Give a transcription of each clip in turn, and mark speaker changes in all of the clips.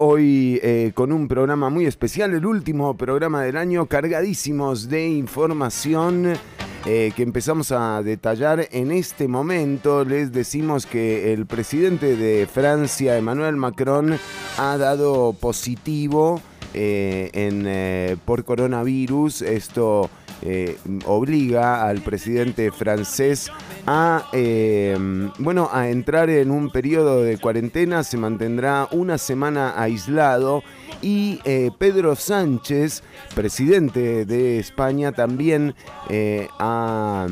Speaker 1: Hoy eh, con un programa muy especial, el último programa del año, cargadísimos de información eh, que empezamos a detallar en este momento. Les decimos que el presidente de Francia, Emmanuel Macron, ha dado positivo eh, en, por coronavirus. Esto obliga al presidente francés a, em, bueno, a entrar en un periodo de cuarentena, se mantendrá una semana aislado. Y eh, Pedro Sánchez, presidente de España, también eh, ha,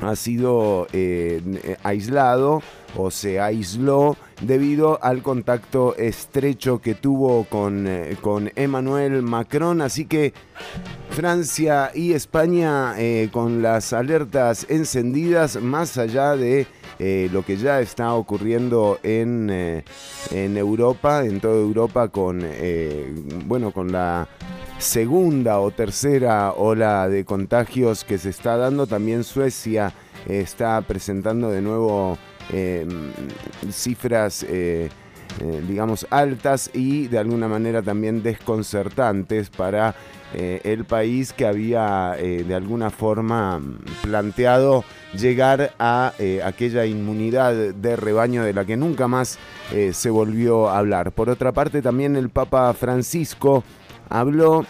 Speaker 1: ha, sido eh, aislado o se aisló debido al contacto estrecho que tuvo con, con Emmanuel Macron. Así que Francia y España eh, con las alertas encendidas más allá de eh, lo que ya está ocurriendo en, eh, en Europa, en toda Europa con, bueno, con la segunda o tercera ola de contagios que se está dando. También Suecia está presentando de nuevo cifras digamos, altas y de alguna manera también desconcertantes para eh, el país que había eh, de alguna forma planteado llegar a eh, aquella inmunidad de rebaño de la que nunca más se volvió a hablar. Por otra parte, también el Papa Francisco habló,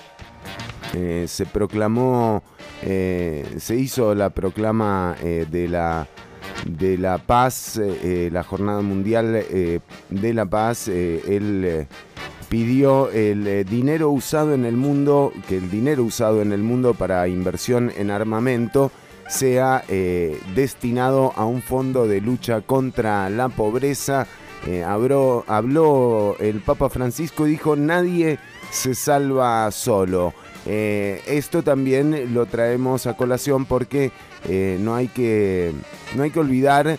Speaker 1: se proclamó, se hizo la proclama de la de la paz, la jornada mundial de la paz, él pidió el eh, dinero usado en el mundo, que el dinero usado en el mundo para inversión en armamento sea eh, destinado a un fondo de lucha contra la pobreza. Eh, habló, habló el Papa Francisco y dijo, nadie se salva solo. esto también lo traemos a colación porque no, hay que, no hay que olvidar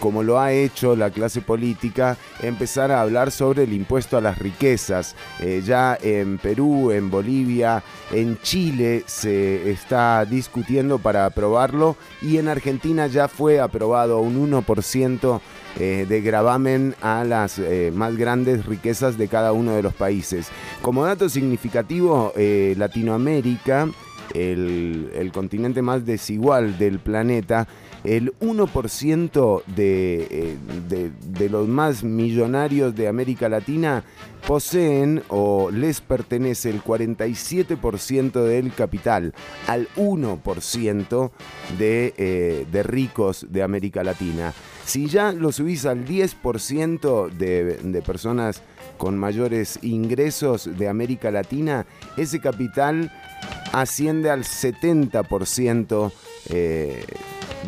Speaker 1: como lo ha hecho la clase política, empezar a hablar sobre el impuesto a las riquezas. Eh, ya en Perú, en Bolivia, en Chile se está discutiendo para aprobarlo y en Argentina ya fue aprobado un 1% eh, de gravamen a las eh, más grandes riquezas de cada uno de los países. Como dato significativo, Latinoamérica, el continente más desigual del planeta, el 1% eh, de, de, los más millonarios de América Latina poseen o les pertenece el 47% del capital al 1% de, eh, de ricos de América Latina. Si ya lo subís al 10% de, de personas con mayores ingresos de América Latina, ese capital asciende al 70% eh,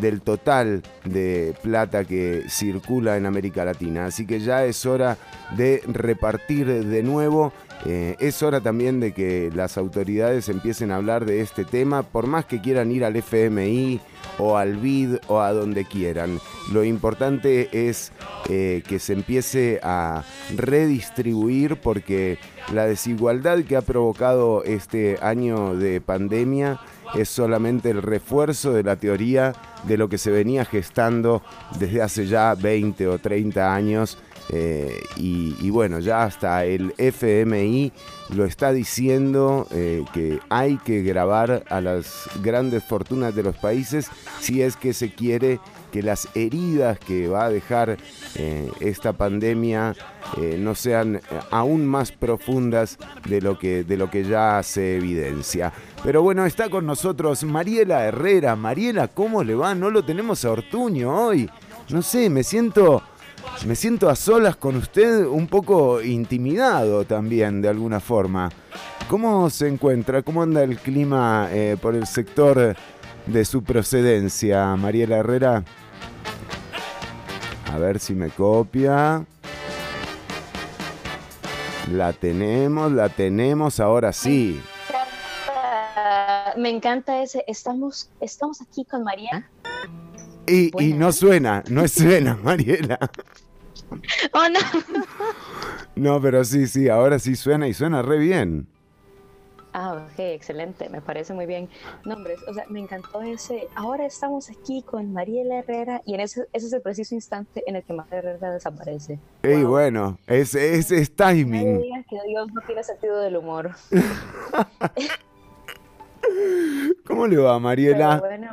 Speaker 1: del total de plata que circula en América Latina. Así que ya es hora de repartir de nuevo. Eh, es hora también de que las autoridades empiecen a hablar de este tema, por más que quieran ir al FMI o al BID o a donde quieran. Lo importante es eh, que se empiece a redistribuir porque la desigualdad que ha provocado este año de pandemia es solamente el refuerzo de la teoría de lo que se venía gestando desde hace ya 20 o 30 años. Eh, y, bueno, ya hasta el FMI lo está diciendo eh, que hay que grabar a las grandes fortunas de los países si es que se quiere que las heridas que va a dejar eh, esta pandemia no sean aún más profundas de lo, que, de lo que ya se evidencia. Pero bueno, está con nosotros Mariela Herrera. Mariela, ¿cómo le va? No lo tenemos a Ortuño hoy. No sé, me siento, me siento a solas con usted, un poco intimidado también, de alguna forma. ¿Cómo se encuentra? ¿Cómo anda el clima eh, por el sector de su procedencia, Mariela Herrera? A ver si me copia. La tenemos, la tenemos, ahora sí
Speaker 2: me encanta ese, estamos, estamos aquí con María.
Speaker 1: Y, no suena, no suena, Mariela.
Speaker 2: Oh, no.
Speaker 1: No, pero sí, sí, ahora sí suena y suena re bien.
Speaker 2: Ah, ok, excelente, me parece muy bien. Nombres, o sea, me encantó ese. Ahora estamos aquí con Mariela Herrera y en ese, ese es el preciso instante en el que Mariela Herrera desaparece.
Speaker 1: Y bueno, ese, es timing.
Speaker 2: No que Dios no tiene sentido del humor.
Speaker 1: ¿Cómo le va, Mariela?
Speaker 2: bueno,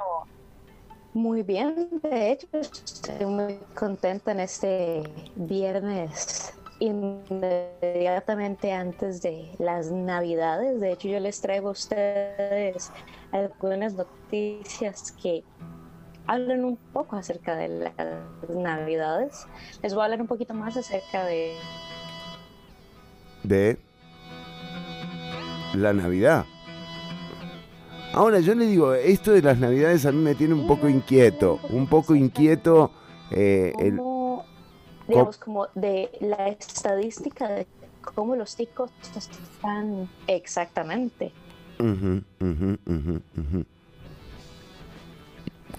Speaker 2: muy bien, de hecho, estoy muy contenta en este viernes inmediatamente antes de las navidades. De hecho, yo les traigo a ustedes algunas noticias que hablan un poco acerca de las navidades. Les voy a hablar un poquito más acerca de...
Speaker 1: De la Navidad. Ahora yo le digo, esto de las Navidades a mí me tiene un poco inquieto, un poco inquieto. Eh, el
Speaker 2: digamos, como de la estadística de cómo los ticos están exactamente.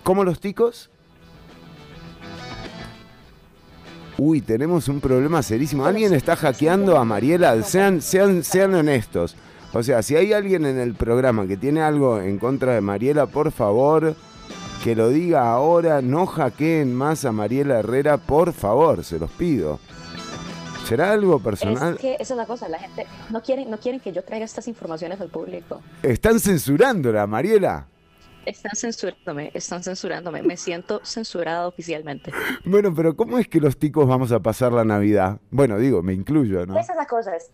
Speaker 1: ¿Cómo los ticos? Uy, tenemos un problema serísimo. Alguien está hackeando a Mariela. Sean, sean, sean honestos. O sea, si hay alguien en el programa que tiene algo en contra de Mariela, por favor, que lo diga ahora, no hackeen más a Mariela Herrera, por favor, se los pido. ¿Será algo personal?
Speaker 2: Es que esa es la cosa, la gente no quiere, no quieren que yo traiga estas informaciones al público.
Speaker 1: Están censurándola, Mariela.
Speaker 2: Están censurándome, están censurándome. Me siento censurada oficialmente.
Speaker 1: Bueno, pero ¿cómo es que los ticos vamos a pasar la Navidad? Bueno, digo, me incluyo, ¿no?
Speaker 2: Esa es la cosa. Es,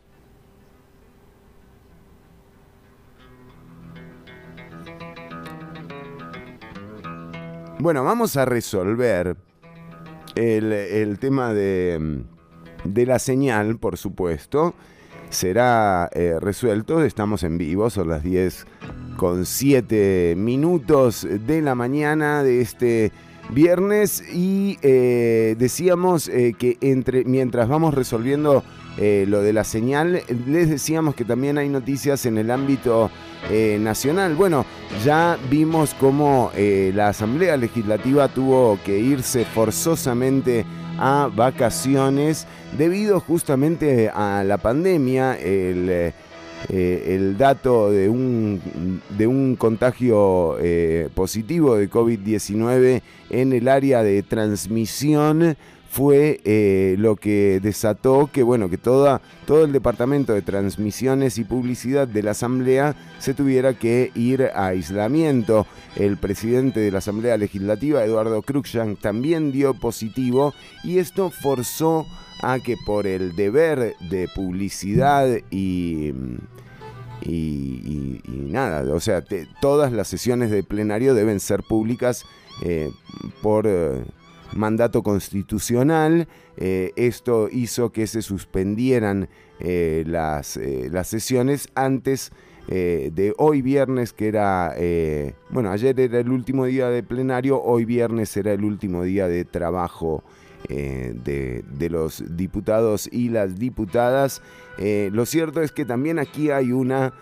Speaker 1: Bueno, vamos a resolver el, tema de, la señal, por supuesto. Será eh, resuelto. Estamos en vivo, son las 10 con 7 minutos de la mañana de este viernes y eh, decíamos eh, que entre, mientras vamos resolviendo lo de la señal, les decíamos que también hay noticias en el ámbito eh, nacional. Bueno, ya vimos cómo eh, la Asamblea Legislativa tuvo que irse forzosamente a vacaciones debido justamente a la pandemia. El, eh, el dato de un, de un contagio positivo de COVID-19 en el área de transmisión fue eh, lo que desató que bueno que toda, todo el departamento de transmisiones y publicidad de la asamblea se tuviera que ir a aislamiento. El presidente de la asamblea legislativa Eduardo Cruikshank también dio positivo y esto forzó a que por el deber de publicidad y y, nada, o sea, todas las sesiones de plenario deben ser públicas eh, por eh, mandato constitucional. Eh, esto hizo que se suspendieran eh, las, eh, las, sesiones antes de hoy viernes, que era, bueno, ayer era el último día de plenario, hoy viernes era el último día de trabajo. De, de, los diputados y las diputadas. lo cierto es que también aquí hay una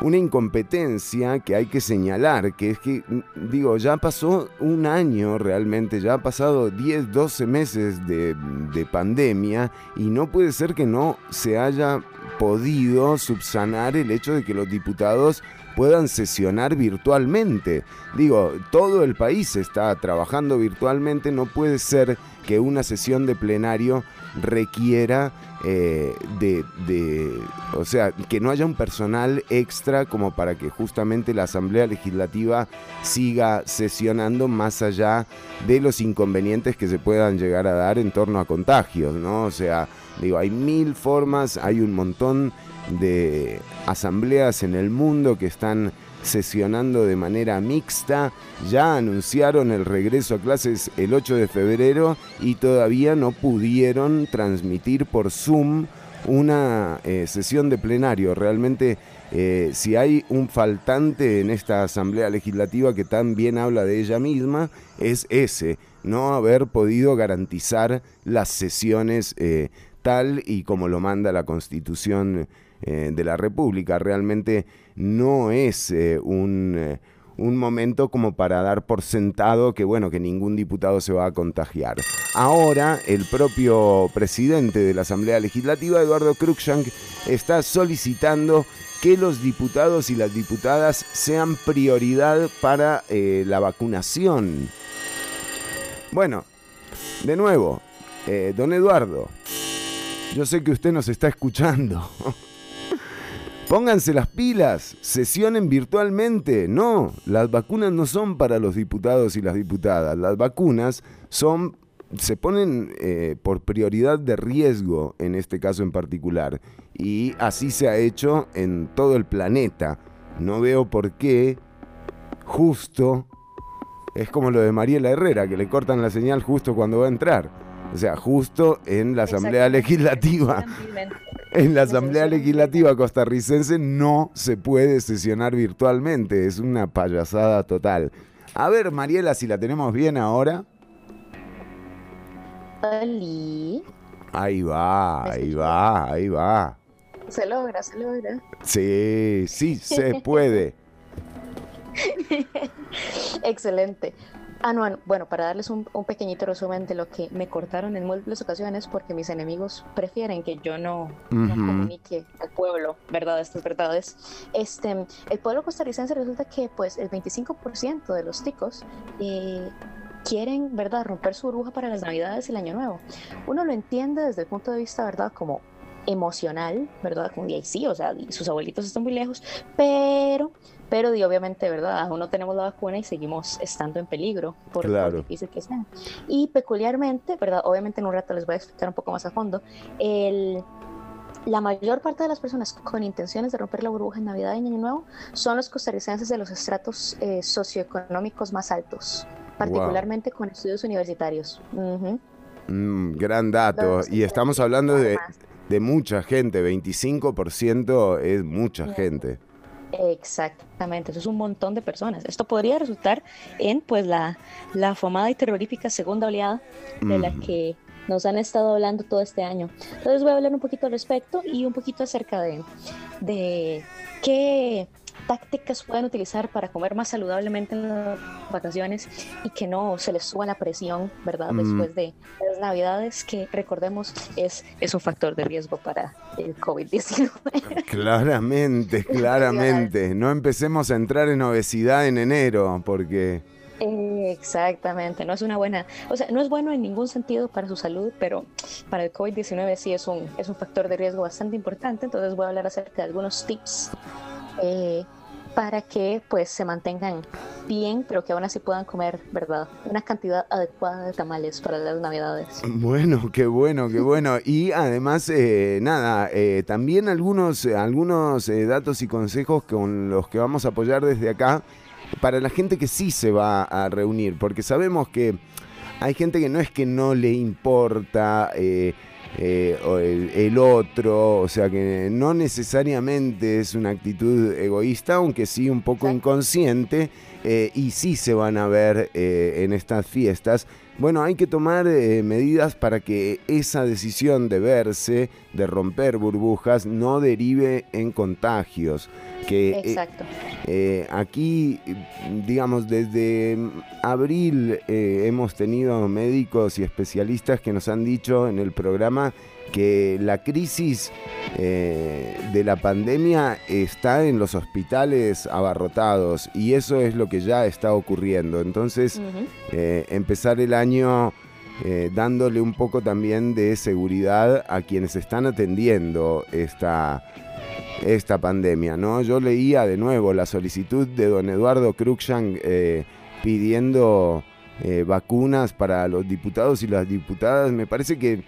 Speaker 1: una incompetencia que hay que señalar, que es que, mm, digo, ya pasó un año realmente, ya ha pasado 10, 12 meses de, de pandemia y no puede ser que no se haya podido subsanar el hecho de que los diputados puedan sesionar virtualmente. Digo, todo el país está trabajando virtualmente, no puede ser que una sesión de plenario requiera eh, de, de, o sea, que no haya un personal extra como para que justamente la Asamblea Legislativa siga sesionando más allá de los inconvenientes que se puedan llegar a dar en torno a contagios, ¿no? O sea, digo, hay mil formas, hay un montón de asambleas en el mundo que están sesionando de manera mixta. Ya anunciaron el regreso a clases el 8 de febrero y todavía no pudieron transmitir por Zoom una eh, sesión de plenario. Realmente, eh, si hay un faltante en esta Asamblea Legislativa que también habla de ella misma, es ese, no haber podido garantizar las sesiones eh, tal y como lo manda la Constitución de la República. Realmente no es eh, un, eh, un momento como para dar por sentado que bueno, que ningún diputado se va a contagiar. Ahora el propio presidente de la Asamblea Legislativa, Eduardo Cruikshank, está solicitando que los diputados y las diputadas sean prioridad para eh, la vacunación. Bueno, de nuevo, eh, don Eduardo, yo sé que usted nos está escuchando. Pónganse las pilas, sesionen virtualmente. No, las vacunas no son para los diputados y las diputadas. Las vacunas son, se ponen eh, por prioridad de riesgo en este caso en particular. Y así se ha hecho en todo el planeta. No veo por qué justo es como lo de Mariela Herrera, que le cortan la señal justo cuando va a entrar. O sea, justo en la Asamblea Legislativa en la Asamblea Legislativa costarricense no se puede sesionar virtualmente. Es una payasada total. A ver, Mariela, si la tenemos bien ahora. Ahí va, ahí va, ahí va.
Speaker 2: Se logra, se logra.
Speaker 1: Sí, sí, se puede.
Speaker 2: Excelente. Ah, no, bueno, para darles un, pequeñito resumen de lo que me cortaron en múltiples ocasiones, porque mis enemigos prefieren que yo no, comunique al pueblo, ¿verdad? Estas verdades. Este, el pueblo costarricense resulta que pues el 25% de los ticos eh, quieren, ¿verdad?, romper su burbuja para las navidades y el año nuevo. Uno lo entiende desde el punto de vista, ¿verdad?, como emocional, ¿verdad? Como y sí, o sea, sus abuelitos están muy lejos, pero pero y obviamente, ¿verdad? Aún no tenemos la vacuna y seguimos estando en peligro por lo difícil que sea. Y peculiarmente, ¿verdad? Obviamente en un rato les voy a explicar un poco más a fondo. El, la mayor parte de las personas con intenciones de romper la burbuja en Navidad y Año Nuevo son los costarricenses de los estratos eh, socioeconómicos más altos, particularmente con estudios universitarios.
Speaker 1: Mm, gran dato. y estamos hablando de, de, mucha gente, 25% es mucha gente.
Speaker 2: Exactamente, eso es un montón de personas. Esto podría resultar en pues la, la afamada y terrorífica segunda oleada de la que nos han estado hablando todo este año. Entonces voy a hablar un poquito al respecto y un poquito acerca de, de qué tácticas pueden utilizar para comer más saludablemente en las vacaciones y que no se les suba la presión, ¿verdad? Mm. Después de las navidades, que recordemos es, es un factor de riesgo para el COVID-19.
Speaker 1: Claramente, claramente. No empecemos a entrar en obesidad en enero, porque...
Speaker 2: Exactamente, no es una buena, o sea, no es bueno en ningún sentido para su salud, pero para el COVID-19 sí es un, es un factor de riesgo bastante importante, entonces voy a hablar acerca de algunos tips eh, para que pues se mantengan bien, pero que aún así puedan comer, ¿verdad? Una cantidad adecuada de tamales para las navidades.
Speaker 1: Bueno, qué bueno, qué bueno. Y además, eh, nada, eh, también algunos, algunos eh, datos y consejos con los que vamos a apoyar desde acá para la gente que sí se va a reunir, porque sabemos que hay gente que no es que no le importa eh, o el, otro, o sea que no necesariamente es una actitud egoísta, aunque sí un poco inconsciente, eh, y sí se van a ver eh, en estas fiestas. Bueno, hay que tomar medidas para que esa decisión de verse, de romper burbujas, no derive en contagios. Que,
Speaker 2: Exacto.
Speaker 1: aquí, digamos, desde abril hemos tenido médicos y especialistas que nos han dicho en el programa que la crisis eh, de la pandemia está en los hospitales abarrotados y eso es lo que ya está ocurriendo. Entonces, eh, empezar el año eh, dándole un poco también de seguridad a quienes están atendiendo esta, esta pandemia. ¿no? Yo leía de nuevo la solicitud de don Eduardo Cruxan pidiendo vacunas para los diputados y las diputadas. Me parece que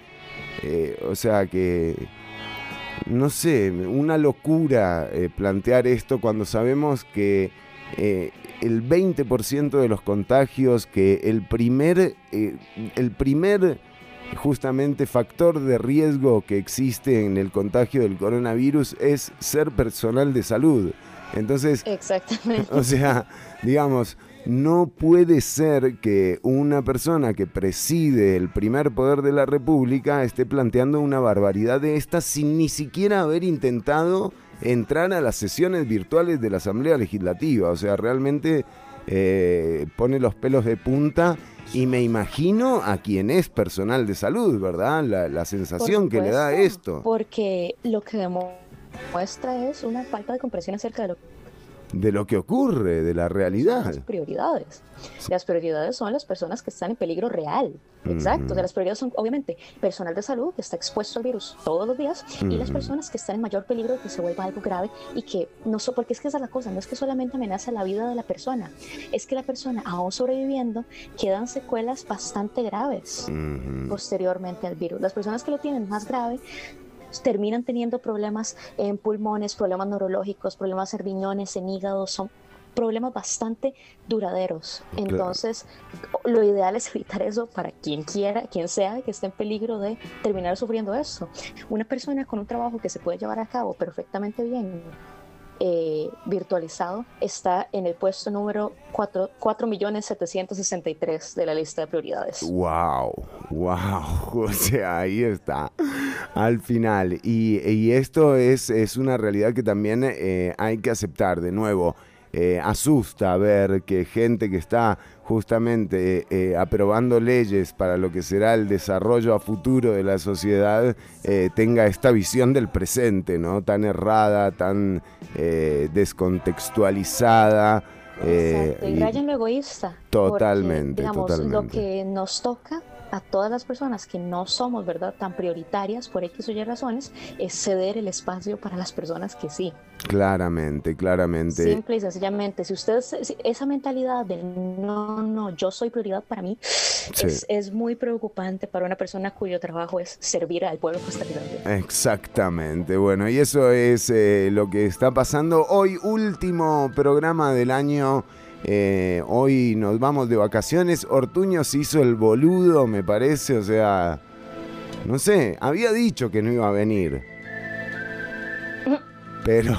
Speaker 1: eh, o sea que, no sé, una locura eh, plantear esto cuando sabemos que eh, el 20% de los contagios, que el primer, el primer justamente factor de riesgo que existe en el contagio del coronavirus es ser personal de salud. Entonces,
Speaker 2: Exactamente.
Speaker 1: o sea, digamos, no puede ser que una persona que preside el primer poder de la República esté planteando una barbaridad de esta sin ni siquiera haber intentado entrar a las sesiones virtuales de la Asamblea Legislativa. O sea, realmente eh, pone los pelos de punta y me imagino a quien es personal de salud, ¿verdad? La, sensación que le da esto.
Speaker 2: Porque lo que demuestra es una falta de comprensión acerca de lo
Speaker 1: de lo que ocurre, de la realidad.
Speaker 2: Las prioridades. Las prioridades son las personas que están en peligro real. Exacto. las prioridades son, obviamente, personal de salud que está expuesto al virus todos los días y las personas que están en mayor peligro de que se vuelva algo grave y que no, so, porque es que esa es la cosa, no es que solamente amenaza la vida de la persona, es que la persona, aún sobreviviendo, quedan secuelas bastante graves posteriormente al virus. Las personas que lo tienen más grave terminan teniendo problemas en pulmones, problemas neurológicos, problemas en riñones, en hígado, son problemas bastante duraderos. Entonces, lo ideal es evitar eso para quien quiera, quien sea que esté en peligro de terminar sufriendo eso. Una persona con un trabajo que se puede llevar a cabo perfectamente bien eh, virtualizado está en el puesto número 4.763 de la lista de prioridades.
Speaker 1: ¡Wow! ¡Wow! O sea, ahí está, al final. Y, esto es, es, una realidad que también eh, hay que aceptar. De nuevo, eh, asusta ver que gente que está justamente eh, aprobando leyes para lo que será el desarrollo a futuro de la sociedad, eh, tenga esta visión del presente, ¿no? Tan errada, tan eh, descontextualizada.
Speaker 2: Exacto, y rayen lo egoísta.
Speaker 1: Totalmente,
Speaker 2: digamos,
Speaker 1: totalmente.
Speaker 2: Lo que nos toca a todas las personas que no somos, ¿verdad?, tan prioritarias por X o Y razones, es ceder el espacio para las personas que sí.
Speaker 1: Claramente, claramente.
Speaker 2: Simple y sencillamente, si usted, esa mentalidad de no, no, yo soy prioridad para mí, es, muy preocupante para una persona cuyo trabajo es servir al pueblo costarricense.
Speaker 1: Exactamente, bueno, y eso es eh, lo que está pasando hoy, último programa del año. Eh, hoy nos vamos de vacaciones. Ortuño se hizo el boludo, me parece. O sea, no sé, había dicho que no iba a venir. Pero,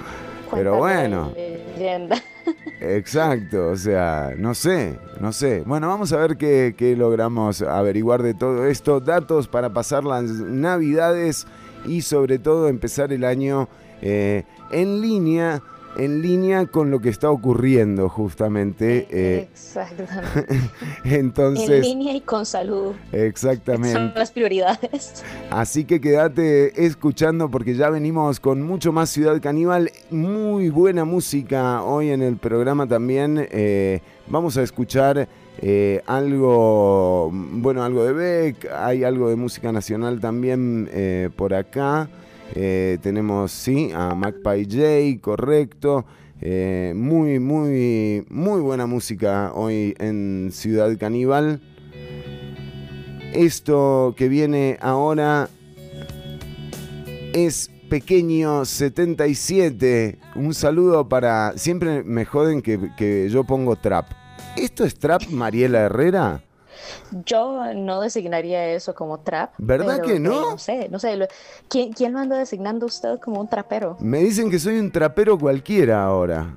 Speaker 1: pero bueno. Exacto, o sea, no sé, no sé. Bueno, vamos a ver qué, logramos averiguar de todo esto. Datos para pasar las navidades y sobre todo empezar el año eh, en línea en línea con lo que está ocurriendo justamente.
Speaker 2: Eh, exactamente.
Speaker 1: Entonces,
Speaker 2: en línea y con salud.
Speaker 1: Exactamente.
Speaker 2: Son las prioridades.
Speaker 1: Así que quédate escuchando porque ya venimos con mucho más Ciudad Caníbal. Muy buena música hoy en el programa también. Eh, vamos a escuchar... Eh, algo, bueno, algo de Beck, hay algo de música nacional también por acá. Eh, tenemos, sí, a Magpie J, correcto. Eh, muy, muy, muy buena música hoy en Ciudad Caníbal. Esto que viene ahora es Pequeño 77. Un saludo para... Siempre me joden que, que yo pongo trap. ¿Esto es trap, Mariela Herrera?
Speaker 2: Yo no designaría eso como trap.
Speaker 1: ¿Verdad que no?
Speaker 2: no sé, no sé. ¿quién, ¿Quién lo anda designando usted como un trapero?
Speaker 1: Me dicen que soy un trapero cualquiera ahora.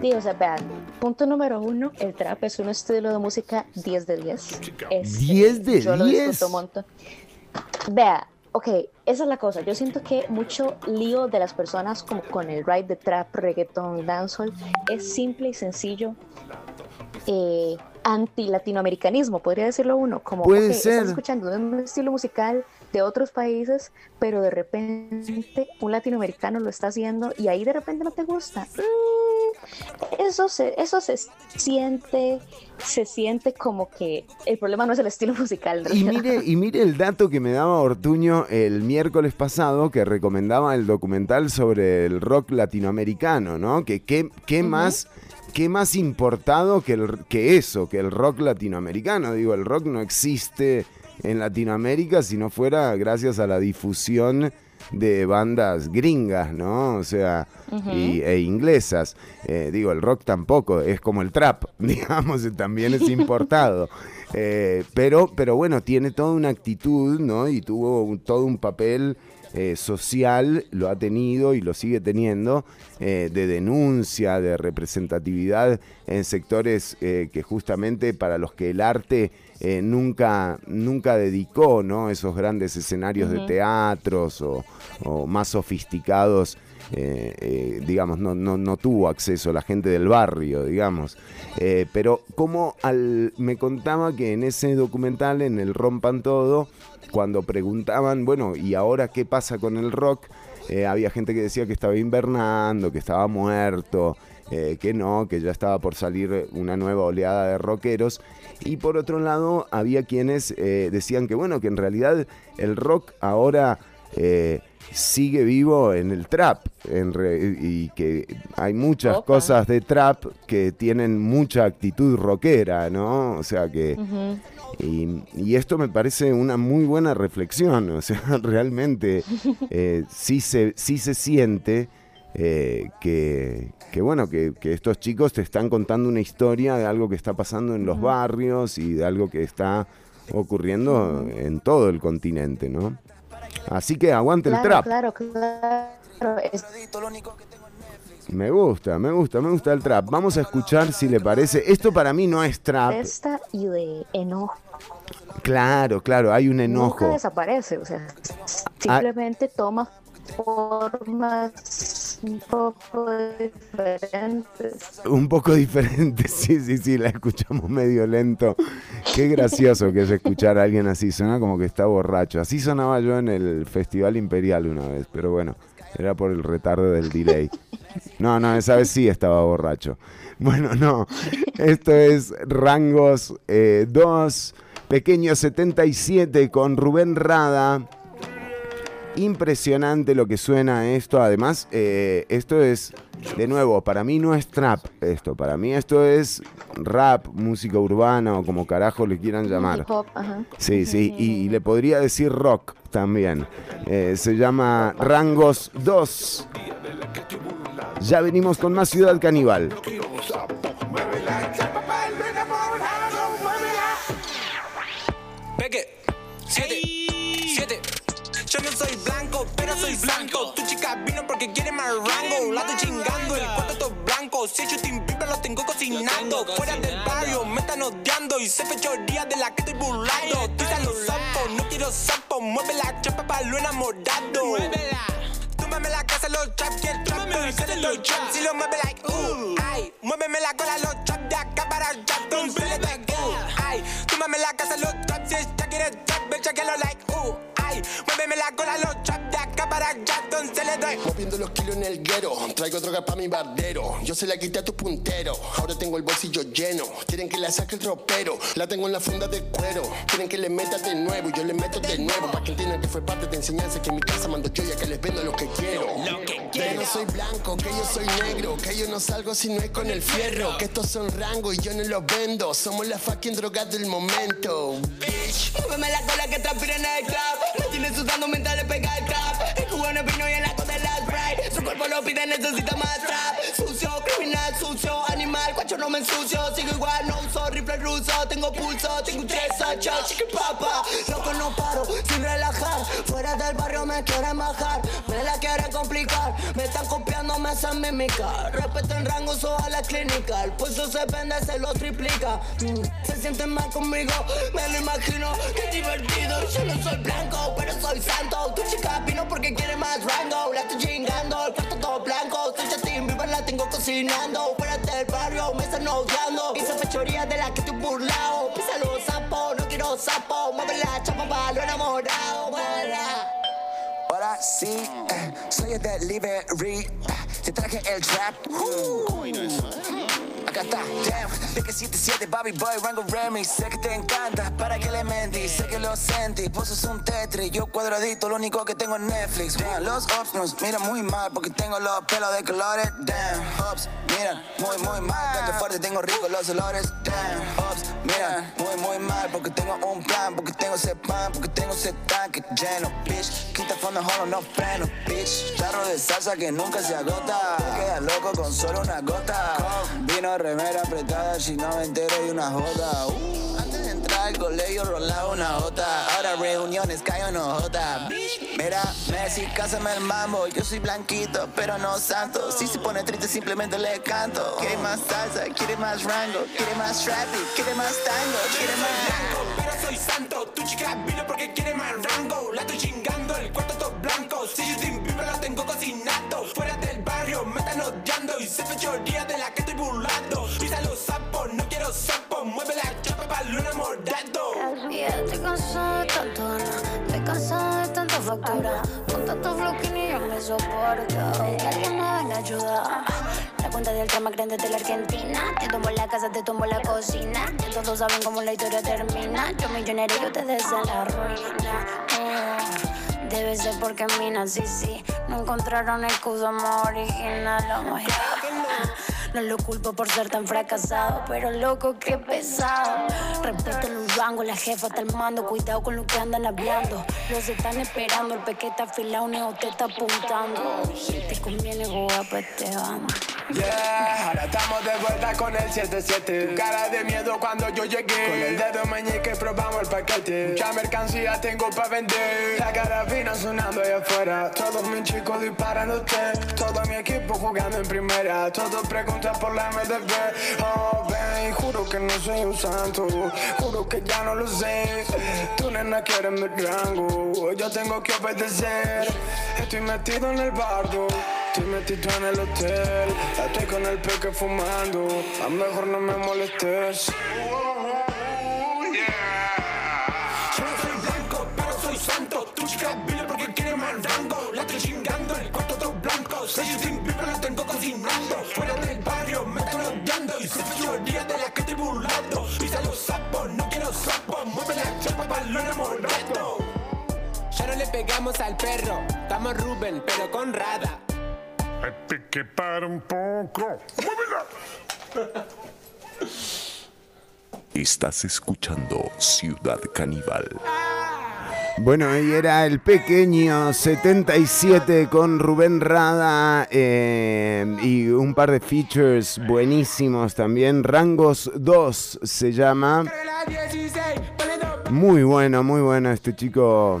Speaker 2: Digo, o sea, vean, punto número uno, el trap es un estilo de música 10 de 10.
Speaker 1: Es, ¿10 de yo 10? Lo
Speaker 2: Vea, ok, esa es la cosa. Yo siento que mucho lío de las personas como con el ride de trap, reggaeton, dancehall es simple y sencillo. Eh, anti-latinoamericanismo, podría decirlo uno, como
Speaker 1: Puede ser.
Speaker 2: estás escuchando un estilo musical de otros países, pero de repente un latinoamericano lo está haciendo y ahí de repente no te gusta. Mm, eso se, eso se siente, se siente como que el problema no es el estilo musical.
Speaker 1: Y mire, y mire el dato que me daba Ortuño el miércoles pasado que recomendaba el documental sobre el rock latinoamericano, ¿no? Que qué, qué más qué más importado que, el, que eso, que el rock latinoamericano. Digo, el rock no existe en Latinoamérica si no fuera gracias a la difusión de bandas gringas, ¿no? O sea, e inglesas. Eh, digo, el rock tampoco, es como el trap, digamos, también es importado. Eh, pero, pero bueno, tiene toda una actitud, ¿no? Y tuvo todo un papel eh, social lo ha tenido y lo sigue teniendo, eh, de denuncia, de representatividad en sectores eh, que justamente para los que el arte nunca, nunca dedicó ¿no? esos grandes escenarios de teatros o, más sofisticados. Eh, eh, digamos, no, no, no, tuvo acceso la gente del barrio, digamos. pero como al, me contaba que en ese documental, en el Rompan Todo, cuando preguntaban, bueno, ¿y ahora qué pasa con el rock? había gente que decía que estaba invernando, que estaba muerto, que no, que ya estaba por salir una nueva oleada de rockeros. Y por otro lado, había quienes eh, decían que, bueno, que en realidad el rock ahora eh, sigue vivo en el trap y que hay muchas cosas de trap que tienen mucha actitud rockera, ¿no? O sea que... y, esto me parece una muy buena reflexión, o sea, realmente eh, sí, se, sí se siente eh, que, bueno, que, estos chicos te están contando una historia de algo que está pasando en los barrios y de algo que está ocurriendo en todo el continente, ¿no? Así que aguante el trap. Claro, claro. Me gusta, me gusta, me gusta el trap. Vamos a escuchar si le parece. Esto para mí no es trap.
Speaker 2: Esta y de enojo.
Speaker 1: Claro, claro, hay un enojo. Nunca
Speaker 2: desaparece, o sea, simplemente toma formas un poco diferentes.
Speaker 1: Un poco diferentes, sí, sí, sí, la escuchamos medio lento. Qué gracioso que es escuchar a alguien así, suena como que está borracho. Así sonaba yo en el Festival Imperial una vez, pero bueno, era por el retardo del delay. No, no, esa vez sí estaba borracho. Bueno, no, esto es Rangos 2, eh, Pequeño 77 con Rubén Rada. Impresionante lo que suena esto. Además, eh, esto es, de nuevo, para mí no es trap esto. Para mí esto es rap, música urbana o como carajo le quieran llamar. Sí, sí. Y, le podría decir rock también. Eh, se llama Rangos 2. Ya venimos con más Ciudad Caníbal.
Speaker 3: No soy blanco, pero soy blanco. Tu chica vino porque quiere más rango. La estoy chingando, el cuarto todo blanco. Si yo te invito, lo tengo cocinando. Fuera del barrio, me están odiando. Y se fechoría de la que estoy burlando. Tira los sapos, no quiero sapos. Mueve la chapa para lo enamorado. Muévela. Túmbame la casa, los traps y el trap. Se los trap. Si lo mueve like, uh, ay. Muéveme la cola, los traps de acá para allá. Entonces le uh, ay. Túmbame la casa, los traps. Si ella quiere trap, que lo like, uh. Muéveme la cola, los traps de acá para allá, entonces le doy.
Speaker 4: Moviendo los kilos en el guero, traigo droga pa' mi bardero. Yo se la quité a tu puntero, ahora tengo el bolsillo lleno. Quieren que la saque el tropero, la tengo en la funda de cuero. Quieren que le meta de nuevo, yo le meto de nuevo. Pa' que entiendan que fue parte de enseñanza que en mi casa mando yo ya que les vendo lo que quiero. Lo que quiero. no soy blanco, que yo soy negro, que yo no salgo si no es con el fierro. Que estos son rangos y yo no los vendo. Somos la fucking droga del momento.
Speaker 3: Bitch, muéveme la cola que transpira en el club. Tiene sudando mental le pega el trap. El cubano vino y el lago de la Sprite. Su cuerpo lo pide, necesita más trap. Sucio, criminal, sucio, no me ensucio. Sigo igual, no uso rifle ruso. Tengo pulso, tengo un tres chiqui papa. Loco, no paro, sin relajar. Fuera del barrio me quieren bajar. Me la quieren complicar. Me están copiando, me hacen mimicar. Respeto en rango, so a la clínica. El pulso se vende, se lo triplica. Mm, se sienten mal conmigo, me lo imagino. Qué divertido. Yo no soy blanco, pero soy santo. Tu chica vino porque quiere más rango. La estoy chingando, el cuarto todo blanco. Bieber, tengo cocinando. Fuera del barrio, me están odiando. Hice fechoría de la que estoy burlado. Pisa los sapos, no quiero sapo. Mueve la chapa para lo enamorado. Ahora sí, eh, soy el delivery. Te traje el trap. Acá está, damn. De que 77, Bobby Boy, Rango Remy. Sé que te encanta, para que le mentí. Sé que lo sentí, vos sos un tetri. Yo cuadradito, lo único que tengo es Netflix. Damn, los ops nos miran muy mal porque tengo los pelos de colores. Damn, ops, miran muy, muy mal. Porque fuerte tengo rico los olores. Damn, ops, miran muy, muy mal porque tengo un plan. Porque tengo ese pan, porque tengo ese tanque lleno. Bitch, quita fondo, holo, no freno. Bitch, charro de salsa que nunca se agota. Queda loco con solo una gota. Vino remera apretada, no me entero y una joda. Uh, antes de entrar algo, le yo rolaba una jota. Ahora reuniones, cae no jota. Mira, Messi, cásame el mambo. Yo soy blanquito, pero no santo. Si se pone triste, simplemente le canto. Quiere más salsa, quiere más rango, quiere más traffic, quiere más tango, quiere más.
Speaker 5: pero soy santo. Tu chica vino porque quiere más rango. La estoy chingando, el cuarto todo blanco. Si yo pipa lo tengo cocinado. Fuera están odiando. Y se fechoría de la que estoy burlando. Pisa los sapos, no quiero sapos. Mueve la chapa para lo enamorado.
Speaker 6: Y ya estoy de tanto ganar, estoy cansado de tanta factura. Con tanto flow que ni yo me soporto. Que alguien me venga a ayudar. La cuenta del trama grande de la Argentina. Te tomo la casa, te tomo la cocina. Que todos saben cómo la historia termina. Yo millonario y ustedes en la ruina. Oh, Debe ser porque mina, sí, sí. No encontraron excusa más original. My God. No lo culpo por ser tan fracasado, pero loco, qué pesado. Respeto los rangos, la jefa está al mando. Cuidado con lo que andan hablando. Los están esperando, el pequete afilado, neo te está apuntando. Te conviene jugar pa' este bando.
Speaker 5: Yeah, ahora estamos de vuelta con el 77. Tu cara de miedo cuando yo llegué. Con el dedo meñique probamos el paquete. Mucha mercancía tengo para vender. La carabina sonando allá afuera. Todos mis chicos disparándote. Todo mi equipo jugando en primera. Todos por la MDB. Oh, ven, juro que no soy un santo. Juro que ya no lo sé. Tu nena quiere mi rango. Yo tengo que obedecer. Estoy metido en el bardo. Estoy metido en el hotel, estoy con el peque fumando. A mejor no me molestes. Santo. Tu chica vino porque quiere más rango. La estoy chingando, el cuarto todo blanco. Soy cocinando. Fuera del barrio, me están odiando. Y soy mayoría de la que estoy burlando. Pisa los sapos, no quiero sapos. Mueve la chapa para lo enamorado. Ya no le pegamos al perro. Estamos Rubén, pero con Rada.
Speaker 7: Hay que para un poco. ¡Muévela!
Speaker 8: Estás escuchando Ciudad Caníbal.
Speaker 1: Bueno, ahí era el pequeño 77 con Rubén Rada eh, y un par de features buenísimos también. Rangos 2 se llama. Muy bueno, muy bueno este chico.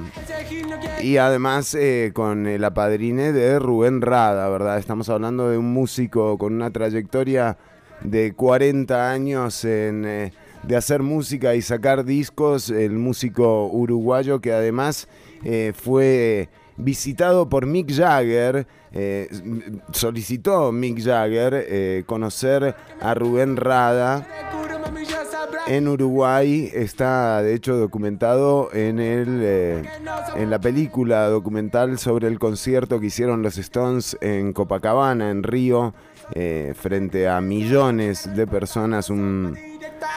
Speaker 1: Y además eh, con el apadrine de Rubén Rada, ¿verdad? Estamos hablando de un músico con una trayectoria de 40 años en, eh, de hacer música y sacar discos. El músico uruguayo que además eh, fue visitado por Mick Jagger. eh, solicitó Mick Jagger eh, conocer a Rubén Rada en Uruguay está de hecho documentado en el eh, en la película documental sobre el concierto que hicieron los Stones en Copacabana en Río frente a millones de personas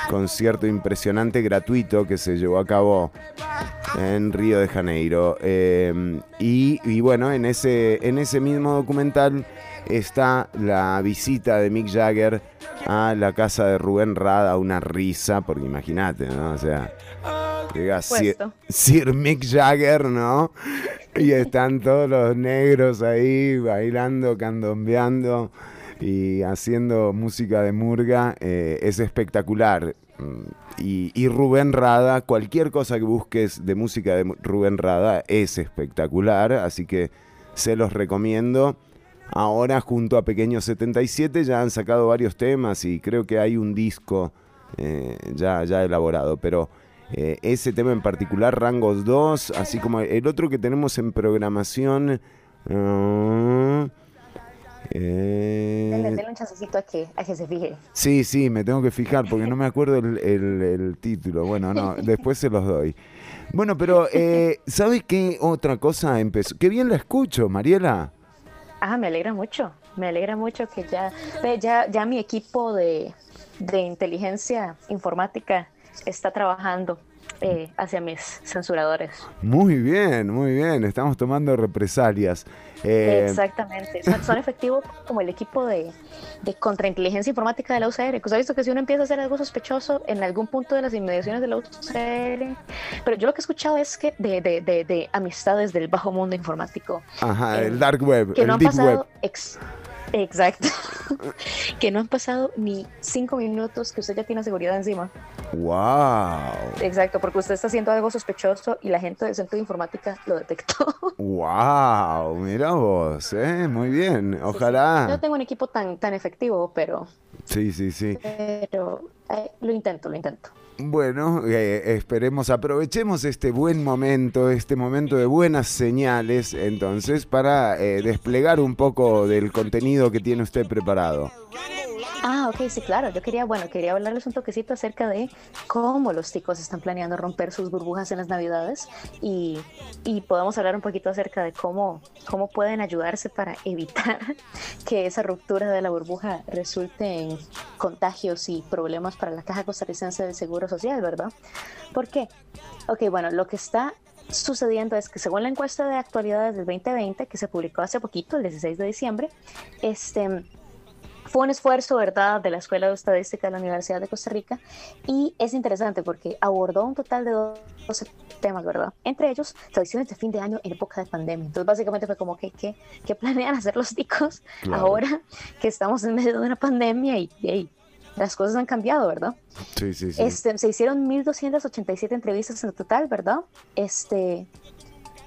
Speaker 1: concierto impresionante gratuito que se llevó a cabo en Río de Janeiro Eh, y, y bueno en ese en ese mismo documental está la visita de Mick Jagger a la casa de Rubén Rada, una risa, porque imagínate, ¿no? O sea, llega. Sir Mick Jagger, ¿no? Y están todos los negros ahí bailando, candombeando y haciendo música de murga. eh, es espectacular. Mm, Y, Rubén Rada, cualquier cosa que busques de música de Rubén Rada es espectacular, así que se los recomiendo. Ahora junto a Pequeño 77 ya han sacado varios temas y creo que hay un disco eh, ya, ya elaborado, pero eh, ese tema en particular, Rangos 2, así como el otro que tenemos en programación... ah, eh,
Speaker 2: Denle, denle un chancecito a que, a que se fije.
Speaker 1: Sí, sí, me tengo que fijar porque no me acuerdo el, el- el título. Bueno, no, después se los doy. Bueno, pero eh, ¿sabes qué otra cosa empezó? Qué bien la escucho, Mariela.
Speaker 2: Ah, me alegra mucho. Me alegra mucho que ya, ya, ya mi equipo de, de inteligencia informática está trabajando eh, hacia mis censuradores.
Speaker 1: Muy bien, muy bien. Estamos tomando represalias. Eh,
Speaker 2: Exactamente. Son, son efectivos como el equipo de, de contrainteligencia informática de la UCR. Usted ha visto que si uno empieza a hacer algo sospechoso en algún punto de las inmediaciones de la UCR. Pero yo lo que he escuchado es que de, de, de, de amistades del bajo mundo informático.
Speaker 1: ajá,
Speaker 2: eh,
Speaker 1: el dark web,
Speaker 2: que
Speaker 1: el
Speaker 2: no han
Speaker 1: deep
Speaker 2: pasado
Speaker 1: web.
Speaker 2: ex- exacto que no han pasado ni cinco minutos que usted ya tiene seguridad encima
Speaker 1: Wow.
Speaker 2: Exacto, porque usted está haciendo algo sospechoso y la gente del centro de informática lo detectó.
Speaker 1: Wow, mira vos, ¿eh? Muy bien. Ojalá.
Speaker 2: No tengo un equipo tan, tan efectivo, pero,
Speaker 1: Sí, sí, sí.
Speaker 2: pero eh, lo intento, lo intento.
Speaker 1: Bueno, eh, esperemos, aprovechemos este buen momento, este momento de buenas señales, entonces, para eh, desplegar un poco del contenido que tiene usted preparado.
Speaker 2: Ah, ok, sí, claro. Yo quería, bueno, quería hablarles un toquecito acerca de cómo los ticos están planeando romper sus burbujas en las Navidades y, y podemos hablar un poquito acerca de cómo, cómo pueden ayudarse para evitar que esa ruptura de la burbuja resulte en contagios y problemas para la Caja Costarricense del Seguro Social, ¿verdad? ¿Por qué? Ok, bueno, lo que está sucediendo es que según la encuesta de actualidades del 2020 que se publicó hace poquito, el 16 de diciembre, este fue un esfuerzo, ¿verdad?, de la Escuela de Estadística de la Universidad de Costa Rica y es interesante porque abordó un total de 12 temas, ¿verdad? Entre ellos, tradiciones de fin de año en época de pandemia. Entonces, básicamente fue como que, ¿qué, qué planean hacer los ticos
Speaker 1: Claro.
Speaker 2: ahora que estamos en medio de una pandemia y, y las cosas han cambiado, ¿verdad?
Speaker 1: Sí, sí, sí.
Speaker 2: Este, se hicieron 1.287 entrevistas en total, ¿verdad? Este,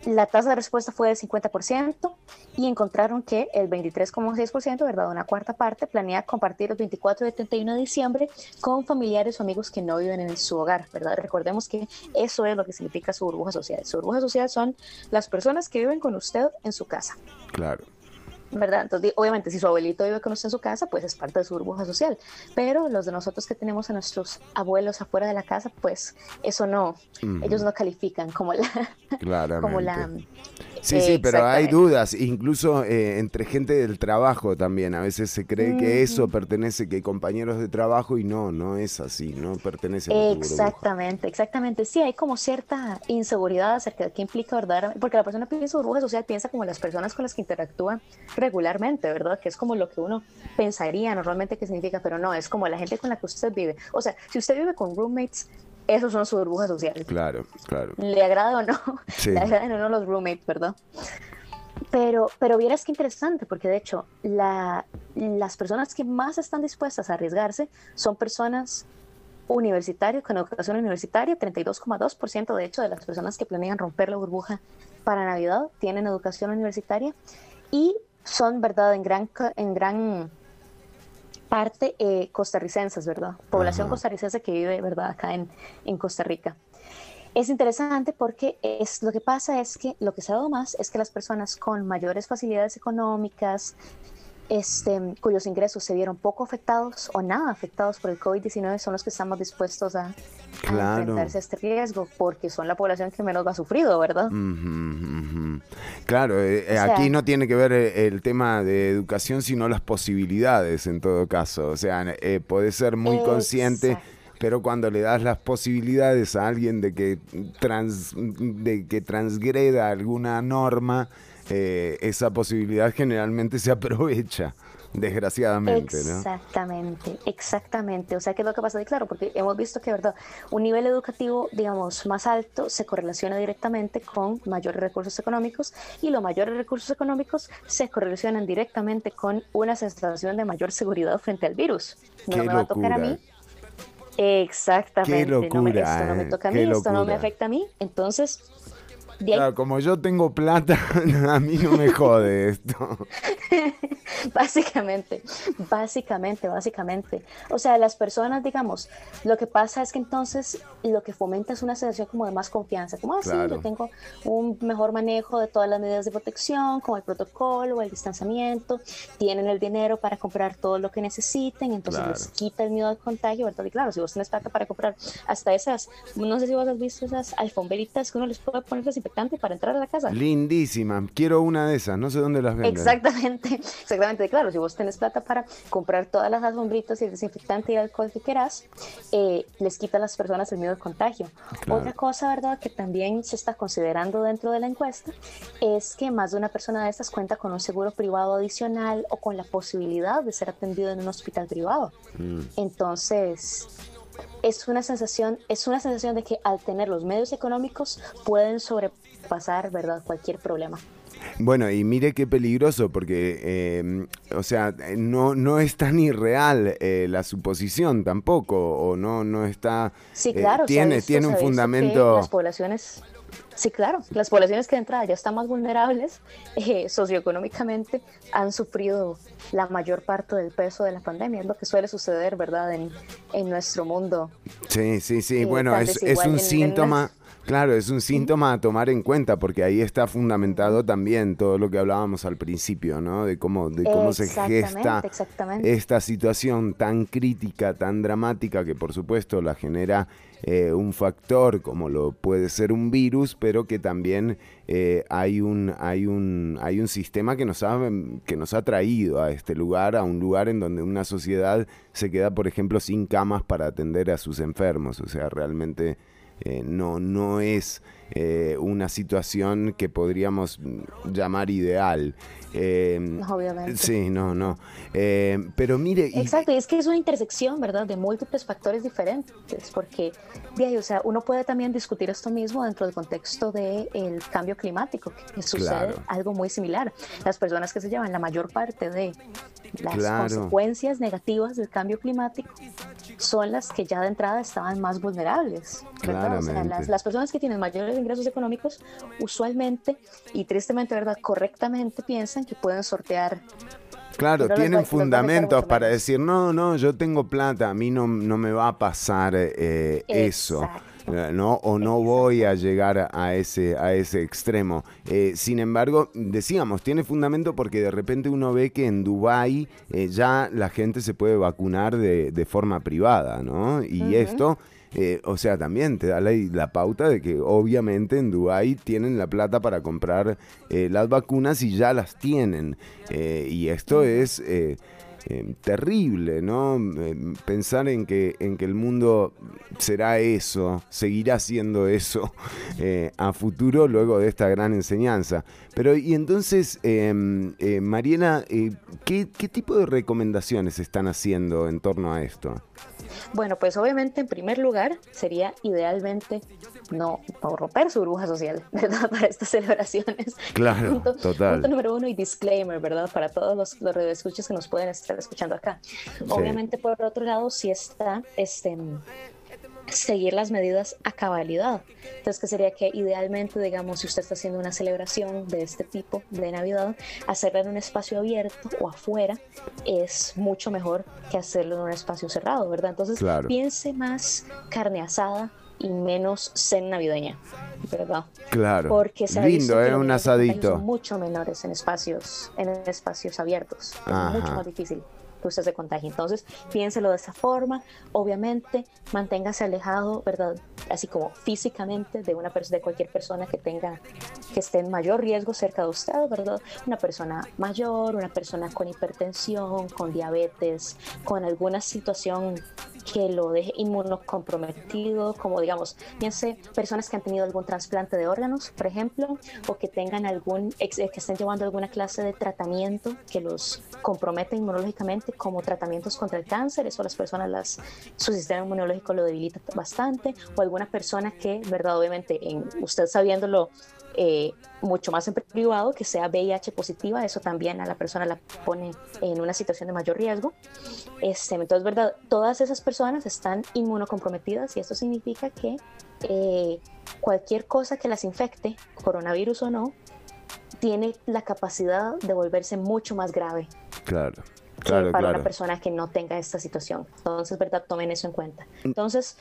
Speaker 2: la tasa de respuesta fue del 50% y encontraron que el 23,6%, ¿verdad? Una cuarta parte, planea compartir el 24 y 31 de diciembre con familiares o amigos que no viven en su hogar, ¿verdad? Recordemos que eso es lo que significa su burbuja social. Su burbuja social son las personas que viven con usted en su casa.
Speaker 1: Claro.
Speaker 2: ¿Verdad? Entonces, obviamente, si su abuelito vive con usted en su casa, pues es parte de su burbuja social. Pero los de nosotros que tenemos a nuestros abuelos afuera de la casa, pues eso no, ellos no califican como la, como la.
Speaker 1: Sí, sí, pero hay dudas, incluso eh, entre gente del trabajo también. A veces se cree que eso pertenece, que hay compañeros de trabajo y no, no es así, no pertenece a.
Speaker 2: Exactamente, exactamente. Sí, hay como cierta inseguridad acerca de qué implica verdaderamente, porque la persona piensa burbuja social, piensa como las personas con las que interactúa regularmente, ¿verdad? Que es como lo que uno pensaría normalmente que significa, pero no, es como la gente con la que usted vive. O sea, si usted vive con roommates, esos son sus burbujas sociales.
Speaker 1: Claro, claro.
Speaker 2: le agrada o no,
Speaker 1: Sí.
Speaker 2: le agradan o no los roommates, ¿verdad? Pero, pero vieras qué interesante, porque de hecho, la, las personas que más están dispuestas a arriesgarse son personas universitarias, con educación universitaria, 32,2% de hecho de las personas que planean romper la burbuja para Navidad tienen educación universitaria y son, ¿verdad?, en gran, en gran parte eh, costarricenses, ¿verdad? Población
Speaker 1: Ajá.
Speaker 2: costarricense que vive, ¿verdad?, acá en, en Costa Rica. Es interesante porque es, lo que pasa es que lo que se ha dado más es que las personas con mayores facilidades económicas, este, cuyos ingresos se vieron poco afectados o nada afectados por el COVID-19 son los que están más dispuestos a, a
Speaker 1: Claro.
Speaker 2: enfrentarse a este riesgo porque son la población que menos lo ha sufrido, ¿verdad?
Speaker 1: Claro, eh, eh,
Speaker 2: O sea-
Speaker 1: aquí no tiene que ver eh, el tema de educación, sino las posibilidades en todo caso. O sea, eh, podés ser muy consciente, pero cuando le das las posibilidades a alguien de que, trans, de que transgreda alguna norma, eh, esa posibilidad generalmente se aprovecha, desgraciadamente, ¿no?
Speaker 2: Exactamente, exactamente. O sea, ¿qué es lo que pasa? Y claro, porque hemos visto que, ¿verdad? Un nivel educativo, digamos, más alto se correlaciona directamente con mayores recursos económicos y los mayores recursos económicos se correlacionan directamente con una sensación de mayor seguridad frente al virus. No
Speaker 1: Qué
Speaker 2: me va a tocar a mí. Exactamente.
Speaker 1: Qué
Speaker 2: no me-
Speaker 1: locura,
Speaker 2: esto no me toca a mí, esto no me afecta a mí. Entonces,
Speaker 1: Claro, como yo tengo plata, a mí no me jode esto.
Speaker 2: Básicamente, básicamente, básicamente. O sea, las personas, digamos, lo que pasa es que entonces lo que fomenta es una sensación como de más confianza, como así,
Speaker 1: Claro.
Speaker 2: yo tengo un mejor manejo de todas las medidas de protección, como el protocolo, el distanciamiento, tienen el dinero para comprar todo lo que necesiten, entonces
Speaker 1: Claro.
Speaker 2: les quita el miedo al contagio, ¿verdad? Y claro, si vos tenés plata para comprar hasta esas, no sé si vos has visto esas alfombritas que uno les puede poner desinfectante para entrar a la casa.
Speaker 1: Lindísima, quiero una de esas, no sé dónde las venden.
Speaker 2: Exactamente, exactamente. Claro, si vos tenés plata para comprar todas las alfombritas y el desinfectante y el alcohol que quieras, eh, les quita a las personas el miedo al contagio.
Speaker 1: Claro.
Speaker 2: Otra cosa, ¿verdad?, que también se está considerando dentro de la encuesta es que más de una persona de estas cuenta con un seguro privado adicional o con la posibilidad de ser atendido en un hospital privado.
Speaker 1: Mm.
Speaker 2: Entonces, es una sensación, es una sensación de que al tener los medios económicos pueden sobrepasar, ¿verdad?, cualquier problema.
Speaker 1: Bueno, y mire qué peligroso, porque, eh, o sea, no, no es tan irreal eh, la suposición tampoco, o no, no está...
Speaker 2: Sí,
Speaker 1: eh,
Speaker 2: claro.
Speaker 1: tiene,
Speaker 2: visto-
Speaker 1: tiene un fundamento...
Speaker 2: Las poblaciones, sí, claro, las poblaciones que de entrada ya están más vulnerables eh, socioeconómicamente han sufrido la mayor parte del peso de la pandemia. Es lo que suele suceder, ¿verdad? En, en nuestro mundo.
Speaker 1: Sí, sí, sí.
Speaker 2: eh,
Speaker 1: bueno, es, es un
Speaker 2: en- en
Speaker 1: síntoma, claro, es un síntoma a tomar en cuenta, porque ahí está fundamentado también todo lo que hablábamos al principio, ¿no? De cómo, de cómo se gesta esta situación tan crítica, tan dramática, que por supuesto la genera eh, un factor como lo puede ser un virus, pero que también eh, hay, un, hay, un, hay un sistema que nos, ha, que nos ha traído a este lugar, a un lugar en donde una sociedad se queda, por ejemplo, sin camas para atender a sus enfermos. O sea, realmente eh, no, no es eh, una situación que podríamos llamar ideal. Eh,
Speaker 2: Obviamente.
Speaker 1: Sí, no, no. Eh, pero mire,
Speaker 2: Exacto, y es que es una intersección, ¿verdad?, de múltiples factores diferentes, porque, de ahí, o sea, uno puede también discutir esto mismo dentro del contexto del cambio climático, que, sucede
Speaker 1: Claro.
Speaker 2: algo muy similar. Las personas que se llevan la mayor parte de las
Speaker 1: Claro.
Speaker 2: consecuencias negativas del cambio climático son las que ya de entrada estaban más vulnerables, ¿verdad? O sea, las, las personas que tienen mayores ingresos económicos usualmente y tristemente, ¿verdad?, correctamente piensan que pueden sortear
Speaker 1: Claro,
Speaker 2: no
Speaker 1: tienen fundamentos para decir, no, no, yo tengo plata, a mí no, no me va a pasar eh, eso.
Speaker 2: Exacto.
Speaker 1: eh, ¿no? O no voy a llegar a ese, a ese extremo. Eh, sin embargo, decíamos, tiene fundamento porque de repente uno ve que en Dubái eh, ya la gente se puede vacunar de, de forma privada, ¿no? Y esto, eh, o sea, también te da la, la pauta de que obviamente en Dubái tienen la plata para comprar eh, las vacunas y ya las tienen. Eh, y esto es... eh, eh, terrible, ¿no? Pensar en que, en que el mundo será eso, seguirá siendo eso a futuro luego de esta gran enseñanza. Pero y entonces, eh, eh, Mariela, eh, ¿qué, ¿qué tipo de recomendaciones están haciendo en torno a esto?
Speaker 2: Bueno, pues obviamente en primer lugar sería idealmente no, no romper su burbuja social, ¿verdad? Para estas celebraciones.
Speaker 1: Claro,
Speaker 2: Punto,
Speaker 1: total.
Speaker 2: punto número uno y disclaimer, ¿verdad? Para todos los, los radioescuchas que nos pueden estar escuchando acá. Obviamente, por otro lado, sí está este, seguir las medidas a cabalidad. Entonces, que sería que idealmente, digamos, si usted está haciendo una celebración de este tipo de Navidad, hacerla en un espacio abierto o afuera es mucho mejor que hacerlo en un espacio cerrado, ¿verdad? Entonces,
Speaker 1: Claro.
Speaker 2: piense más carne asada y menos cena navideña, ¿verdad?
Speaker 1: Claro.
Speaker 2: Porque se
Speaker 1: Lindo, ¿eh? Un asadito.
Speaker 2: Son mucho menores en espacios, en espacios abiertos. Es mucho más difícil que usted se contagie. Entonces, piénselo de esa forma. Obviamente, manténgase alejado, ¿verdad? Así como físicamente de una persona, de cualquier persona que tenga, que esté en mayor riesgo cerca de usted, ¿verdad? Una persona mayor, una persona con hipertensión, con diabetes, con alguna situación que lo deje inmunocomprometido, como digamos, piense personas que han tenido algún trasplante de órganos, por ejemplo, o que tengan algún, eh, que estén llevando alguna clase de tratamiento que los compromete inmunológicamente, como tratamientos contra el cáncer, eso las personas, las, su sistema inmunológico lo debilita bastante, o alguna persona que, verdad, obviamente, en, usted sabiéndolo eh, mucho más en privado, que sea VIH positiva, eso también a la persona la pone en una situación de mayor riesgo. Este, entonces, ¿verdad? Todas esas personas están inmunocomprometidas y esto significa que eh, cualquier cosa que las infecte, coronavirus o no, tiene la capacidad de volverse mucho más grave
Speaker 1: Claro. Claro,
Speaker 2: para
Speaker 1: claro.
Speaker 2: una persona que no tenga esta situación. Entonces, ¿verdad? Tomen eso en cuenta. Entonces,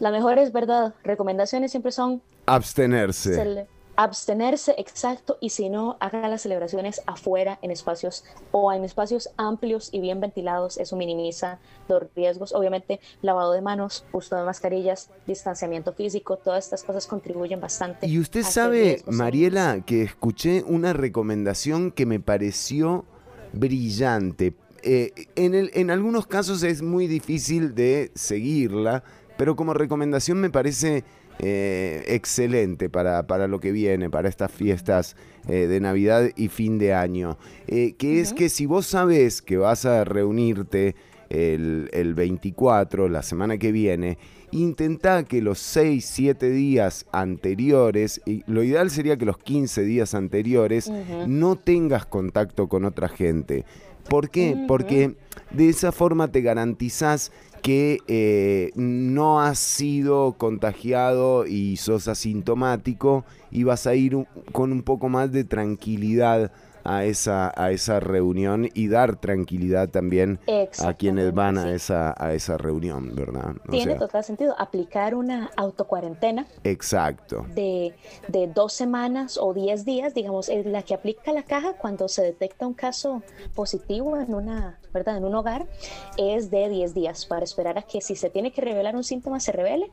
Speaker 2: las mejores, ¿verdad? Recomendaciones siempre son
Speaker 1: Abstenerse.
Speaker 2: abstenerse, exacto, y si no, haga las celebraciones afuera, en espacios o en espacios amplios y bien ventilados. Eso minimiza los riesgos. Obviamente, lavado de manos, uso de mascarillas, distanciamiento físico, todas estas cosas contribuyen bastante.
Speaker 1: Y usted sabe, Mariela, que escuché una recomendación que me pareció brillante. Eh, en, el- en algunos casos es muy difícil de seguirla, pero como recomendación me parece eh, excelente para, para lo que viene, para estas fiestas eh, de Navidad y fin de año. Eh, que es que si vos sabés que vas a reunirte el, el 24, la semana que viene, intentá que los 6, 7 días anteriores, y lo ideal sería que los 15 días anteriores, no tengas contacto con otra gente. ¿Por qué? Porque de esa forma te garantizás que eh, no has sido contagiado y sos asintomático y vas a ir con un poco más de tranquilidad a esa, a esa reunión y dar tranquilidad también a quienes van a esa, a esa reunión, ¿verdad? O
Speaker 2: Tiene
Speaker 1: sea,
Speaker 2: total sentido aplicar una autocuarentena
Speaker 1: exacto.
Speaker 2: de, de dos semanas o diez días, digamos, es la que aplica la caja cuando se detecta un caso positivo en una, ¿verdad? En un hogar, es de 10 días para esperar a que si se tiene que revelar un síntoma se revele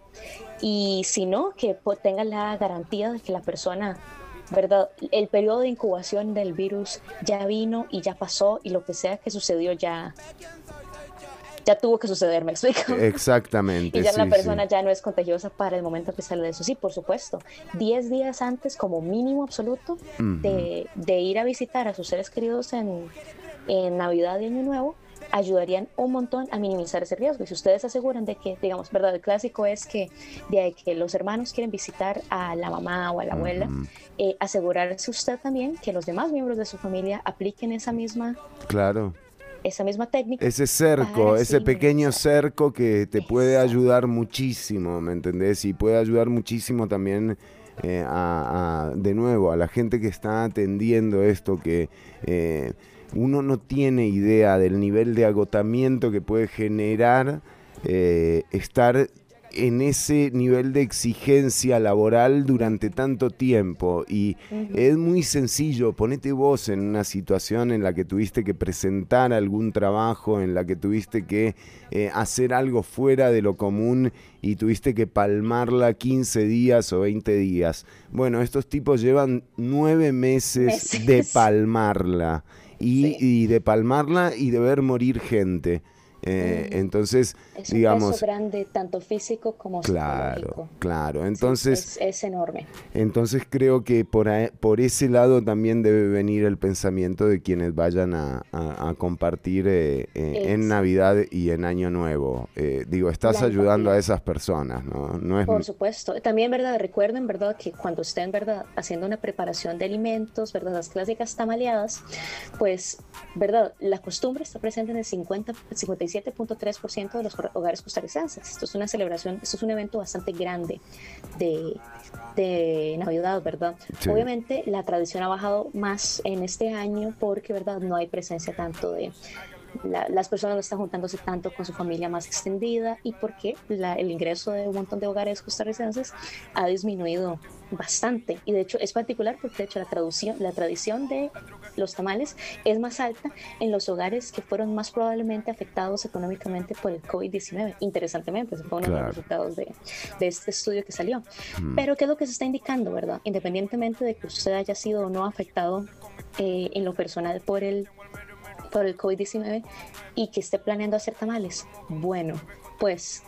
Speaker 2: y si no, que tenga la garantía de que la persona, ¿verdad? El periodo de incubación del virus ya vino y ya pasó y lo que sea que sucedió ya, ya tuvo que suceder, ¿me explico?
Speaker 1: Exactamente.
Speaker 2: Y ya la persona
Speaker 1: sí.
Speaker 2: ya no es contagiosa para el momento que sale de eso. Sí, por supuesto. 10 días antes, como mínimo absoluto, de, de ir a visitar a sus seres queridos en, en Navidad y Año Nuevo, ayudarían un montón a minimizar ese riesgo. Y si ustedes se aseguran de que, digamos, verdad, el clásico es que de ahí que los hermanos quieren visitar a la mamá o a la abuela, eh, asegurarse usted también que los demás miembros de su familia apliquen esa misma,
Speaker 1: Claro.
Speaker 2: esa misma técnica.
Speaker 1: Ese cerco, ese pequeño cerco que te puede ayudar muchísimo, ¿me entendés? Y puede ayudar muchísimo también eh, a, a- de nuevo, a la gente que está atendiendo esto, que eh, uno no tiene idea del nivel de agotamiento que puede generar eh, estar en ese nivel de exigencia laboral durante tanto tiempo y es muy sencillo, ponete vos en una situación en la que tuviste que presentar algún trabajo, en la que tuviste que eh, hacer algo fuera de lo común y tuviste que palmarla 15 días o 20 días. Bueno, estos tipos llevan nueve meses,
Speaker 2: Meses.
Speaker 1: de palmarla y,
Speaker 2: Sí.
Speaker 1: y de palmarla y de ver morir gente. Eh, Entonces,
Speaker 2: Es un
Speaker 1: digamos,
Speaker 2: peso grande, tanto físico como
Speaker 1: Claro,
Speaker 2: psicológico.
Speaker 1: claro.
Speaker 2: Sí,
Speaker 1: Entonces,
Speaker 2: es, es enorme.
Speaker 1: entonces creo que por, por ese lado también debe venir el pensamiento de quienes vayan a, a- a compartir eh, eh, en. Navidad y en Año Nuevo. Digo, estás
Speaker 2: La
Speaker 1: ayudando a esas personas, ¿no? No es
Speaker 2: Por supuesto. También, ¿verdad? Recuerden, ¿verdad? Que cuando estén, ¿verdad? Haciendo una preparación de alimentos, ¿verdad? Las clásicas tamaleadas, pues, ¿verdad? La costumbre está presente en el 50, 57.3% de los hogares costarricenses. Esto es una celebración, esto es un evento bastante grande de, de Navidad, ¿verdad?
Speaker 1: Sí.
Speaker 2: Obviamente la tradición ha bajado más en este año porque, ¿verdad? No hay presencia tanto de la- las personas no están juntándose tanto con su familia más extendida y porque la- el ingreso de un montón de hogares costarricenses ha disminuido bastante. Y de hecho es particular porque de hecho la, traducción, la tradición de los tamales es más alta en los hogares que fueron más probablemente afectados económicamente por el COVID-19. Interesantemente, ese fue uno de
Speaker 1: Claro.
Speaker 2: los resultados de, de este estudio que salió. Pero ¿qué es lo que se está indicando, verdad? Independientemente de que usted haya sido o no afectado eh, en lo personal por el por el COVID-19 y que esté planeando hacer tamales. Bueno, pues,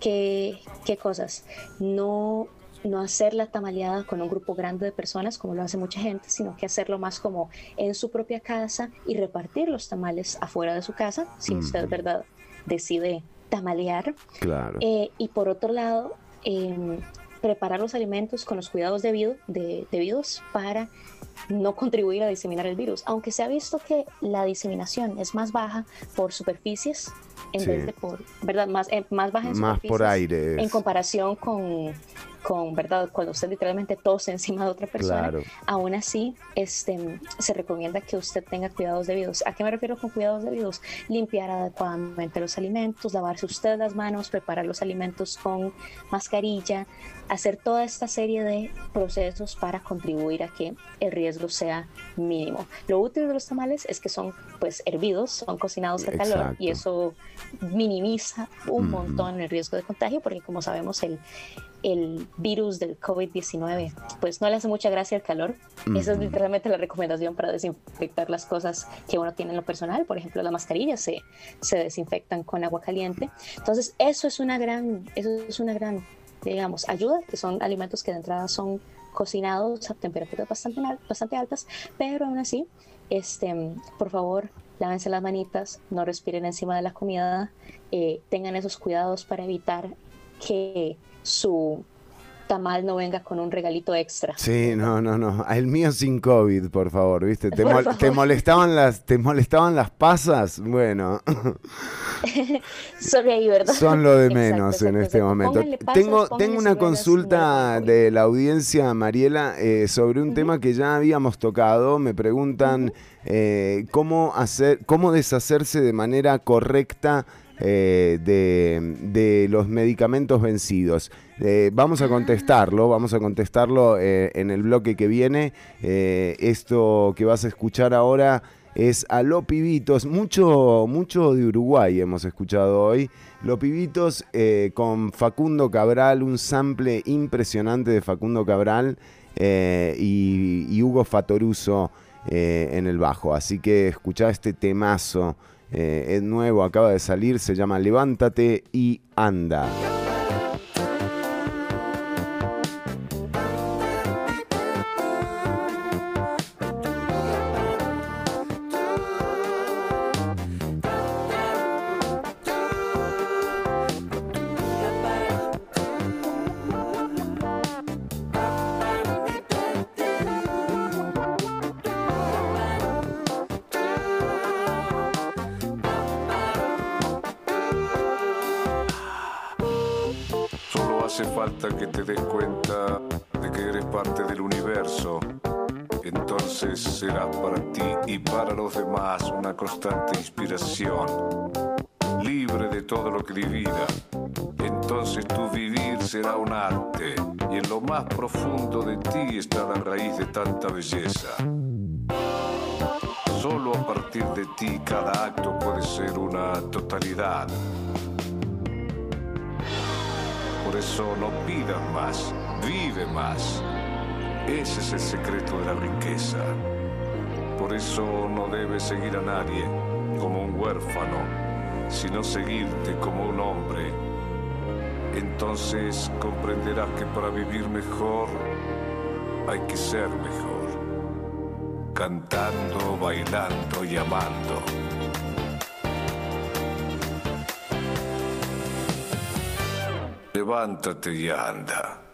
Speaker 2: ¿qué, qué cosas? No, no hacer la tamaleada con un grupo grande de personas como lo hace mucha gente, sino que hacerlo más como en su propia casa y repartir los tamales afuera de su casa, si usted, ¿verdad?, decide tamalear.
Speaker 1: claro.
Speaker 2: Eh, y por otro lado, em, preparar los alimentos con los cuidados debido- de- debidos para no contribuir a diseminar el virus, aunque se ha visto que la diseminación es más baja por superficies en
Speaker 1: Sí.
Speaker 2: vez de por, ¿verdad? Más, eh, más baja en
Speaker 1: Más por
Speaker 2: superficies
Speaker 1: aire.
Speaker 2: En comparación con, con, ¿verdad? Cuando usted literalmente tose encima de otra persona,
Speaker 1: Claro.
Speaker 2: aún así este, se recomienda que usted tenga cuidados debidos. ¿A qué me refiero con cuidados debidos? Limpiar adecuadamente los alimentos, lavarse usted las manos, preparar los alimentos con mascarilla, hacer toda esta serie de procesos para contribuir a que el riesgo sea mínimo. Lo útil de los tamales es que son pues hervidos, son cocinados a calor y eso minimiza un
Speaker 1: Ujú.
Speaker 2: montón el riesgo de contagio porque como sabemos el, el virus del COVID-19 pues no le hace mucha gracia el calor. Esa es literalmente la recomendación para desinfectar las cosas que uno tiene en lo personal. Por ejemplo, las mascarillas se, se desinfectan con agua caliente. Entonces eso es una gran, eso es una gran, digamos, ayuda, que son alimentos que de entrada son cocinados a temperaturas bastante, bastante altas, pero aún así, este, por favor, lávense las manitas, no respiren encima de la comida, eh, tengan esos cuidados para evitar que su tamal no venga con un regalito extra.
Speaker 1: Sí, no, no, no. El mío sin COVID, por favor, ¿viste? ¿Te,
Speaker 2: Por
Speaker 1: mol-
Speaker 2: favor.
Speaker 1: te molestaban las te molestaban las pasas? Bueno,
Speaker 2: Son ahí, ¿verdad?
Speaker 1: son lo de
Speaker 2: Exacto,
Speaker 1: menos en
Speaker 2: exacto,
Speaker 1: este momento.
Speaker 2: Pasas,
Speaker 1: Tengo tengo una consulta de la audiencia, Mariela, eh, sobre un tema que ya habíamos tocado. Me preguntan eh, cómo hacer, cómo deshacerse de manera correcta eh, de, de los medicamentos vencidos. Eh, vamos a contestarlo, vamos a contestarlo eh, en el bloque que viene. Esto que vas a escuchar ahora es a Lo Pibitos, mucho, mucho de Uruguay hemos escuchado hoy. Lo Pibitos con Facundo Cabral, un sample impresionante de Facundo Cabral y, y Hugo Fatoruso en el bajo. Así que escuchá este temazo, eh, es nuevo, acaba de salir, se llama Levántate y anda.
Speaker 9: Constante inspiración. Libre de todo lo que divida. Entonces tu vivir será un arte. Y en lo más profundo de ti está la raíz de tanta belleza. Solo a partir de ti cada acto puede ser una totalidad. Por eso no pidas más, vive más. Ese es el secreto de la riqueza. Por eso no debes seguir a nadie como un huérfano, sino seguirte como un hombre. Entonces comprenderás que para vivir mejor hay que ser mejor. Cantando, bailando y amando. Levántate y anda.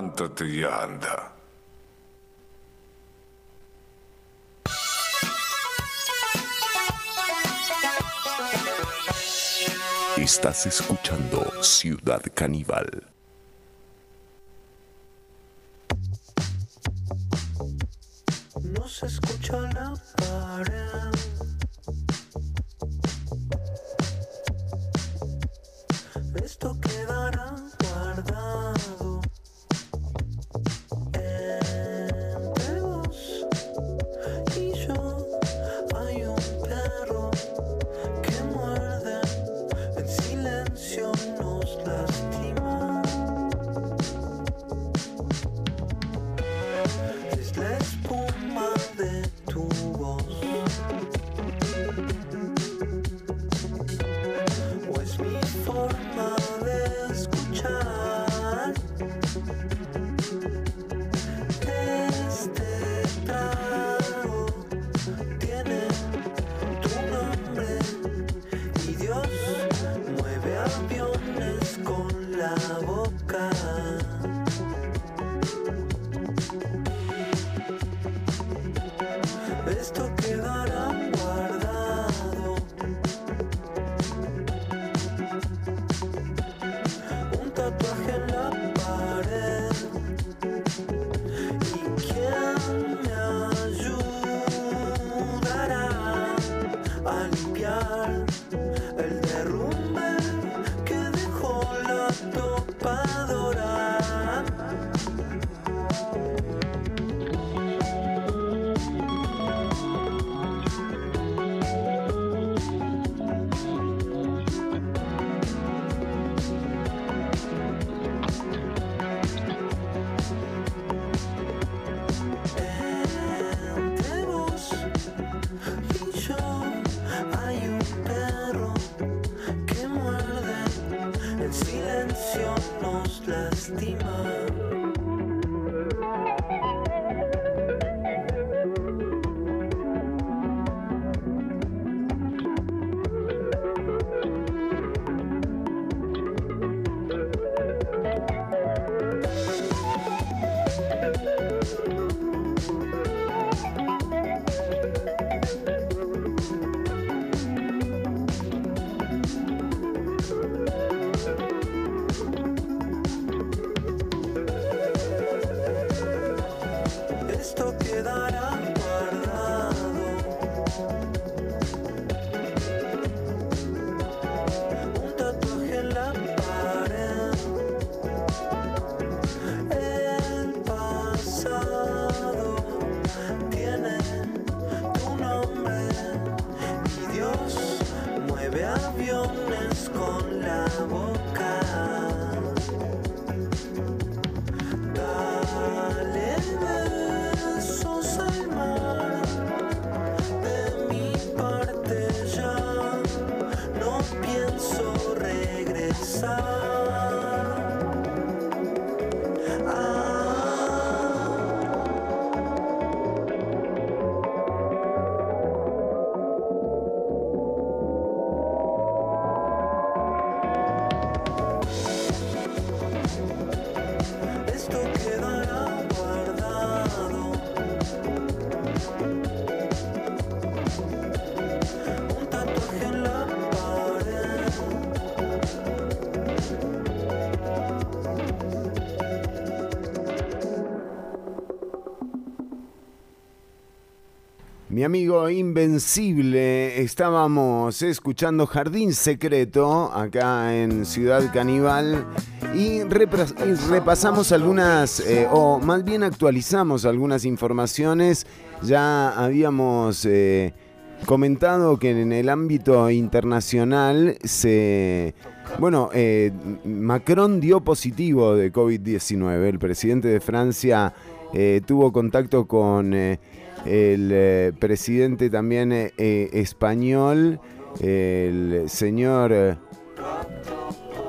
Speaker 9: Levántate y anda.
Speaker 8: Estás escuchando Ciudad Caníbal.
Speaker 10: Mi
Speaker 1: amigo Invencible, estábamos escuchando Jardín Secreto acá en Ciudad Caníbal y, repasamos algunas, eh, o más bien actualizamos algunas informaciones. Ya habíamos eh, comentado que en el ámbito internacional se... Bueno, eh, Macron dio positivo de COVID-19. El presidente de Francia tuvo contacto con el eh, presidente también eh, eh, español, el señor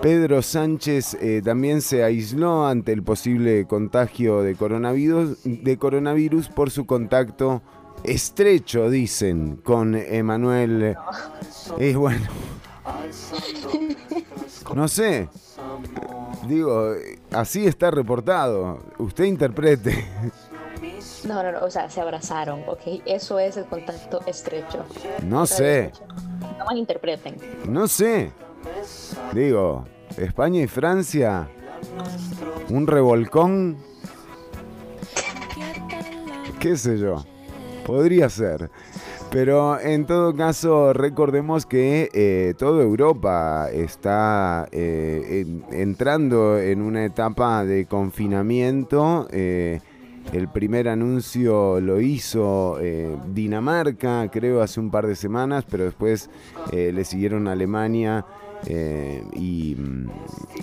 Speaker 1: Pedro Sánchez, también se aisló ante el posible contagio de coronavirus, de coronavirus por su contacto estrecho, dicen, con Emanuel. Es bueno. No sé. Digo, así está reportado. Usted interprete.
Speaker 2: No, no, no, o sea, se abrazaron, ¿ok? Eso es el contacto estrecho.
Speaker 1: No sé.
Speaker 2: No malinterpreten.
Speaker 1: No sé. Digo, España y Francia. Un revolcón. ¿Qué sé yo? Podría ser. Pero en todo caso, recordemos que eh, toda Europa está eh, en- entrando en una etapa de confinamiento. eh, el primer anuncio lo hizo eh, Dinamarca, creo, hace un par de semanas, pero después eh, le siguieron Alemania eh, y mm,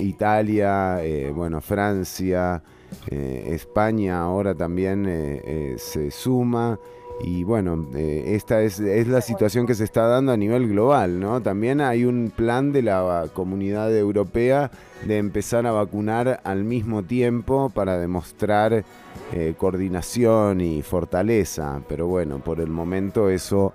Speaker 1: Italia, bueno, Francia, España ahora también se suma. Y bueno, eh, esta es, es la situación que se está dando a nivel global, ¿no? También hay un plan de la comunidad europea de empezar a vacunar al mismo tiempo para demostrar eh, coordinación y fortaleza, pero bueno, por el momento eso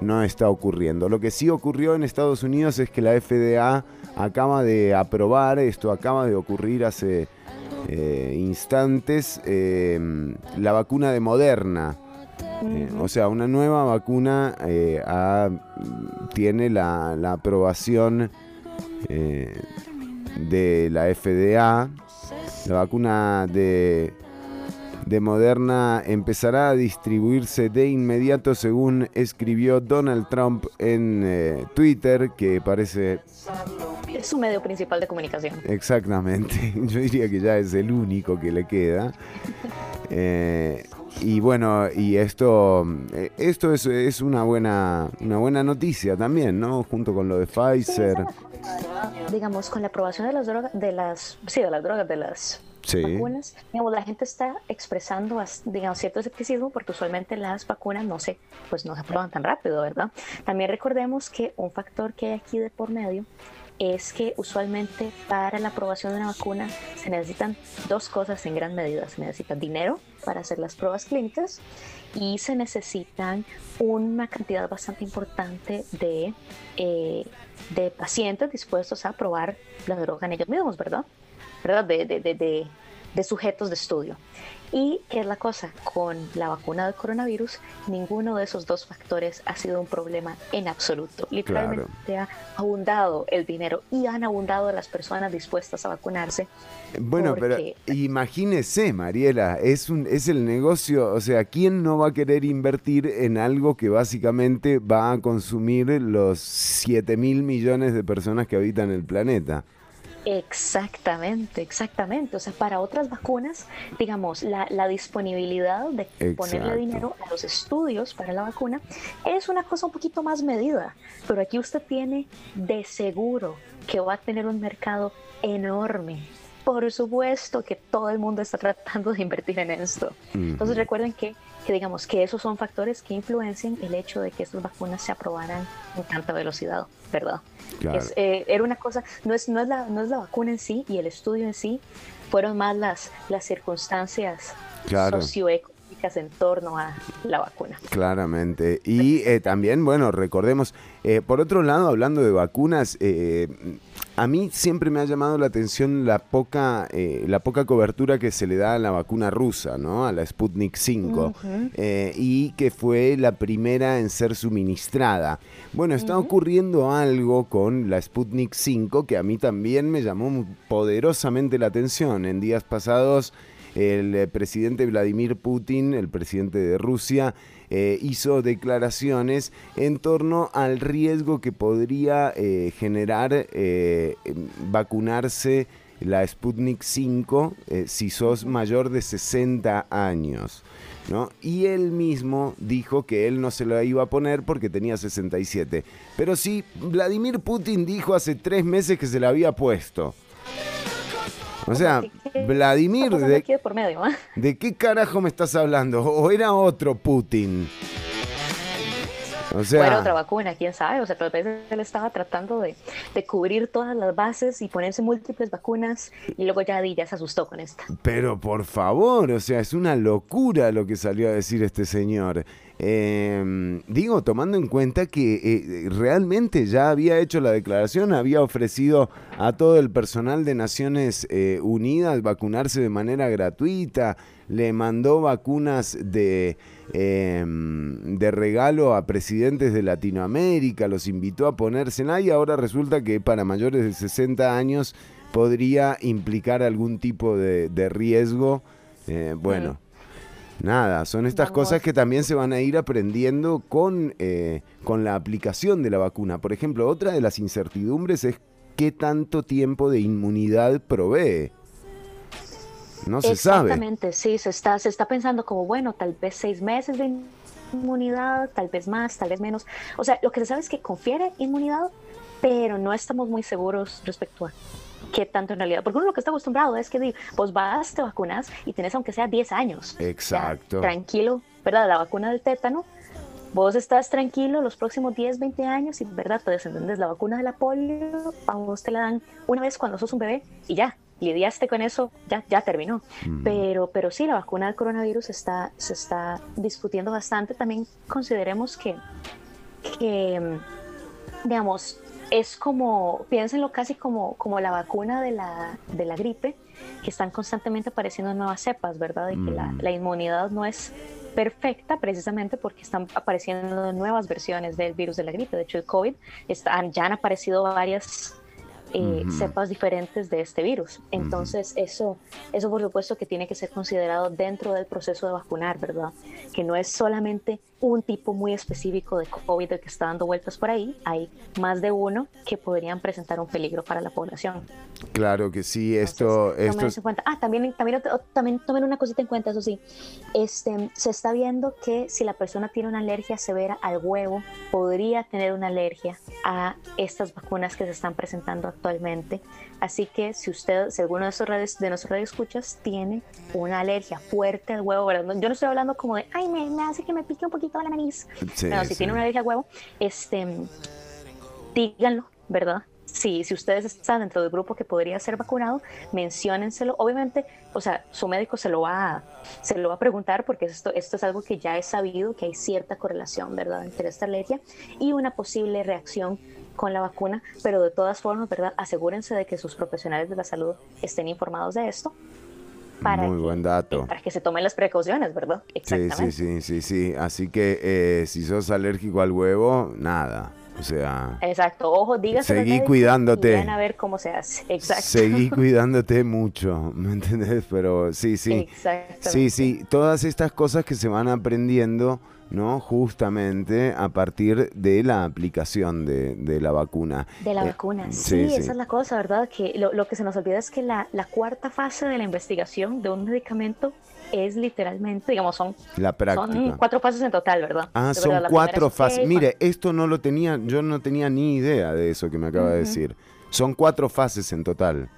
Speaker 1: no está ocurriendo. Lo que sí ocurrió en Estados Unidos es que la FDA acaba de aprobar, esto acaba de ocurrir hace eh, instantes, la vacuna de Moderna. Eh, o sea, una nueva vacuna eh, tiene la, la aprobación eh, de la FDA. La vacuna de, de Moderna empezará a distribuirse de inmediato, según escribió Donald Trump en eh, Twitter, que parece
Speaker 2: Es su medio principal de comunicación.
Speaker 1: Exactamente, yo diría que ya es el único que le queda. Eh, y bueno, y esto, eh, esto es, es una, buena, una buena noticia también, ¿no? Junto con lo de Pfizer.
Speaker 2: Digamos, con la aprobación de las drogas, de las, sí, de las drogas, de las
Speaker 1: Sí.
Speaker 2: vacunas, digamos, la gente está expresando, digamos, cierto escepticismo porque usualmente las vacunas no se, pues no se aprueban tan rápido, ¿verdad? También recordemos que un factor que hay aquí de por medio es que usualmente para la aprobación de una vacuna se necesitan dos cosas en gran medida. Se necesita dinero para hacer las pruebas clínicas y se necesitan una cantidad bastante importante de, eh, de pacientes dispuestos a probar la droga en ellos mismos, ¿verdad? ¿Verdad? De, de, de, de, de sujetos de estudio. Y qué es la cosa, con la vacuna del coronavirus, ninguno de esos dos factores ha sido un problema en absoluto. Literalmente ha abundado el dinero y han abundado las personas dispuestas a vacunarse.
Speaker 1: Bueno,
Speaker 2: porque-
Speaker 1: pero imagínese, Mariela, es, un, es el negocio, o sea, ¿quién no va a querer invertir en algo que básicamente va a consumir los 7 mil millones de personas que habitan el planeta?
Speaker 2: Exactamente, exactamente. O sea, para otras vacunas, digamos, la, la disponibilidad de ponerle dinero a los estudios para la vacuna es una cosa un poquito más medida. Pero aquí usted tiene de seguro que va a tener un mercado enorme. Por supuesto que todo el mundo está tratando de invertir en esto. Entonces recuerden que, que digamos que esos son factores que influencian el hecho de que estas vacunas se aprobaran en tanta velocidad, ¿verdad?
Speaker 1: Claro.
Speaker 2: Es, eh, era una cosa, no es, no, es la, no es la vacuna en sí y el estudio en sí, fueron más las, las circunstancias
Speaker 1: Claro.
Speaker 2: socioeconómicas en torno a la vacuna.
Speaker 1: Claramente. Y eh, también, bueno, recordemos, eh, por otro lado, hablando de vacunas, eh, a mí siempre me ha llamado la atención la poca, eh, la poca cobertura que se le da a la vacuna rusa, ¿no? A la Sputnik 5,
Speaker 11: Ujú.
Speaker 1: eh, y que fue la primera en ser suministrada. Bueno, está ocurriendo algo con la Sputnik 5 que a mí también me llamó poderosamente la atención. En días pasados el eh, presidente Vladimir Putin, el presidente de Rusia, eh, hizo declaraciones en torno al riesgo que podría eh, generar eh, vacunarse la Sputnik 5 eh, si sos mayor de 60 años. ¿no? Y él mismo dijo que él no se la iba a poner porque tenía 67. Pero sí, Vladimir Putin dijo hace tres meses que se la había puesto. O sea, Vladimir,
Speaker 2: Está pasando
Speaker 1: ¿de,
Speaker 2: aquí de por medio, ¿ah?
Speaker 1: ¿de qué carajo me estás hablando? ¿O era otro Putin? O sea,
Speaker 2: otra vacuna, quién sabe. O sea, tal vez él estaba tratando de, de cubrir todas las bases y ponerse múltiples vacunas y luego ya, ya se asustó con esta.
Speaker 1: Pero por favor, o sea, es una locura lo que salió a decir este señor. Eh, digo, tomando en cuenta que eh, realmente ya había hecho la declaración, había ofrecido a todo el personal de Naciones eh, Unidas vacunarse de manera gratuita, le mandó vacunas de, eh, de regalo a presidentes de Latinoamérica, los invitó a ponérsela y ahora resulta que para mayores de 60 años podría implicar algún tipo de, de riesgo. Eh, bueno, nada, son estas cosas que también se van a ir aprendiendo con, eh, con la aplicación de la vacuna. Por ejemplo, otra de las incertidumbres es qué tanto tiempo de inmunidad provee. No se sabe.
Speaker 2: Exactamente, sí, se está, se está pensando como, bueno, tal vez seis meses de inmunidad, tal vez más, tal vez menos. O sea, lo que se sabe es que confiere inmunidad, pero no estamos muy seguros respecto a qué tanto en realidad. Porque uno lo que está acostumbrado es que vos vas, te vacunas y tenés aunque sea 10 años.
Speaker 1: Exacto.
Speaker 2: Tranquilo, ¿verdad? La vacuna del tétano. Vos estás tranquilo los próximos 10, 20 años y, ¿verdad? Te desentendés la vacuna de la polio, a vos te la dan una vez cuando sos un bebé y ya, lidiaste con eso, ya, ya terminó. Pero, pero sí, la vacuna del coronavirus está, se está discutiendo bastante. También consideremos que, que mm, digamos, es como, piénsenlo casi como, como la vacuna de la, de la gripe, que están constantemente apareciendo nuevas cepas, ¿verdad? De que la, la inmunidad no es perfecta precisamente porque están apareciendo nuevas versiones del virus de la gripe. De hecho, el COVID, están, ya han aparecido varias eh, cepas diferentes de este virus. Entonces, eso, eso por supuesto que tiene que ser considerado dentro del proceso de vacunar, ¿verdad? Que no es solamente un tipo muy específico de COVID que está dando vueltas por ahí, hay más de uno que podrían presentar un peligro para la población.
Speaker 1: Claro que sí, esto,
Speaker 2: Tomen
Speaker 1: esto
Speaker 2: en cuenta. Ah, también, también, también tomen una cosita en cuenta, eso sí. Este, se está viendo que si la persona tiene una alergia severa al huevo, podría tener una alergia a estas vacunas que se están presentando actualmente. Así que si usted, si alguno de, esos radios, de nuestros radioescuchas tiene una alergia fuerte al huevo, ¿verdad? No- yo no estoy hablando como de, ay, me, me hace que me pique un poquito la nariz.
Speaker 1: Sí,
Speaker 2: Pero si
Speaker 1: sí.
Speaker 2: tiene una alergia al huevo, este, díganlo, ¿verdad? si, si ustedes están dentro del grupo que podría ser vacunado, menciónenselo. Obviamente, o sea, su médico se lo va a, se lo va a preguntar porque esto, esto es algo que ya es sabido, que hay cierta correlación, ¿verdad?, entre esta alergia y una posible reacción con la vacuna, pero de todas formas, ¿verdad? Asegúrense de que sus profesionales de la salud estén informados de esto para,
Speaker 1: Muy buen dato.
Speaker 2: para que se tomen las precauciones, ¿verdad?
Speaker 1: Sí,
Speaker 2: Exactamente.
Speaker 1: sí, sí, sí, sí. Así que eh, si sos alérgico al huevo, nada. O sea,
Speaker 2: Exacto, ojo, dígaselo al
Speaker 1: Seguí cuidándote.
Speaker 2: y ven a ver cómo se hace. Exacto.
Speaker 1: seguí cuidándote mucho, ¿me entendés? Pero sí, sí. Sí, sí, todas estas cosas que se van aprendiendo, ¿no? Justamente a partir de la aplicación de, de la vacuna.
Speaker 2: De la
Speaker 1: Eh,
Speaker 2: vacuna, sí,
Speaker 1: sí.
Speaker 2: esa es la cosa, ¿verdad? Que lo, lo que se nos olvida es que la, la cuarta fase de la investigación de un medicamento es literalmente, digamos, son,
Speaker 1: La práctica.
Speaker 2: son cuatro fases en total, ¿verdad?
Speaker 1: Ah, son
Speaker 2: verdad,
Speaker 1: cuatro
Speaker 2: es,
Speaker 1: fases. Mire, esto no lo tenía, yo no tenía ni idea de eso que me acaba de decir. Son cuatro fases en total.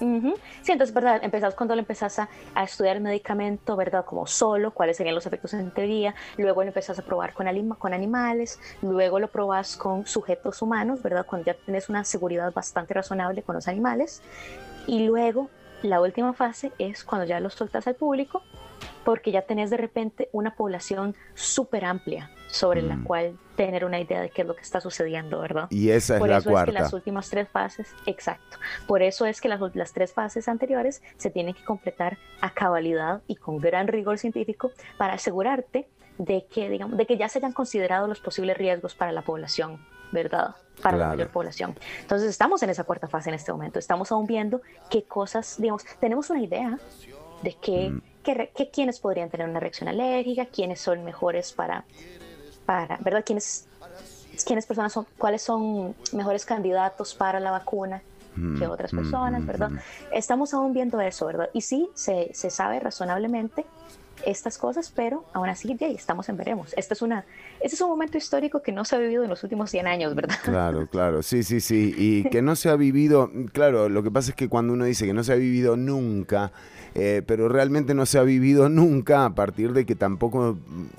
Speaker 2: Ujú. Sí, entonces, ¿verdad? Empezás cuando le empezás a, estudiar el medicamento, ¿verdad? Como solo, cuáles serían los efectos en teoría, luego lo empezás a probar con animales, luego lo probás con sujetos humanos, ¿verdad? Cuando ya tienes una seguridad bastante razonable con los animales, y luego la última fase es cuando ya lo soltas al público, porque ya tenés de repente una población súper amplia sobre la
Speaker 1: Mm.
Speaker 2: cual tener una idea de qué es lo que está sucediendo, ¿verdad?
Speaker 1: Y esa es
Speaker 2: Por
Speaker 1: la
Speaker 2: eso es que las últimas tres fases, exacto. Por eso es que las, las tres fases anteriores se tienen que completar a cabalidad y con gran rigor científico para asegurarte de que, digamos, de que ya se hayan considerado los posibles riesgos para la población, ¿verdad? Para la mayor población. Entonces estamos en esa cuarta fase en este momento. Estamos aún viendo qué cosas, digamos, tenemos una idea de qué,
Speaker 1: Mm.
Speaker 2: Qué- quiénes podrían tener una reacción alérgica, quiénes son mejores para, para ¿verdad? ¿Quiénes, quiénes personas son, cuáles son mejores candidatos para la vacuna que
Speaker 1: Mm,
Speaker 2: otras
Speaker 1: mm,
Speaker 2: personas,
Speaker 1: mm,
Speaker 2: ¿verdad? Estamos aún viendo eso, ¿verdad? Y sí, se, se sabe razonablemente estas cosas, pero aún así ya estamos en veremos. Este es, una, este es un momento histórico que no se ha vivido en los últimos 100 años, ¿verdad?
Speaker 1: Claro, claro, sí, sí, sí. Y que no se ha vivido, claro, lo que pasa es que cuando uno dice que no se ha vivido nunca, eh, pero realmente no se ha vivido nunca a partir de que tampoco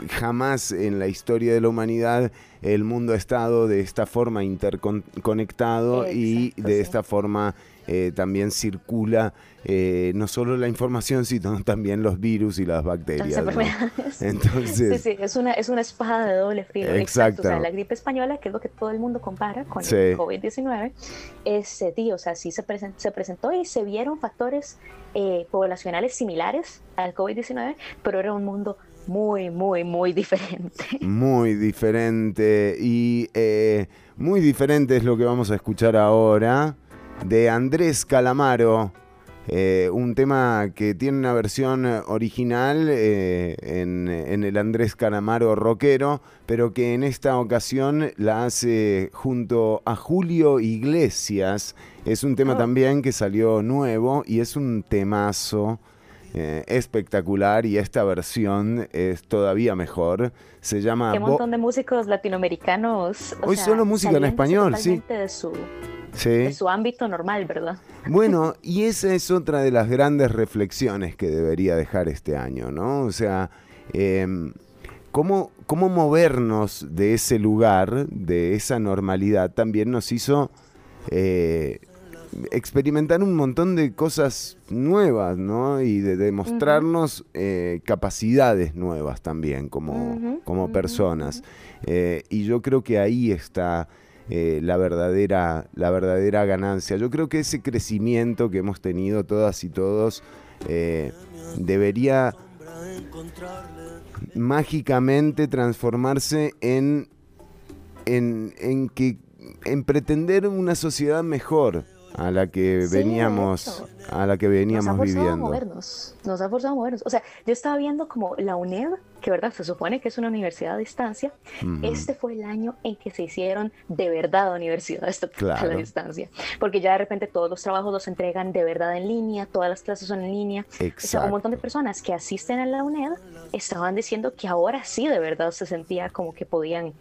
Speaker 1: jamás en la historia de la humanidad el mundo ha estado de esta forma interconectado y de
Speaker 2: sí.
Speaker 1: esta forma eh, también circula eh, no solo la información, sino también los virus y las
Speaker 2: Las
Speaker 1: bacterias. ¿no?
Speaker 2: enfermedades.
Speaker 1: Entonces,
Speaker 2: Sí, sí, es una, es una espada de doble filo.
Speaker 1: Exacto.
Speaker 2: O sea, la gripe española, que es lo que todo el mundo compara con
Speaker 1: Sí.
Speaker 2: el COVID-19, es, eh, tío, o sea, sí se, presen- se presentó y se vieron factores eh, poblacionales similares al COVID-19, pero era un mundo muy, muy, muy diferente.
Speaker 1: Muy diferente y eh, muy diferente es lo que vamos a escuchar ahora de Andrés Calamaro, eh, un tema que tiene una versión original eh, en, en el Andrés Calamaro rockero, pero que en esta ocasión la hace junto a Julio Iglesias. Es un tema
Speaker 2: Oh.
Speaker 1: también que salió nuevo y es un temazo. Eh, espectacular y esta versión es todavía mejor. Se llama
Speaker 2: Qué montón de músicos latinoamericanos.
Speaker 1: Hoy
Speaker 2: sea,
Speaker 1: solo música en español, sí.
Speaker 2: De su,
Speaker 1: Sí.
Speaker 2: de su ámbito normal, ¿verdad?
Speaker 1: Bueno, y esa es otra de las grandes reflexiones que debería dejar este año, ¿no? O sea, em, cómo, cómo movernos de ese lugar, de esa normalidad, también nos hizo eh, experimentar un montón de cosas nuevas, ¿no? Y de demostrarnos eh, capacidades nuevas también como, como personas. Eh, y yo creo que ahí está eh, la, verdadera, la verdadera ganancia. Yo creo que ese crecimiento que hemos tenido todas y todos debería mágicamente transformarse en, en, en que en pretender una sociedad mejor a la que
Speaker 2: Sí,
Speaker 1: veníamos
Speaker 2: hecho.
Speaker 1: a la que
Speaker 2: Nos
Speaker 1: veníamos
Speaker 2: a
Speaker 1: viviendo.
Speaker 2: movernos, nos ha forzado a movernos. O sea, yo estaba viendo como la UNED, que verdad se supone que es una universidad a distancia,
Speaker 1: Ujú.
Speaker 2: este fue el año en que se hicieron de verdad universidades a
Speaker 1: Claro.
Speaker 2: la distancia, porque ya de repente todos los trabajos los entregan de verdad en línea, todas las clases son en línea. O sea, un montón de personas que asisten a la UNED estaban diciendo que ahora sí de verdad se sentía como que podían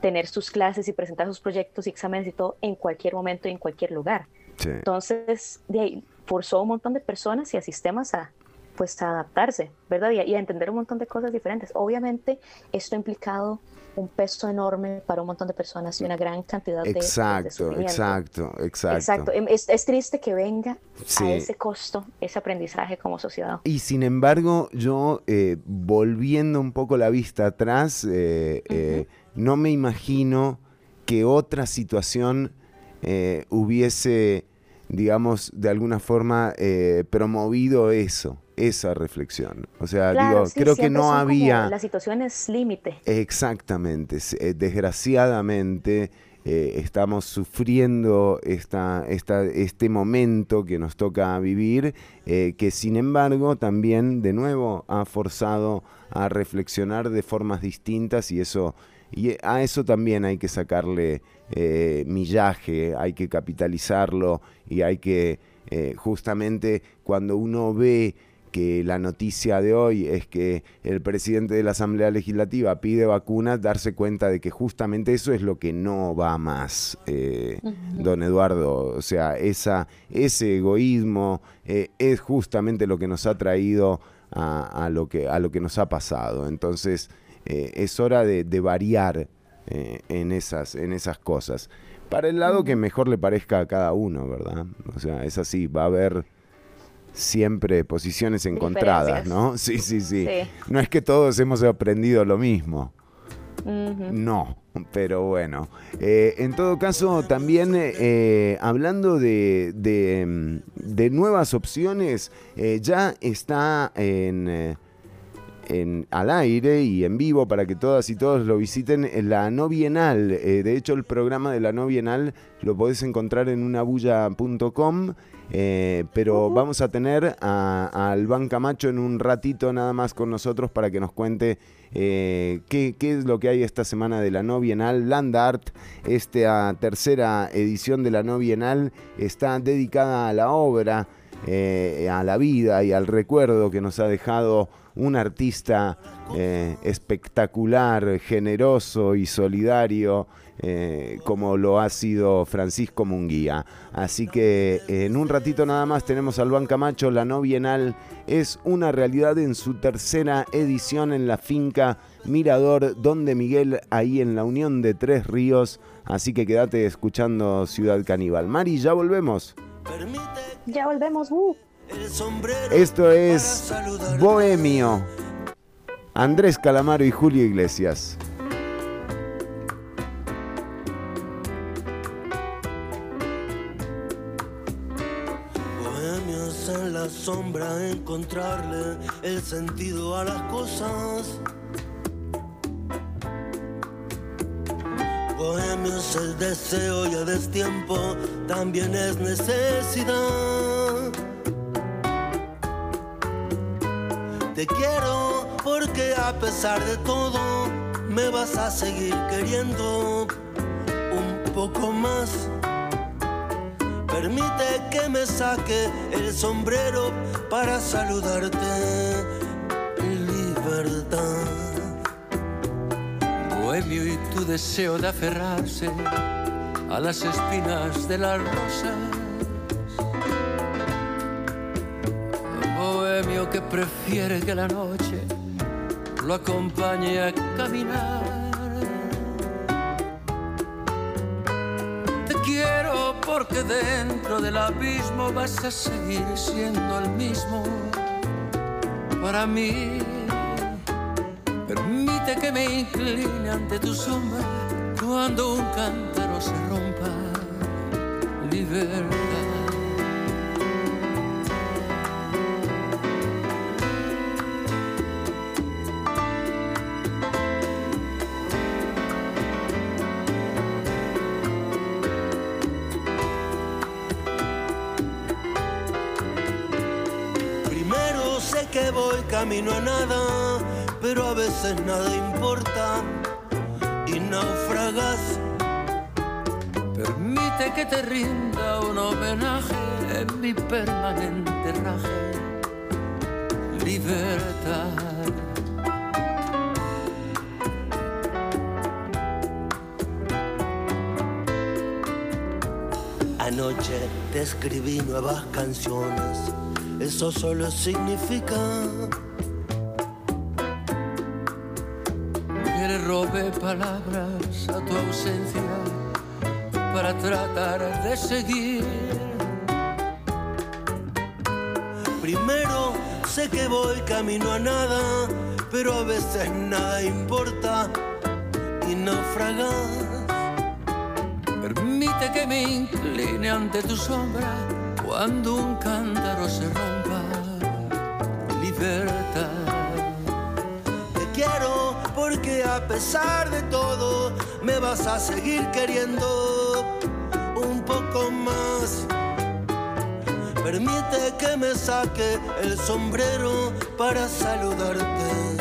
Speaker 2: tener sus clases y presentar sus proyectos y exámenes y todo en cualquier momento y en cualquier lugar.
Speaker 1: Sí.
Speaker 2: Entonces, de ahí forzó a un montón de personas y a sistemas a, pues a adaptarse, ¿verdad? Y, a- y a entender un montón de cosas diferentes. Obviamente esto ha implicado un peso enorme para un montón de personas y una gran cantidad de, de
Speaker 1: Exacto,
Speaker 2: sufrimiento.
Speaker 1: exacto, exacto.
Speaker 2: Exacto. Em- Es, es triste que venga
Speaker 1: Sí.
Speaker 2: a ese costo, ese aprendizaje como sociedad.
Speaker 1: Y sin embargo, yo eh, volviendo un poco la vista atrás, eh, eh, no me imagino que otra situación eh, hubiese, digamos, de alguna forma eh, promovido eso, esa reflexión. O sea,
Speaker 2: Claro,
Speaker 1: digo,
Speaker 2: sí,
Speaker 1: creo que no había...
Speaker 2: Las situaciones límite.
Speaker 1: Exactamente, eh, desgraciadamente eh, estamos sufriendo esta, esta- este momento que nos toca vivir, eh, que sin embargo también de nuevo ha forzado a reflexionar de formas distintas y eso y eh, a eso también hay que sacarle eh, millaje, hay que capitalizarlo y hay que eh, justamente cuando uno ve que la noticia de hoy es que el presidente de la Asamblea Legislativa pide vacunas, darse cuenta de que justamente eso es lo que no va más, eh, don Eduardo. O sea, esa, ese egoísmo eh, es justamente lo que nos ha traído a, a lo, que, a lo que nos ha pasado. Entonces, eh, es hora de, de variar eh, en, esas, en esas cosas. Para el lado que mejor le parezca a cada uno, ¿verdad? O sea, es así, va a haber siempre posiciones encontradas. ¿no? Sí, sí, sí,
Speaker 2: Sí.
Speaker 1: No es que todos hemos aprendido lo mismo. No, pero bueno. Eh, en todo caso, también eh, hablando de, de, mm, de nuevas opciones, eh, ya está en, en- al aire y en vivo para que todas y todos lo visiten en la no bienal. Eh, de hecho, el programa de la no bienal lo podés encontrar en unabulla.com. eh, pero vamos a tener a, a Albán Camacho en un ratito nada más con nosotros para que nos cuente eh, qué, qué es lo que hay esta semana de la no bienal. Land Art, esta tercera edición de la no bienal, está dedicada a la obra, eh, a la vida y al recuerdo que nos ha dejado un artista eh, espectacular, generoso y solidario. eh, como lo ha sido Francisco Munguía. Así que en un ratito nada más tenemos al Ban Camacho, la no bienal es una realidad en su tercera edición en la finca Mirador Donde Miguel, ahí en la Unión de Tres Ríos. Así que quédate escuchando Ciudad Caníbal. Mari, ya volvemos.
Speaker 2: Ya volvemos. uh.
Speaker 1: Esto es Bohemio. Andrés Calamaro y Julio Iglesias.
Speaker 10: Bohemios en la sombra, encontrarle el sentido a las cosas. Bohemios el deseo y a destiempo también es necesidad. Te quiero porque a pesar de todo me vas a seguir queriendo un poco más. Permite que me saque el sombrero para saludarte. Libertad.
Speaker 11: Bohemio y tu deseo de aferrarse a las espinas de las rosas. Prefiere que la noche lo acompañe a caminar. Te quiero porque dentro del abismo vas a seguir siendo el mismo para mí. Permite que me incline ante tu sombra cuando un cántaro se rompa. Libertad.
Speaker 10: Camino a nada, pero a veces nada importa y naufragas.
Speaker 11: Permite que te rinda un homenaje en mi permanente raje. Libertad.
Speaker 10: Anoche te escribí nuevas canciones eso solo significa
Speaker 11: seguir.
Speaker 10: Primero sé que voy camino a nada, pero a veces nada importa y naufragas.
Speaker 11: Permite que me incline ante tu sombra cuando un cántaro se rompa. Libertad.
Speaker 10: Te quiero porque a pesar de todo me vas a seguir queriendo Permite que me saque el sombrero para saludarte.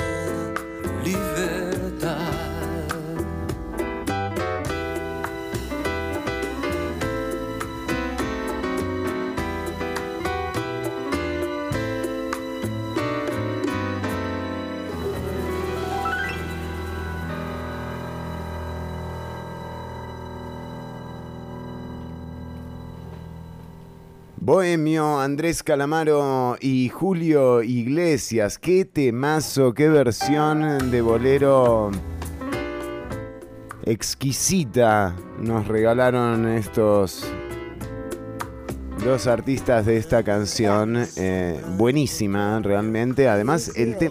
Speaker 1: Andrés Calamaro y Julio Iglesias. Qué temazo, qué versión de bolero exquisita nos regalaron estos dos artistas de esta canción. eh, buenísima, realmente. Además, el te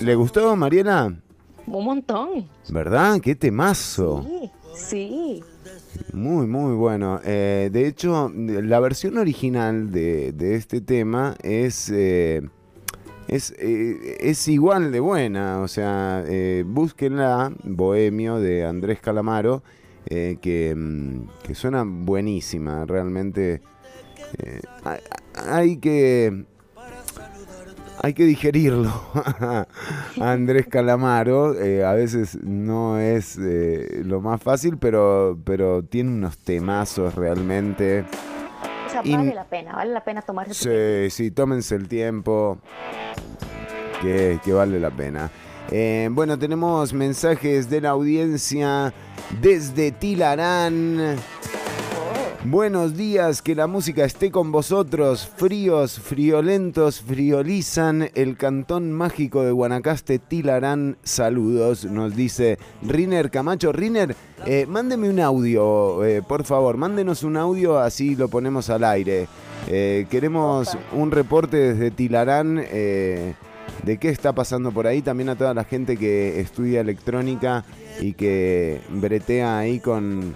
Speaker 1: ¿Le gustó, Mariela?
Speaker 2: Un montón.
Speaker 1: ¿Verdad? Qué temazo.
Speaker 2: Sí, sí.
Speaker 1: Muy, muy bueno. Eh, de hecho, la versión original de, este tema es, eh, es, eh, es igual de buena. O sea, eh, búsquenla, Bohemio de Andrés Calamaro, que, mm, que suena buenísima. Realmente hay que... Hay que digerirlo. Andrés Calamaro eh, a veces no es eh, lo más fácil, pero, pero tiene unos temazos realmente.
Speaker 2: O sea,
Speaker 1: Y-
Speaker 2: vale la pena, vale la pena tomarse su tiempo.
Speaker 1: Sí, sí, tómense el tiempo, que, que vale la pena. Eh, bueno, tenemos mensajes de la audiencia desde Tilarán. Buenos días, que la música esté con vosotros. Fríos, friolentos, friolizan el cantón mágico de Guanacaste, Tilarán. Saludos, nos dice Riner Camacho. Riner, eh, mándeme un audio, eh, por favor, mándenos un audio, así lo ponemos al aire. Eh, queremos un reporte desde Tilarán de qué está pasando por ahí. También a toda la gente que estudia electrónica y que bretea ahí con,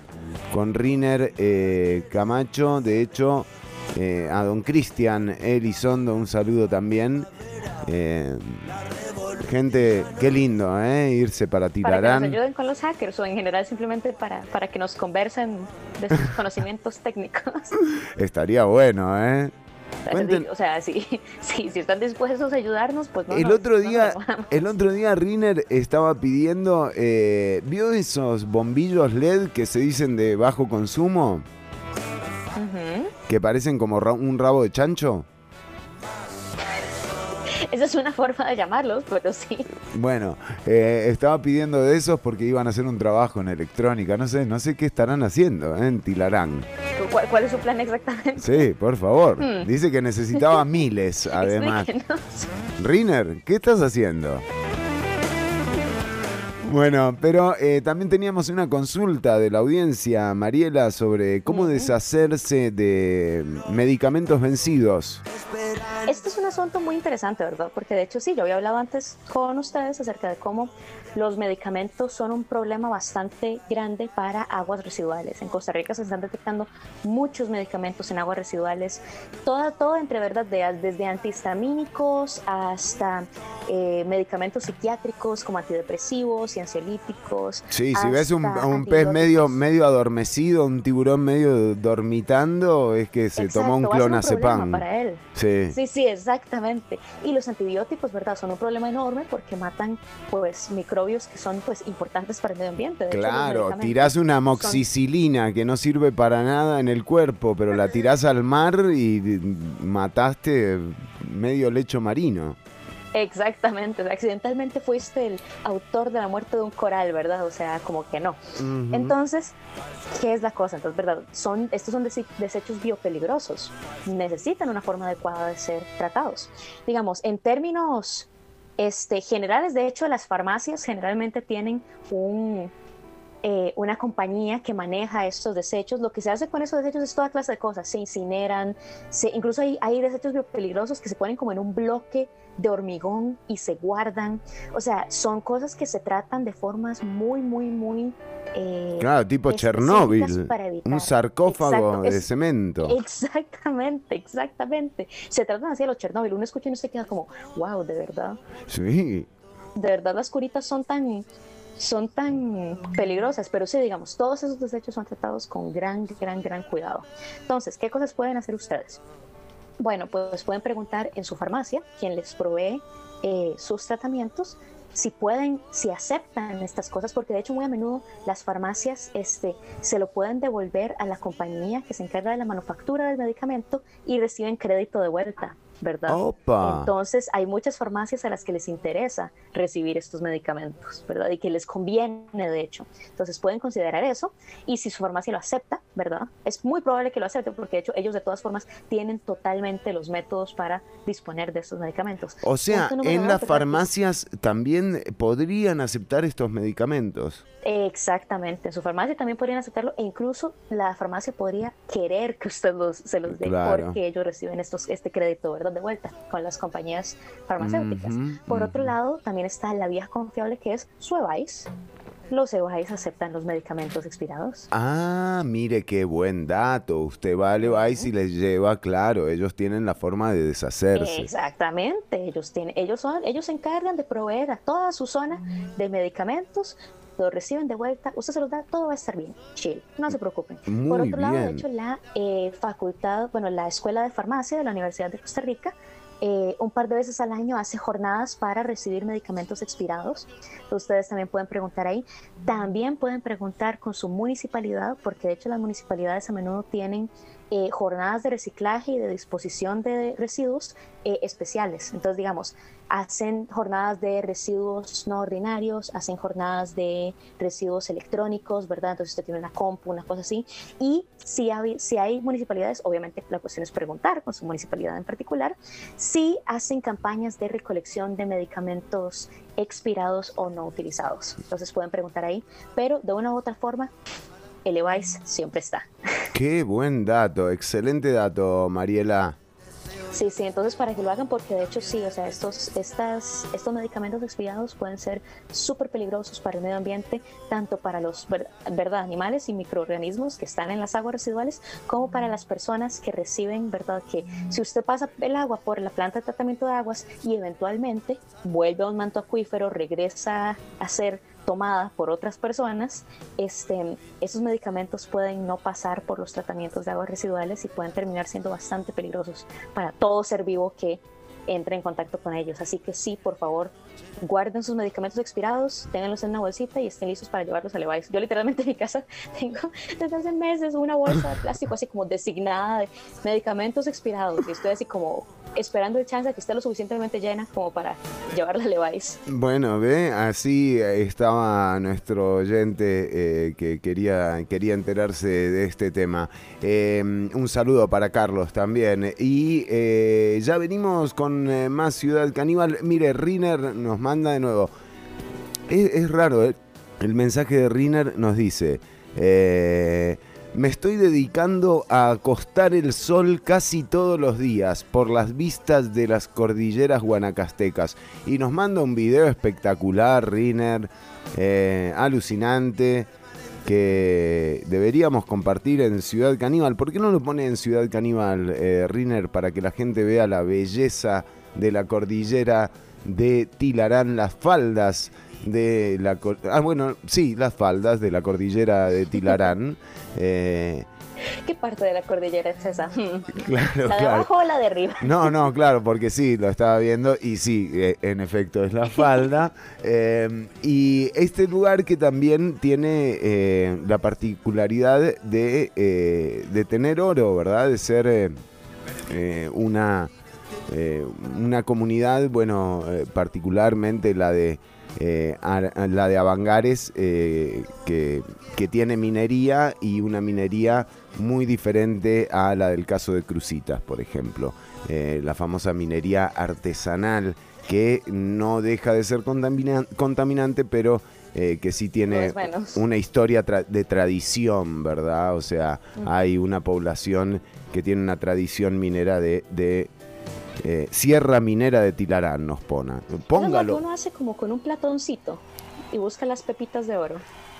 Speaker 1: con Riner eh, Camacho. De hecho, eh, a don Cristian Elizondo, un saludo también. Eh, gente, qué lindo, ¿eh? Irse para
Speaker 2: Para que
Speaker 1: Tilarán.
Speaker 2: nos ayuden con los hackers o en general simplemente para, para que nos conversen de sus conocimientos técnicos.
Speaker 1: Estaría bueno, ¿eh? Cuenten-
Speaker 2: O sea, si, si, si están dispuestos a ayudarnos, pues no.
Speaker 1: el
Speaker 2: nos-
Speaker 1: otro día, el otro día Riner estaba pidiendo, eh, ¿vio esos bombillos LED que se dicen de bajo consumo? Que parecen como ra- un rabo de chancho.
Speaker 2: Esa es una forma de llamarlos, pero sí.
Speaker 1: Bueno, eh, estaba pidiendo de esos porque iban a hacer un trabajo en electrónica. No sé, no sé qué estarán haciendo ¿eh? en Tilarán.
Speaker 2: ¿Cuál, cuál es su plan exactamente?
Speaker 1: Sí, por favor.
Speaker 2: Hmm.
Speaker 1: Dice que necesitaba miles, además. Riner, ¿qué estás haciendo? Bueno, pero eh, también teníamos una consulta de la audiencia, Mariela, sobre cómo deshacerse de medicamentos vencidos.
Speaker 2: Este es un asunto muy interesante, ¿verdad? Porque de hecho sí, yo había hablado antes con ustedes acerca de cómo los medicamentos son un problema bastante grande para aguas residuales. En Costa Rica se están detectando muchos medicamentos en aguas residuales, todo, todo entre verdad, de- desde antihistamínicos hasta eh, medicamentos psiquiátricos como antidepresivos y ansiolíticos.
Speaker 1: Sí, si ves un, un pez medio, medio adormecido, un tiburón medio dormitando, es que se tomó un
Speaker 2: Exacto, a ser
Speaker 1: clonazepam.
Speaker 2: problema para él.
Speaker 1: Sí.
Speaker 2: Sí, sí, exactamente. Y los antibióticos, ¿verdad? Son un problema enorme porque matan, pues, microbios que son, pues, importantes para el medio ambiente. De hecho,
Speaker 1: Claro,
Speaker 2: medicamentos
Speaker 1: tirás una
Speaker 2: son-
Speaker 1: moxicilina que no sirve para nada en el cuerpo, pero la tirás al mar y mataste medio lecho marino.
Speaker 2: Exactamente, accidentalmente fuiste el autor de la muerte de un coral, ¿verdad? O sea, como que no. Entonces, ¿qué es la cosa? Entonces, ¿verdad? Son, estos son desechos biopeligrosos, necesitan una forma adecuada de ser tratados. Digamos, en términos este, generales, de hecho, las farmacias generalmente tienen un, eh, una compañía que maneja estos desechos. Lo que se hace con esos desechos es toda clase de cosas. Se incineran, se, incluso hay, hay desechos peligrosos que se ponen como en un bloque de hormigón y se guardan. O sea, son cosas que se tratan de formas muy, muy, muy...
Speaker 1: Eh, claro, tipo Chernóbil, un sarcófago de cemento.
Speaker 2: Exactamente, exactamente. Se tratan así de los Chernóbil. Uno escucha y uno se queda como, wow, de verdad.
Speaker 1: Sí.
Speaker 2: De verdad las curitas son tan son tan peligrosas, pero sí, digamos, todos esos desechos son tratados con gran, gran, gran cuidado. Entonces, ¿qué cosas pueden hacer ustedes? Bueno, pues pueden preguntar en su farmacia, quien les provee eh, sus tratamientos, si pueden, si aceptan estas cosas, porque de hecho muy a menudo las farmacias este, se lo pueden devolver a la compañía que se encarga de la manufactura del medicamento y reciben crédito de vuelta. ¿Verdad? Entonces hay muchas farmacias a las que les interesa recibir estos medicamentos, ¿verdad? Y que les conviene, de hecho. Entonces pueden considerar eso y si su farmacia lo acepta, ¿verdad? Es muy probable que lo acepte porque de hecho ellos de todas formas tienen totalmente los métodos para disponer de estos medicamentos.
Speaker 1: O sea, en las farmacias también podrían aceptar estos medicamentos.
Speaker 2: Exactamente, en su farmacia también podrían aceptarlo e incluso la farmacia podría querer que usted los, se los dé porque ellos reciben estos, este crédito, ¿verdad? De vuelta con las compañías farmacéuticas. Por otro lado, también está la vía confiable que es Suevice. Los Evais aceptan los medicamentos expirados.
Speaker 1: Ah, mire qué buen dato. Usted va a Levi's y les lleva, claro, ellos tienen la forma de deshacerse.
Speaker 2: Exactamente, ellos tienen, ellos son, ellos se encargan de proveer a toda su zona de medicamentos lo reciben de vuelta, usted se los da, todo va a estar bien, chill, no se preocupen. Por otro lado, de hecho, la eh, facultad, bueno, la Escuela de Farmacia de la Universidad de Costa Rica, eh, un par de veces al año hace jornadas para recibir medicamentos expirados. Ustedes también pueden preguntar ahí. También pueden preguntar con su municipalidad, porque de hecho las municipalidades a menudo tienen eh, jornadas de reciclaje y de disposición de residuos eh, especiales. Entonces, digamos, hacen jornadas de residuos no ordinarios, hacen jornadas de residuos electrónicos, ¿verdad? Entonces usted tiene una compu, una cosa así. Y si hay, si hay municipalidades, obviamente la cuestión es preguntar con su municipalidad en particular, si hacen campañas de recolección de medicamentos expirados o no utilizados. Entonces pueden preguntar ahí, pero de una u otra forma, el EVICE siempre está.
Speaker 1: Qué buen dato, excelente dato, Mariela.
Speaker 2: Sí, sí, entonces para que lo hagan, porque de hecho sí, o sea, estos, estas, estos medicamentos expirados pueden ser súper peligrosos para el medio ambiente, tanto para los verdad, animales y microorganismos que están en las aguas residuales, como para las personas que reciben, verdad, que si usted pasa el agua por la planta de tratamiento de aguas y eventualmente vuelve a un manto acuífero, regresa a ser tomada por otras personas, este, esos medicamentos pueden no pasar por los tratamientos de aguas residuales y pueden terminar siendo bastante peligrosos para todo ser vivo que entre en contacto con ellos. Así que sí, por favor, guarden sus medicamentos expirados, ténganlos en una bolsita y estén listos para llevarlos a Levi's. Yo literalmente en mi casa tengo desde hace meses una bolsa de plástico así como designada de medicamentos expirados y estoy así como esperando el chance de que esté lo suficientemente llena como para llevarla a Levi's.
Speaker 1: Bueno, ve, así estaba nuestro oyente eh, que quería, quería enterarse de este tema. Eh, un saludo para Carlos también. Y eh, ya venimos con más Ciudad Caníbal. Mire, Riner nos manda de nuevo. Es, raro, ¿eh? el mensaje de Riner nos dice, eh, me estoy dedicando a acostar el sol casi todos los días por las vistas de las cordilleras guanacastecas. Y nos manda un video espectacular, Riner, eh, alucinante que deberíamos compartir en Ciudad Caníbal. ¿Por qué no lo pone en Ciudad Caníbal, Riner, para que la gente vea la belleza de la cordillera de Tilarán, las faldas de la... Ah, bueno, sí, las faldas de la cordillera de Tilarán.
Speaker 2: Eh, ¿Qué parte de la cordillera es esa?
Speaker 1: Claro,
Speaker 2: ¿La de abajo o la de arriba?
Speaker 1: No, no, claro, porque sí, lo estaba viendo y sí, eh, en efecto es la falda. Eh, y este lugar que también tiene la particularidad de, de, tener oro, ¿verdad? De ser una eh, una comunidad, bueno, eh, particularmente la de eh, la de Avangares, que, que tiene minería y una minería muy diferente a la del caso de Crucitas, por ejemplo. La famosa minería artesanal, que no deja de ser contamina- contaminante, pero eh, que sí tiene una historia tra- de tradición, ¿verdad? O sea, hay una población que tiene una tradición minera de... de, eh, Sierra Minera de Tilarán nos pone. Póngalo.
Speaker 2: uno hace como con un platoncito y busca las pepitas de oro.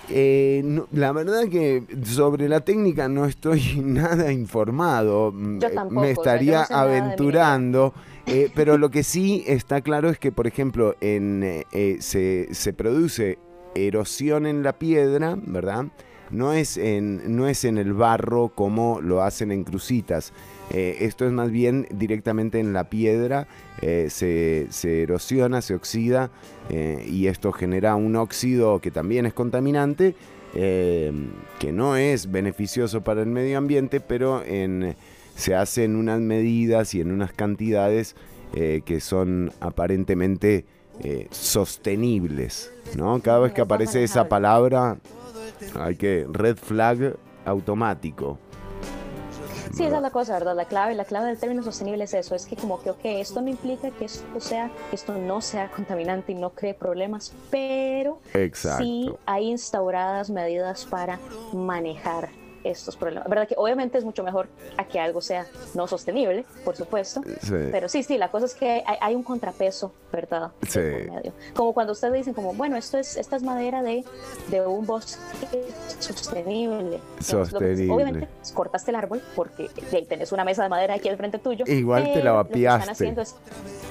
Speaker 1: Eh, no, la verdad que sobre la técnica no estoy nada informado. Mm,
Speaker 2: Yo
Speaker 1: eh,
Speaker 2: tampoco,
Speaker 1: Me
Speaker 2: o sea, yo
Speaker 1: estaría
Speaker 2: no sé
Speaker 1: aventurando. eh, pero lo que sí está claro es que, por ejemplo, en, se, se produce erosión en la piedra, ¿verdad? No es en, no es en el barro como lo hacen en crucitas. Eh, esto es más bien directamente en la piedra, eh, se, se erosiona, se oxida eh, y esto genera un óxido que también es contaminante, que no es beneficioso para el medio ambiente, pero en, se hace en unas medidas y en unas cantidades que son aparentemente sostenibles. ¿no? Cada vez que aparece esa palabra, hay que red flag automático.
Speaker 2: Sí, esa es la cosa, ¿verdad? La clave, la clave del término sostenible es eso, es que como que, ok, esto no implica que esto sea, que esto no sea contaminante y no cree problemas, pero
Speaker 1: Exacto.
Speaker 2: sí hay instauradas medidas para manejar estos problemas. ¿Verdad? Que obviamente es mucho mejor a que algo sea no sostenible, por supuesto,
Speaker 1: Sí.
Speaker 2: pero sí, sí, la cosa es que hay, hay un contrapeso, ¿verdad?
Speaker 1: Sí.
Speaker 2: medio. Como cuando ustedes dicen como, bueno, esto es, esta es madera de, de un bosque sostenible. Que-
Speaker 1: Sostenible.
Speaker 2: obviamente cortaste el árbol porque ahí tenés una mesa de madera aquí al frente tuyo.
Speaker 1: Igual te la
Speaker 2: haciendo es-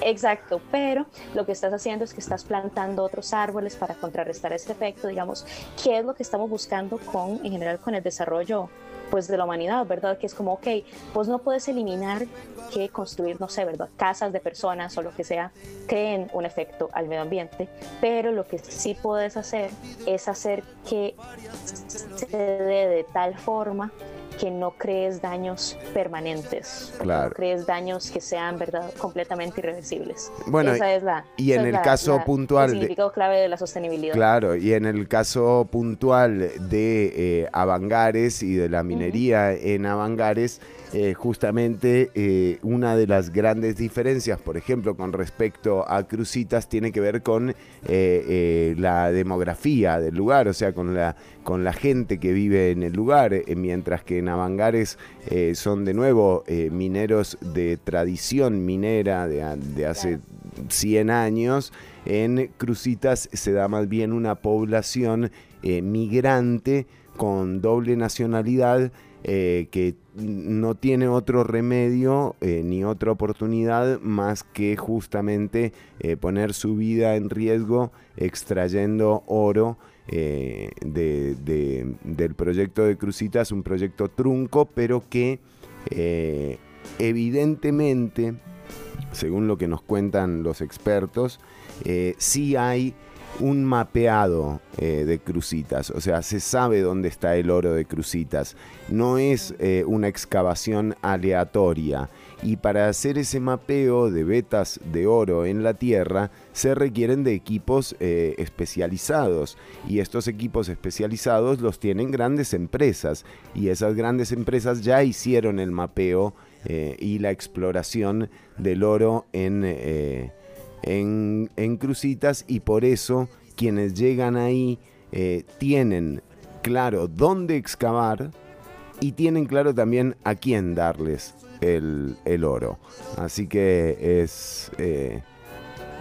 Speaker 2: exacto, pero lo que estás haciendo es que estás plantando otros árboles para contrarrestar ese efecto, digamos, ¿qué es lo que estamos buscando con, en general, con el desarrollo pues de la humanidad, ¿verdad? Que es como, ok, pues no puedes eliminar que construir, no sé, ¿verdad? Casas de personas o lo que sea creen un efecto al medio ambiente, pero lo que sí puedes hacer es hacer que se dé de tal forma que no crees daños permanentes,
Speaker 1: Claro.
Speaker 2: no crees daños que sean, ¿verdad?, completamente irreversibles.
Speaker 1: Bueno,
Speaker 2: Esa es la,
Speaker 1: y en el
Speaker 2: la-
Speaker 1: caso
Speaker 2: la-
Speaker 1: puntual
Speaker 2: el
Speaker 1: de-
Speaker 2: significado clave de la sostenibilidad.
Speaker 1: Claro, y en el caso puntual de eh, Avangares y de la minería en Avangares, eh, justamente eh, una de las grandes diferencias, por ejemplo, con respecto a Crucitas, tiene que ver con eh, la demografía del lugar, o sea, con la, con la gente que vive en el lugar, mientras que en Avangares son de nuevo mineros de tradición minera de, de hace 100 años. En Crucitas se da más bien una población migrante con doble nacionalidad eh, que no tiene otro remedio eh, ni otra oportunidad más que justamente eh, poner su vida en riesgo extrayendo oro de- de- del proyecto de Crucitas, un proyecto trunco, pero que evidentemente, según lo que nos cuentan los expertos, sí hay un mapeado eh, de crucitas, o sea, se sabe dónde está el oro de crucitas, no es eh, una excavación aleatoria. Y para hacer ese mapeo de vetas de oro en la Tierra se requieren de equipos eh, especializados. Y estos equipos especializados los tienen grandes empresas. Y esas grandes empresas ya hicieron el mapeo y la exploración del oro en, en, en crucitas. Y por eso quienes llegan ahí eh, tienen claro dónde excavar y tienen claro también a quién darles el, el oro. Así que es, eh,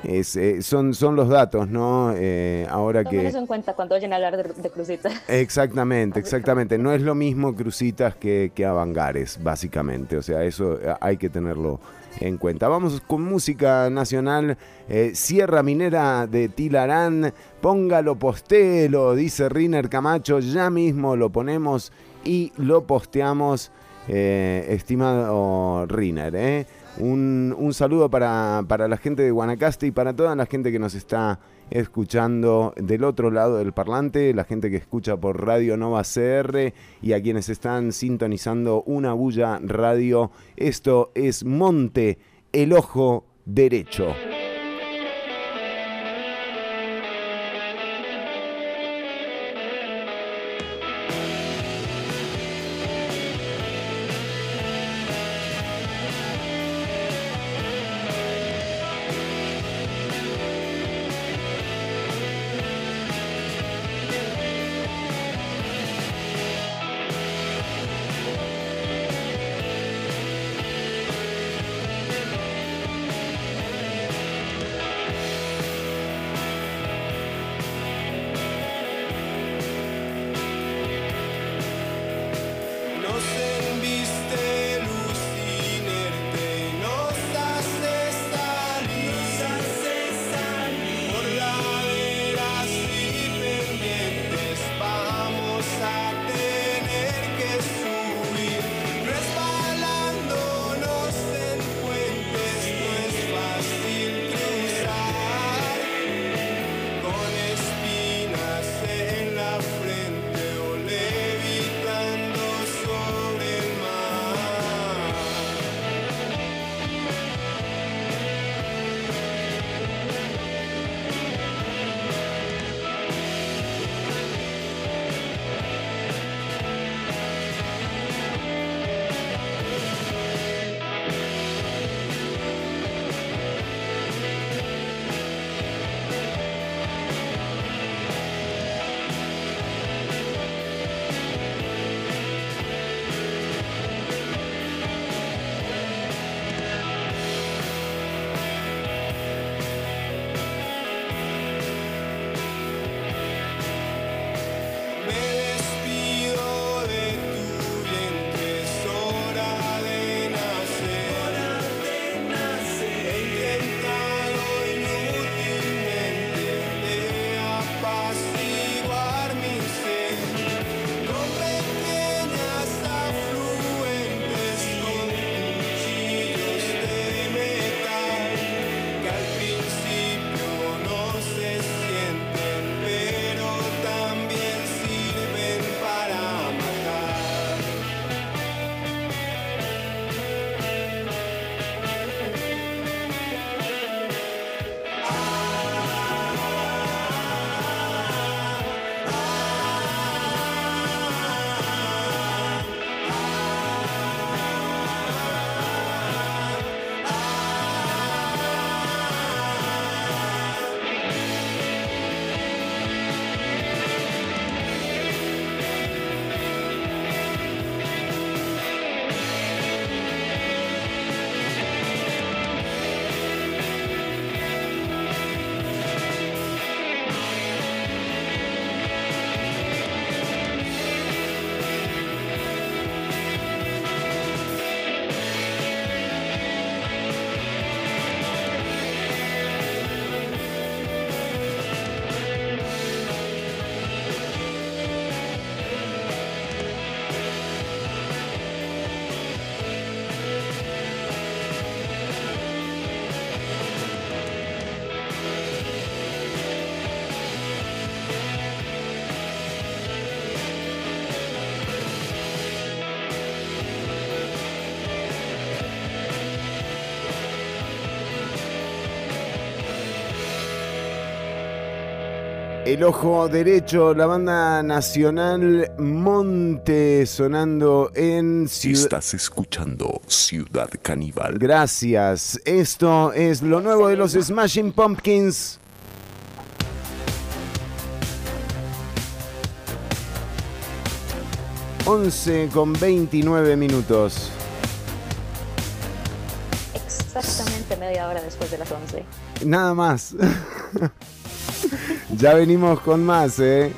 Speaker 1: es, eh, son, son los datos, ¿no? Eh, ahora
Speaker 2: Tomen
Speaker 1: que...
Speaker 2: eso en cuenta cuando oyen hablar de, de Cruzita.
Speaker 1: Exactamente, exactamente. No es lo mismo Crucitas que, que Avangares, básicamente. O sea, eso hay que tenerlo en cuenta. Vamos con música nacional. eh, Sierra Minera de Tilarán. Póngalo, postelo, dice Riner Camacho. Ya mismo lo ponemos y lo posteamos, eh, estimado Riner. ¿eh? Un, un saludo para, para la gente de Guanacaste y para toda la gente que nos está escuchando del otro lado del parlante, la gente que escucha por Radio Nova CR y a quienes están sintonizando una bulla radio. Esto es Monte,
Speaker 12: el ojo derecho.
Speaker 1: El
Speaker 12: ojo derecho, la banda nacional Monte sonando en Ciudad.
Speaker 8: Estás escuchando Ciudad Caníbal.
Speaker 12: Gracias. Esto es lo nuevo de los Smashing Pumpkins. Once con 29 minutos.
Speaker 2: Exactamente media hora después de las 11.
Speaker 12: Nada más. Ya venimos con más, ¿eh?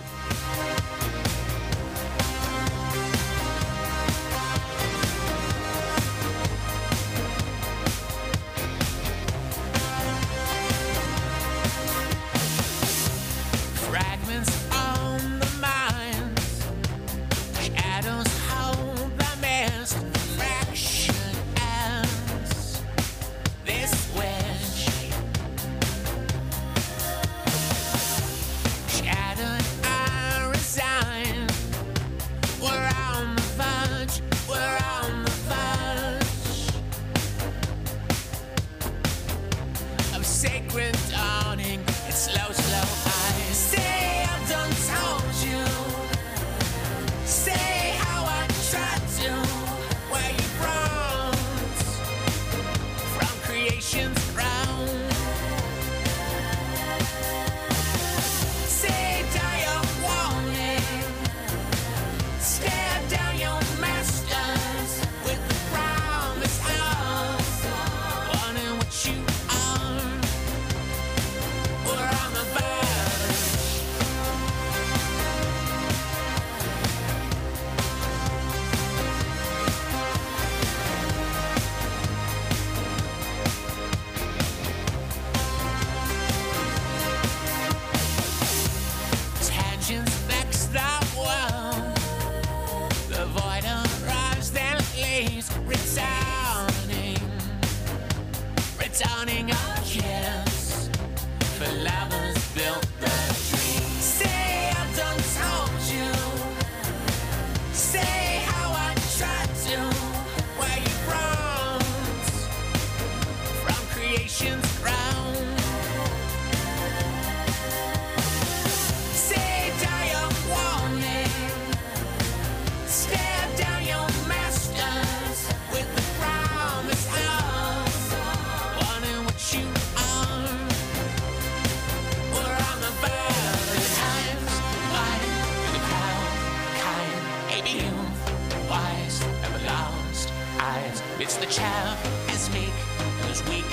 Speaker 13: It's the child as meek and as weak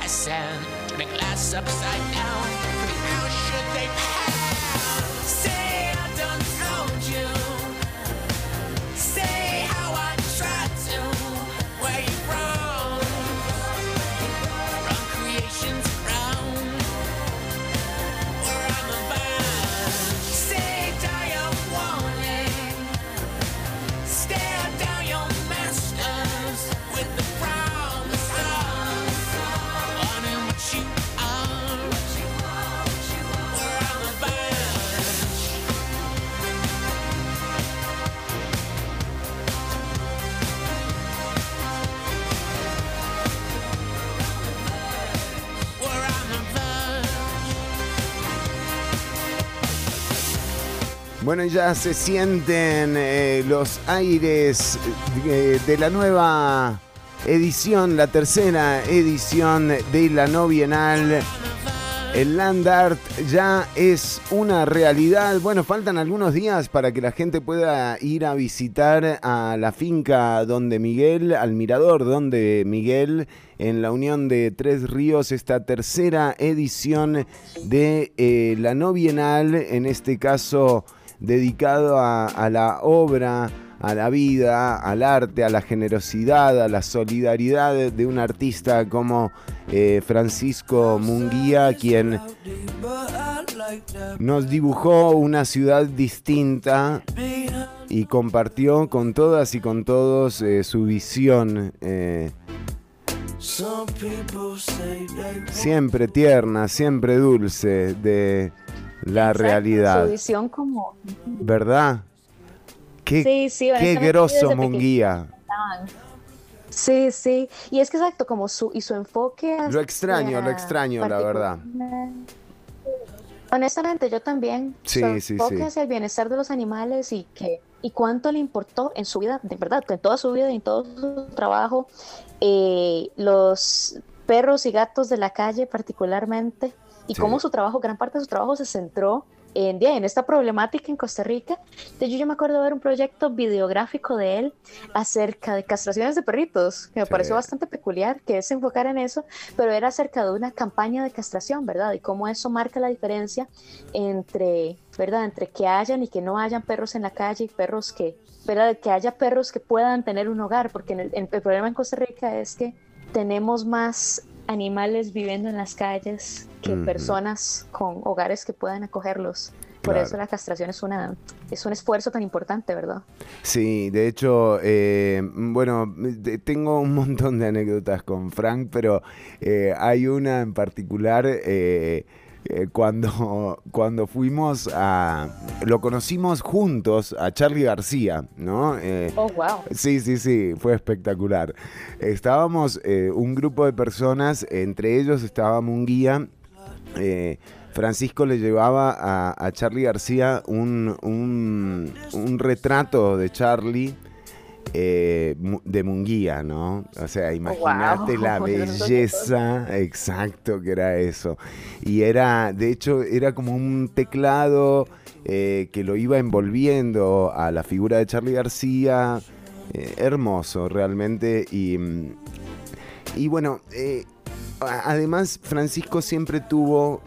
Speaker 13: as sand. Turning glass upside down. House should they pound.
Speaker 1: Bueno, ya se sienten eh, los aires eh, de la nueva edición, la tercera edición de la no bienal. El Land Art ya es una realidad. Bueno, faltan algunos días para que la gente pueda ir a visitar a la finca donde Miguel, al mirador donde Miguel, en la unión de Tres Ríos, esta tercera edición de eh, la no bienal, en este caso dedicado a, a la obra, a la vida, al arte, a la generosidad, a la solidaridad de, de un artista como eh, Francisco Munguía, quien nos dibujó una ciudad distinta y compartió con todas y con todos eh, su visión. eh, siempre tierna, siempre dulce de la realidad.
Speaker 2: Su visión como...
Speaker 1: ¿Verdad? Qué,
Speaker 2: Sí, sí,
Speaker 1: qué grosso Munguía.
Speaker 2: Sí, sí. Y es que exacto, como su, y su enfoque.
Speaker 1: Lo extraño, lo extraño, la verdad.
Speaker 2: Honestamente, yo también.
Speaker 1: Sí,
Speaker 2: su
Speaker 1: sí,
Speaker 2: enfoque
Speaker 1: sí.
Speaker 2: hacia el bienestar de los animales y que y cuánto le importó en su vida, de verdad, en toda su vida y en todo su trabajo, eh, los perros y gatos de la calle particularmente, y
Speaker 14: Sí.
Speaker 2: cómo su trabajo, gran parte de su trabajo se centró en, en esta problemática en Costa Rica. De hecho, yo me acuerdo de ver un proyecto videográfico de él acerca de castraciones de perritos, que me
Speaker 14: Sí.
Speaker 2: pareció bastante peculiar que él se enfocara en eso, pero era acerca de una campaña de castración, ¿verdad? Y cómo eso marca la diferencia entre, ¿verdad? Entre que hayan y que no hayan perros en la calle y perros que, ¿verdad? Que haya perros que puedan tener un hogar, porque en el, en- el problema en Costa Rica es que tenemos más animales viviendo en las calles que personas con hogares que puedan acogerlos. Por
Speaker 1: Claro.
Speaker 2: eso la castración es una es un esfuerzo tan importante, ¿verdad?
Speaker 1: Sí, de hecho, eh, bueno, tengo un montón de anécdotas con Frank, pero eh, hay una en particular eh, eh, cuando, cuando fuimos a... Lo conocimos juntos a Charlie García, ¿no? Eh,
Speaker 2: Oh, wow.
Speaker 1: Sí, sí, sí, fue espectacular. Estábamos eh, un grupo de personas, entre ellos estaba un guía. eh, Francisco le llevaba a, a Charlie García un, un- un retrato de Charlie eh, de Munguía, ¿no? O sea, imagínate la belleza, exacto que era eso. Y era, de hecho, era como un teclado eh, que lo iba envolviendo a la figura de Charlie García. eh, hermoso, realmente. Y, y bueno, además Francisco siempre tuvo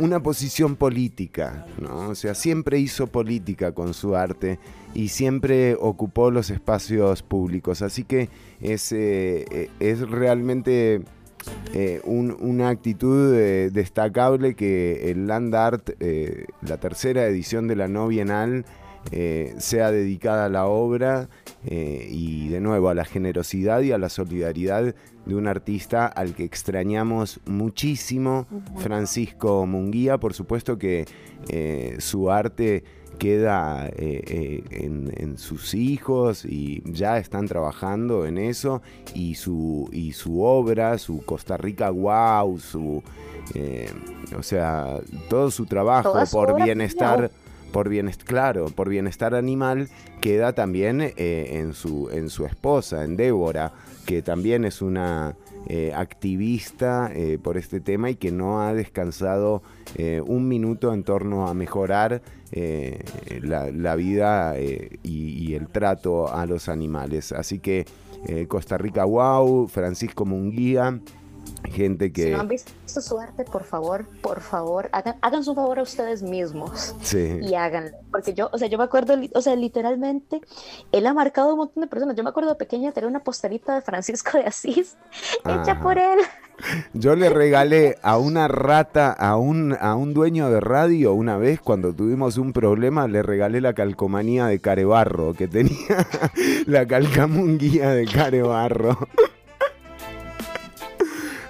Speaker 1: una posición política, ¿no? O sea, siempre hizo política con su arte y siempre ocupó los espacios públicos. Así que es, eh, eh, es realmente eh, un- una actitud destacable que el Land Art, la tercera edición de la no bienal, eh, sea dedicada a la obra eh, y de nuevo a la generosidad y a la solidaridad de un artista al que extrañamos muchísimo, Francisco Munguía. Por supuesto que eh, su arte queda eh, eh, en, en sus hijos y ya están trabajando en eso y su, y su obra, su Costa Rica Wow, su, eh, o sea, todo su trabajo por bienestar. Por bienestar, claro, por bienestar animal queda también eh, en, su, en su esposa, en Débora, que también es una eh, activista eh, por este tema y que no ha descansado un minuto en torno a mejorar la, vida y, y el trato a los animales. Así que Costa Rica Wow, Francisco Munguía, gente
Speaker 2: Si
Speaker 1: que...
Speaker 2: no han visto su arte, por favor, por favor, hagan, hagan su favor a ustedes mismos
Speaker 1: Sí.
Speaker 2: y háganlo. Porque yo, o sea, yo me acuerdo, o sea, literalmente, él ha marcado a un montón de personas. Yo me acuerdo de pequeña tener una posterita de Francisco de Asís hecha por él.
Speaker 1: Yo le regalé a una rata, a un, a un dueño de radio, una vez cuando tuvimos un problema, le regalé la calcomanía de Carebarro, que tenía la calcamunguía de Carebarro.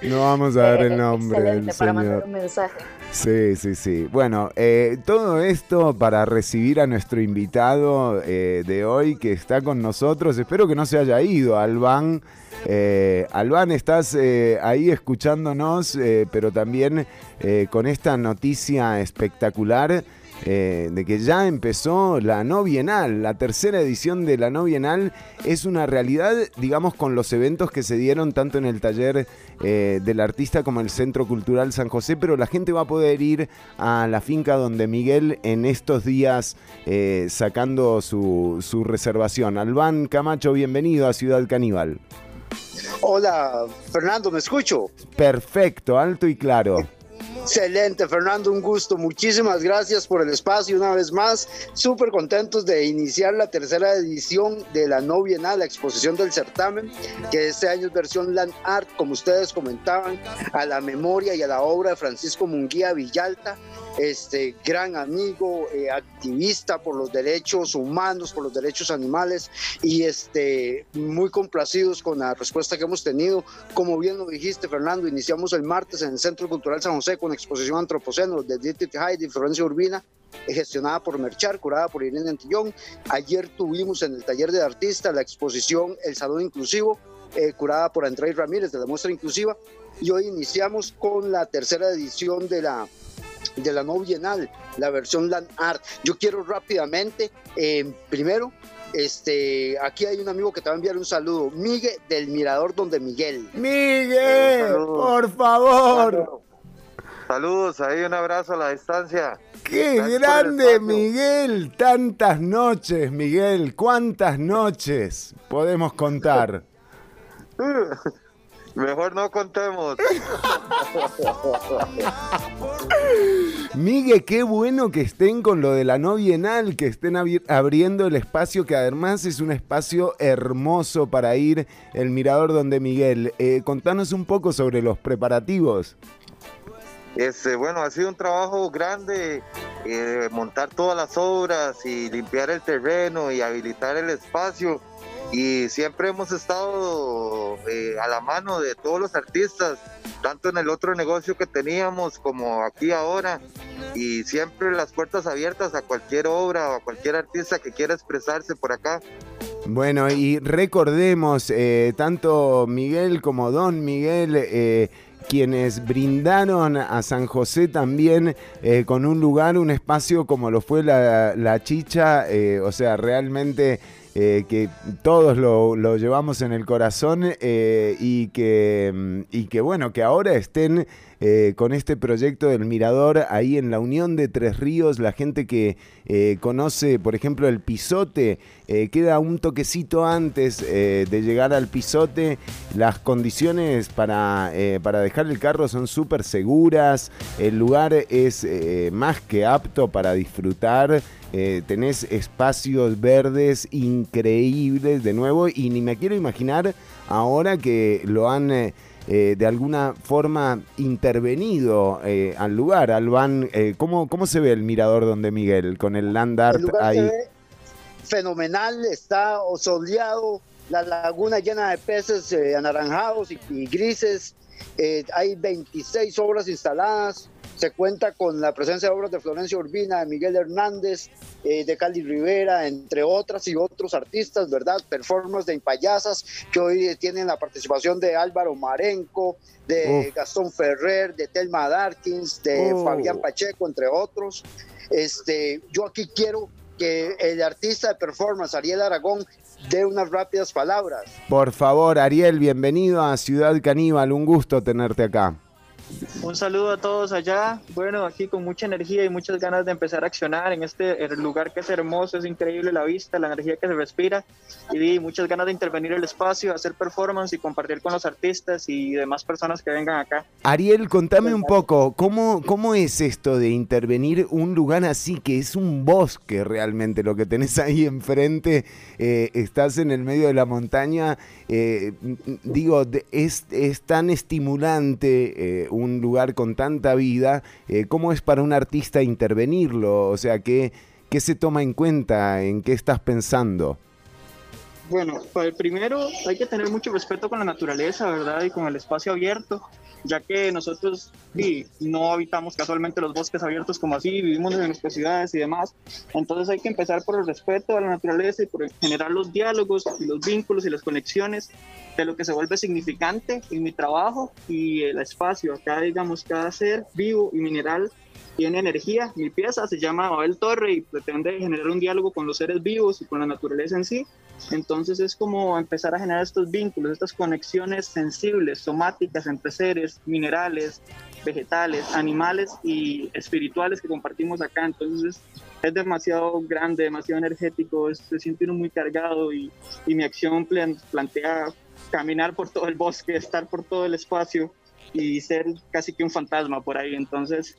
Speaker 1: No vamos a dar el nombre del
Speaker 2: para mandar
Speaker 1: señor.
Speaker 2: un mensaje.
Speaker 1: Sí, sí, sí. Bueno, eh, todo esto para recibir a nuestro invitado eh, de hoy que está con nosotros. Espero que no se haya ido, Albán. Eh, Albán, estás eh, ahí escuchándonos, pero también con esta noticia espectacular eh, de que ya empezó la no bienal, la tercera edición de la no bienal es una realidad, digamos, con los eventos que se dieron tanto en el taller eh, del artista como en el Centro Cultural San José, pero la gente va a poder ir a la finca donde Miguel en estos días eh, sacando su, su reservación. Albán Camacho, bienvenido a Ciudad Caníbal.
Speaker 14: Hola, Fernando, ¿me escucho?
Speaker 1: Perfecto, alto y claro.
Speaker 14: Excelente, Fernando, un gusto. Muchísimas gracias por el espacio una vez más. Súper contentos de iniciar la tercera edición de la no bienal, la exposición del certamen, que este año es versión Land Art, como ustedes comentaban, a la memoria y a la obra de Francisco Munguía Villalta, este gran amigo, eh, activista por los derechos humanos, por los derechos animales y este muy complacidos con la respuesta que hemos tenido. Como bien lo dijiste, Fernando, iniciamos el martes en el Centro Cultural San José con exposición antropoceno de Dietrich Heide y Florencia Urbina, eh, gestionada por Merchar, curada por Irene Antillón. Ayer tuvimos en el taller de artista la exposición El Salón Inclusivo, eh, curada por Andrés Ramírez de la muestra inclusiva. Y hoy iniciamos con la tercera edición de la de la no bienal, la versión Land Art. Yo quiero rápidamente, eh, primero, este, aquí hay un amigo que te va a enviar un saludo, Miguel del Mirador Donde Miguel.
Speaker 1: Miguel, por favor.
Speaker 15: Saludos, ahí un abrazo a la distancia.
Speaker 1: ¡Qué
Speaker 15: Gracias
Speaker 1: grande. Miguel! Tantas noches, Miguel. ¿Cuántas noches podemos contar?
Speaker 15: Mejor no contemos.
Speaker 1: Miguel, qué bueno que estén con lo de la no bienal, que estén abri- abriendo el espacio, que además es un espacio hermoso para ir, el mirador donde Miguel. Eh, contanos un poco sobre los preparativos.
Speaker 15: Este, bueno, ha sido un trabajo grande eh, montar todas las obras y limpiar el terreno y habilitar el espacio. Y siempre hemos estado eh, a la mano de todos los artistas, tanto en el otro negocio que teníamos como aquí ahora. Y siempre las puertas abiertas a cualquier obra o a cualquier artista que quiera expresarse por acá.
Speaker 1: Bueno, y recordemos, eh, tanto Miguel como Don Miguel, quienes brindaron a San José también eh, con un lugar, un espacio como lo fue la, chicha, eh, o sea, realmente eh, que todos lo, lo llevamos en el corazón eh, y, que, mm, y que bueno, que ahora estén eh, con este proyecto del Mirador ahí en la Unión de Tres Ríos, la gente que conoce, por ejemplo, el pisote, queda un toquecito antes de llegar al pisote, las condiciones para, para dejar el carro son súper seguras, el lugar es más que apto para disfrutar. Eh, tenés espacios verdes increíbles de nuevo y ni me quiero imaginar ahora que lo han eh, eh, de alguna forma intervenido eh, al lugar. Alban, eh, ¿cómo, ¿cómo se ve el mirador donde Miguel con el land art
Speaker 14: El
Speaker 1: ahí?
Speaker 14: fenomenal, está soleado, la laguna llena de peces eh, anaranjados y, y grises. Eh, hay 26 obras instaladas. Se cuenta con la presencia de obras de Florencia Urbina, de Miguel Hernández, eh, de Cali Rivera, entre otras y otros artistas, ¿verdad? Performance de Impayasas, que hoy tienen la participación de Álvaro Marenco, de. Gastón Ferrer, de Telma Darkins, de. Fabián Pacheco, entre otros. Este, yo aquí quiero que el artista de performance, Ariel Aragón, dé unas rápidas palabras.
Speaker 1: Por favor, Ariel, bienvenido a Ciudad Caníbal, un gusto tenerte acá.
Speaker 16: Un saludo a todos allá. Bueno, aquí con mucha energía y muchas ganas de empezar a accionar en este lugar que es hermoso, es increíble la vista, la energía que se respira y muchas ganas de intervenir el espacio, hacer performance y compartir con los artistas y demás personas que vengan acá.
Speaker 1: Ariel, contame un poco, ¿cómo, ¿cómo es esto de intervenir un lugar así, que es un bosque realmente, lo que tenés ahí enfrente, eh, estás en el medio de la montaña, eh, digo, es, es tan estimulante eh, un lugar con tanta vida, eh, ¿cómo es para un artista intervenirlo? O sea, ¿qué, ¿qué se toma en cuenta? ¿En qué estás pensando?
Speaker 16: Bueno, el primero hay que tener mucho respeto con la naturaleza, ¿verdad? Y con el espacio abierto, ya que nosotros sí, no habitamos casualmente los bosques abiertos como así, vivimos en nuestras ciudades y demás. Entonces hay que empezar por el respeto a la naturaleza y por generar los diálogos y los vínculos y las conexiones de lo que se vuelve significante en mi trabajo y el espacio. Acá, digamos, cada ser vivo y mineral tiene energía. Mi pieza se llama Abel Torre y pretende generar un diálogo con los seres vivos y con la naturaleza en sí. Entonces es como empezar a generar estos vínculos, estas conexiones sensibles, somáticas entre seres, minerales, vegetales, animales y espirituales que compartimos acá. Entonces es, demasiado grande, demasiado energético, se siente uno muy cargado y, y mi acción plan- plantea caminar por todo el bosque, estar por todo el espacio y ser casi que un fantasma por ahí. Entonces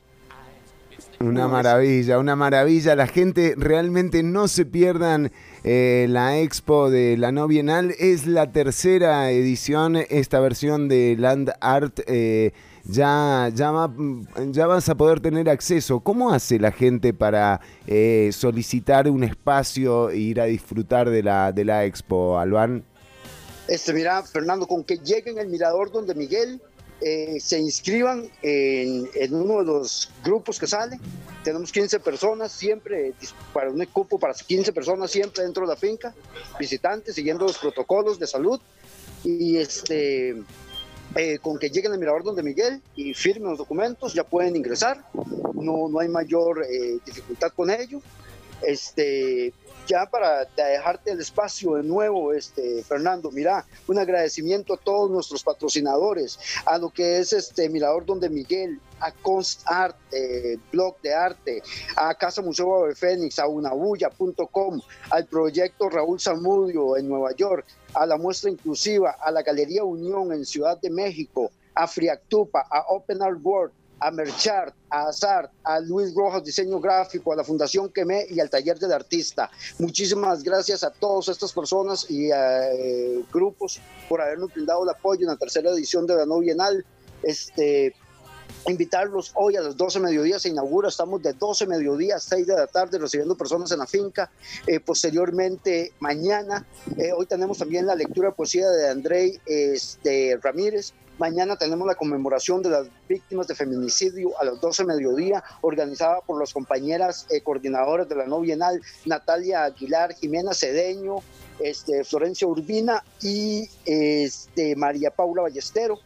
Speaker 1: Una maravilla, una maravilla. La gente realmente no se pierdan eh, la expo de la no bienal. Es la tercera edición, esta versión de Land Art. eh, ya, va- ya vas a poder tener acceso. ¿Cómo hace la gente para eh, solicitar un espacio e ir a disfrutar de la, de la expo, Alban?
Speaker 14: Este, mira, Fernando, con que lleguen al mirador donde Miguel eh, se inscriban en, uno de los grupos que sale. Tenemos 15 personas, siempre para un cupo para 15 personas, siempre dentro de la finca, visitantes, siguiendo los protocolos de salud. Y este, eh, con que lleguen al mirador donde Miguel y firmen los documentos, ya pueden ingresar. No, no hay mayor eh, dificultad con ello. Este, ya para dejarte el espacio de nuevo, este, Fernando, mira, un agradecimiento a todos nuestros patrocinadores, a lo que es este Mirador Donde Miguel, a Const Art, eh, blog de arte, a Casa Museo de Fénix, a unabuya.com, al proyecto Raúl Zamudio en Nueva York, a la muestra inclusiva, a la Galería Unión en Ciudad de México, a Friactupa, a Open Art World, a Merchart, a Azar, a Luis Rojas Diseño Gráfico, a la Fundación Quemé y al Taller del Artista. Muchísimas gracias a todas estas personas y a, eh, grupos por habernos brindado el apoyo en la tercera edición de la No Bienal. Este, invitarlos hoy a las 12 mediodía se inaugura, estamos de 12 mediodía a 6 de la tarde recibiendo personas en la finca, Eh, posteriormente mañana, eh, hoy tenemos también la lectura de poesía de Andrei este, Ramírez, mañana tenemos la conmemoración de las víctimas de feminicidio a las 12 mediodía, organizada por las compañeras eh, coordinadoras de la no bienal, Natalia Aguilar, Jimena Cedeño, este, Florencia Urbina y este, María Paula Ballestero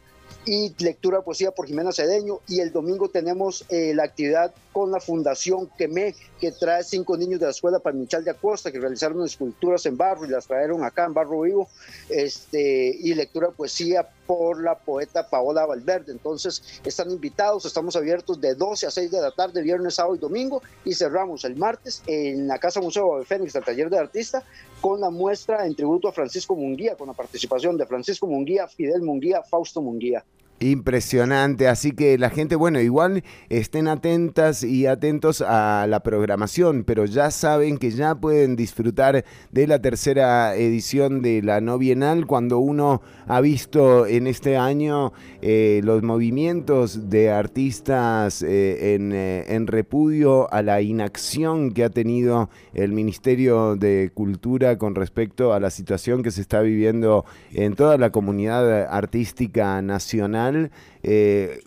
Speaker 14: y lectura de poesía por Jimena Cedeño. Y el domingo tenemos eh, la actividad con la Fundación Quemé, que trae cinco niños de la Escuela Palmichal de Acosta, que realizaron esculturas en barro y las trajeron acá en barro vivo. Este, y lectura de poesía por la poeta Paola Valverde. Entonces, están invitados, estamos abiertos de 12 a 6 de la tarde, viernes, sábado y domingo, y cerramos el martes en la Casa Museo de Fénix, del taller de artista, con la muestra en tributo a Francisco Munguía, con la participación de Francisco Munguía, Fidel Munguía, Fausto Munguía.
Speaker 1: Impresionante, así que la gente, bueno, igual estén atentas y atentos a la programación, pero ya saben que ya pueden disfrutar de la tercera edición de la no bienal cuando uno ha visto en este año eh, los movimientos de artistas eh, en, eh, en repudio a la inacción que ha tenido el Ministerio de Cultura con respecto a la situación que se está viviendo en toda la comunidad artística nacional.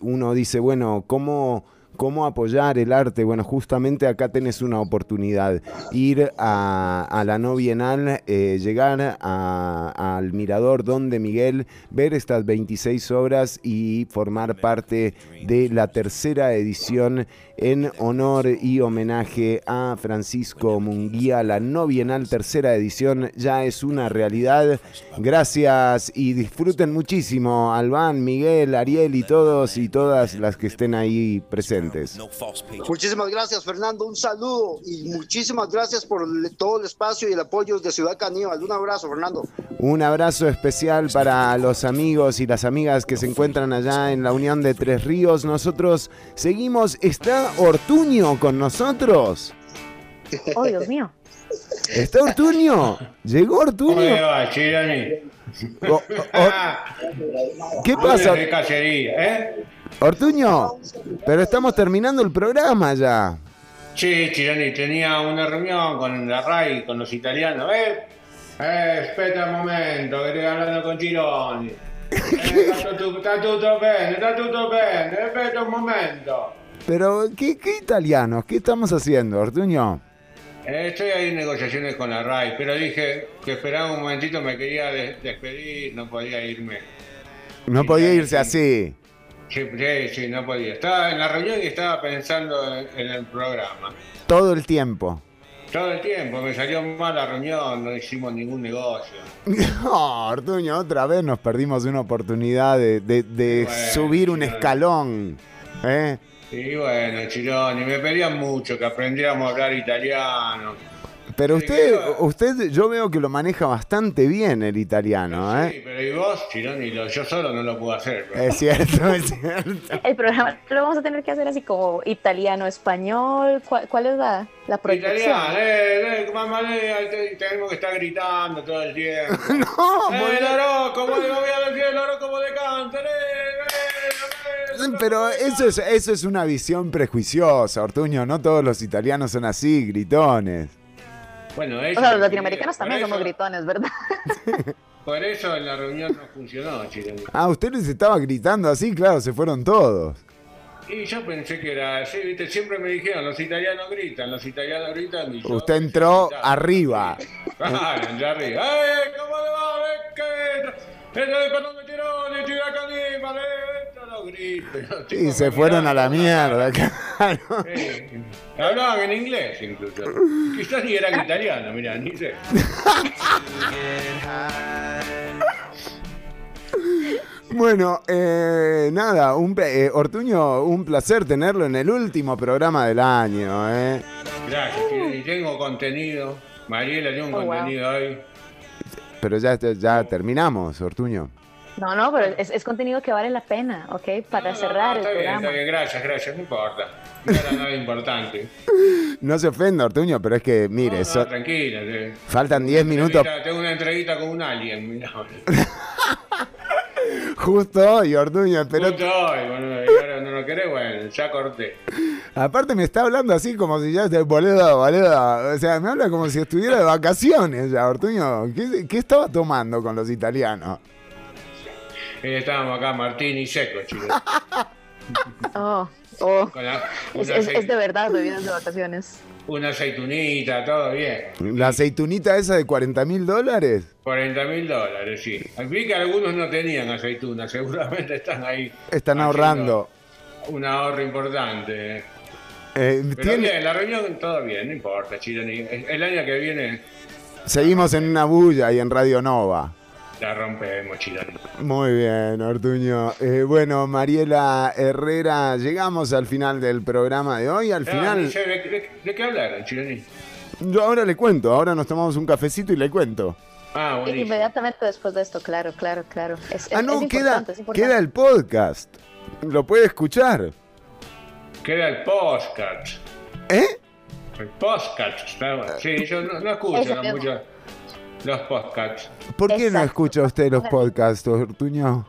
Speaker 1: Uno dice, bueno, ¿cómo, cómo apoyar el arte. Bueno, justamente acá tenés una oportunidad. Ir a, la no bienal, eh, llegar al mirador Don de Miguel, ver estas 26 obras y formar parte de la tercera edición en honor y homenaje a Francisco Munguía. La no bienal tercera edición ya es una realidad. Gracias y disfruten muchísimo, Albán, Miguel, Ariel y todos y todas las que estén ahí presentes.
Speaker 14: Muchísimas gracias, Fernando. Un saludo y muchísimas gracias por todo el espacio y el apoyo de Ciudad Caníbal. Un abrazo, Fernando.
Speaker 1: Un abrazo especial para los amigos y las amigas que se encuentran allá en la Unión de Tres Ríos. Nosotros seguimos. ¿Está Ortuño con nosotros?
Speaker 2: Oh, Dios mío.
Speaker 1: ¿Está Ortuño? ¿Llegó
Speaker 17: ¿Cómo
Speaker 1: Ortuño?
Speaker 17: le va, Chironi?
Speaker 1: O- o- ¿Qué pasa?
Speaker 17: de cacería, ¿eh?
Speaker 1: Ortuño, pero estamos terminando el programa ya.
Speaker 17: Sí, Chironi, tenía una reunión con la RAI, con los italianos. ¿Eh? Eh, espera un momento, que estoy hablando con Chironi. Eh, está, tutto bene, está tutto bene, espera un momento.
Speaker 1: Pero, ¿qué, qué italianos? ¿Qué estamos haciendo, Ortuño?
Speaker 17: Eh, estoy ahí en negociaciones con la RAI, pero dije que esperaba un momentito, me quería des- despedir, no podía irme.
Speaker 1: No podía irse así.
Speaker 17: Sí, sí, sí, no podía. Estaba en la reunión y estaba pensando en, en el programa.
Speaker 1: Todo el tiempo.
Speaker 17: Todo el tiempo, me salió mal la reunión, no hicimos ningún negocio.
Speaker 1: No, Ortuño, otra vez nos perdimos una oportunidad de, de- de
Speaker 17: Bueno,
Speaker 1: subir un escalón. ¿eh?
Speaker 17: Y bueno, Chironi, me pedían mucho que aprendiéramos a hablar italiano.
Speaker 1: Pero usted, usted, yo veo que lo maneja bastante bien el italiano, ¿eh?
Speaker 17: Sí, pero ¿y vos, Chironi? Lo- yo solo no lo puedo hacer. pero-
Speaker 1: Es cierto, es cierto.
Speaker 2: El programa lo vamos a tener que hacer así como italiano, español. ¿Cuál, cuál es la, la proyección?
Speaker 17: Italiano, eh, eh, mamá, eh, te- tenemos que estar gritando todo el tiempo.
Speaker 1: no,
Speaker 17: eh, el oro, como le voy a decir el oro como de cáncer,
Speaker 1: Pero eso es, eso es una visión prejuiciosa, Ortuño. No todos los italianos son así, gritones.
Speaker 17: Bueno,
Speaker 2: O
Speaker 17: eso
Speaker 2: sea, los latinoamericanos también
Speaker 17: eso-
Speaker 2: somos gritones, ¿verdad?
Speaker 17: Por eso en la reunión no funcionó, Chironi.
Speaker 1: Ah, usted les estaba gritando así, claro, se fueron todos.
Speaker 17: Y yo pensé que era así, ¿viste? Siempre me dijeron, los italianos gritan, los italianos gritan. Y yo,
Speaker 1: Usted entró arriba.
Speaker 17: Claro, allá arriba. ¡Eh, cómo le va! ¿Ves que Esto de cuando me tiró, de tirar caníbal, eh, esto lo grito. Los
Speaker 1: Y se fueron a la mierda, claro.
Speaker 17: Sí. Hablaban en inglés incluso. Quizás ni eran italianos, mirá, ni sé.
Speaker 1: Bueno, eh, nada, un, eh, Ortuño, un placer tenerlo en el último programa del año, ¿eh?
Speaker 17: Gracias, y tengo contenido. Mariela tiene un
Speaker 2: Oh, wow.
Speaker 17: contenido hoy.
Speaker 1: Pero ya, ya terminamos, Ortuño.
Speaker 2: No, no, pero es, es contenido que vale la pena, ¿ok? Para cerrar el
Speaker 17: Está bien,
Speaker 2: programa.
Speaker 17: está bien, gracias, gracias, no importa. No era nada importante.
Speaker 1: No se ofenda, Ortuño, pero es que, mire,
Speaker 17: No,
Speaker 1: so-
Speaker 17: no, tranquila.
Speaker 1: faltan 10 minutos
Speaker 17: Tengo una entrevista con un alien, mirá.
Speaker 1: justo hoy, Ortuño, pero
Speaker 17: Justo hoy, bueno, y ahora no lo querés, bueno, ya corté.
Speaker 1: aparte me está hablando así como si ya esté boludo, boludo. O sea, me habla como si estuviera de vacaciones ya, Ortuño. ¿Qué, qué estaba tomando con los italianos?
Speaker 17: Eh, estábamos acá, Martín y Seco, chicos.
Speaker 2: Oh, oh.
Speaker 17: Con la-
Speaker 2: Es, de verdad bebidas de vacaciones.
Speaker 17: una aceitunita, todo bien.
Speaker 1: ¿La aceitunita esa de 40 mil dólares?
Speaker 17: 40 mil dólares, sí. Vi que algunos no tenían aceitunas, seguramente están ahí.
Speaker 1: Están ahorrando.
Speaker 17: Un ahorro importante.
Speaker 1: Eh,
Speaker 17: Pero
Speaker 1: tiene-
Speaker 17: bien, la reunión todo bien, no importa, Chironi. El año que viene
Speaker 1: Seguimos en una bulla y en Radio Nova.
Speaker 17: La rompemos, Chironi.
Speaker 1: Muy bien, Ortuño. Eh, bueno, Mariela Herrera, llegamos al final del programa de hoy. Al final,
Speaker 17: sé ¿De, de- de qué hablaron, Chironi?
Speaker 1: yo ahora le cuento. Ahora nos tomamos un cafecito y le cuento.
Speaker 17: Ah, buenísimo.
Speaker 2: Inmediatamente después de esto, claro, claro, claro. Es,
Speaker 1: Ah,
Speaker 2: es-
Speaker 1: no,
Speaker 2: es
Speaker 1: queda, queda el podcast. Lo puede escuchar.
Speaker 17: Queda el postcard.
Speaker 1: ¿Eh?
Speaker 17: El está bueno. Sí, yo no, no escucho no mucho los postcards.
Speaker 1: ¿Por qué no escucha usted los podcasts, Ortuño?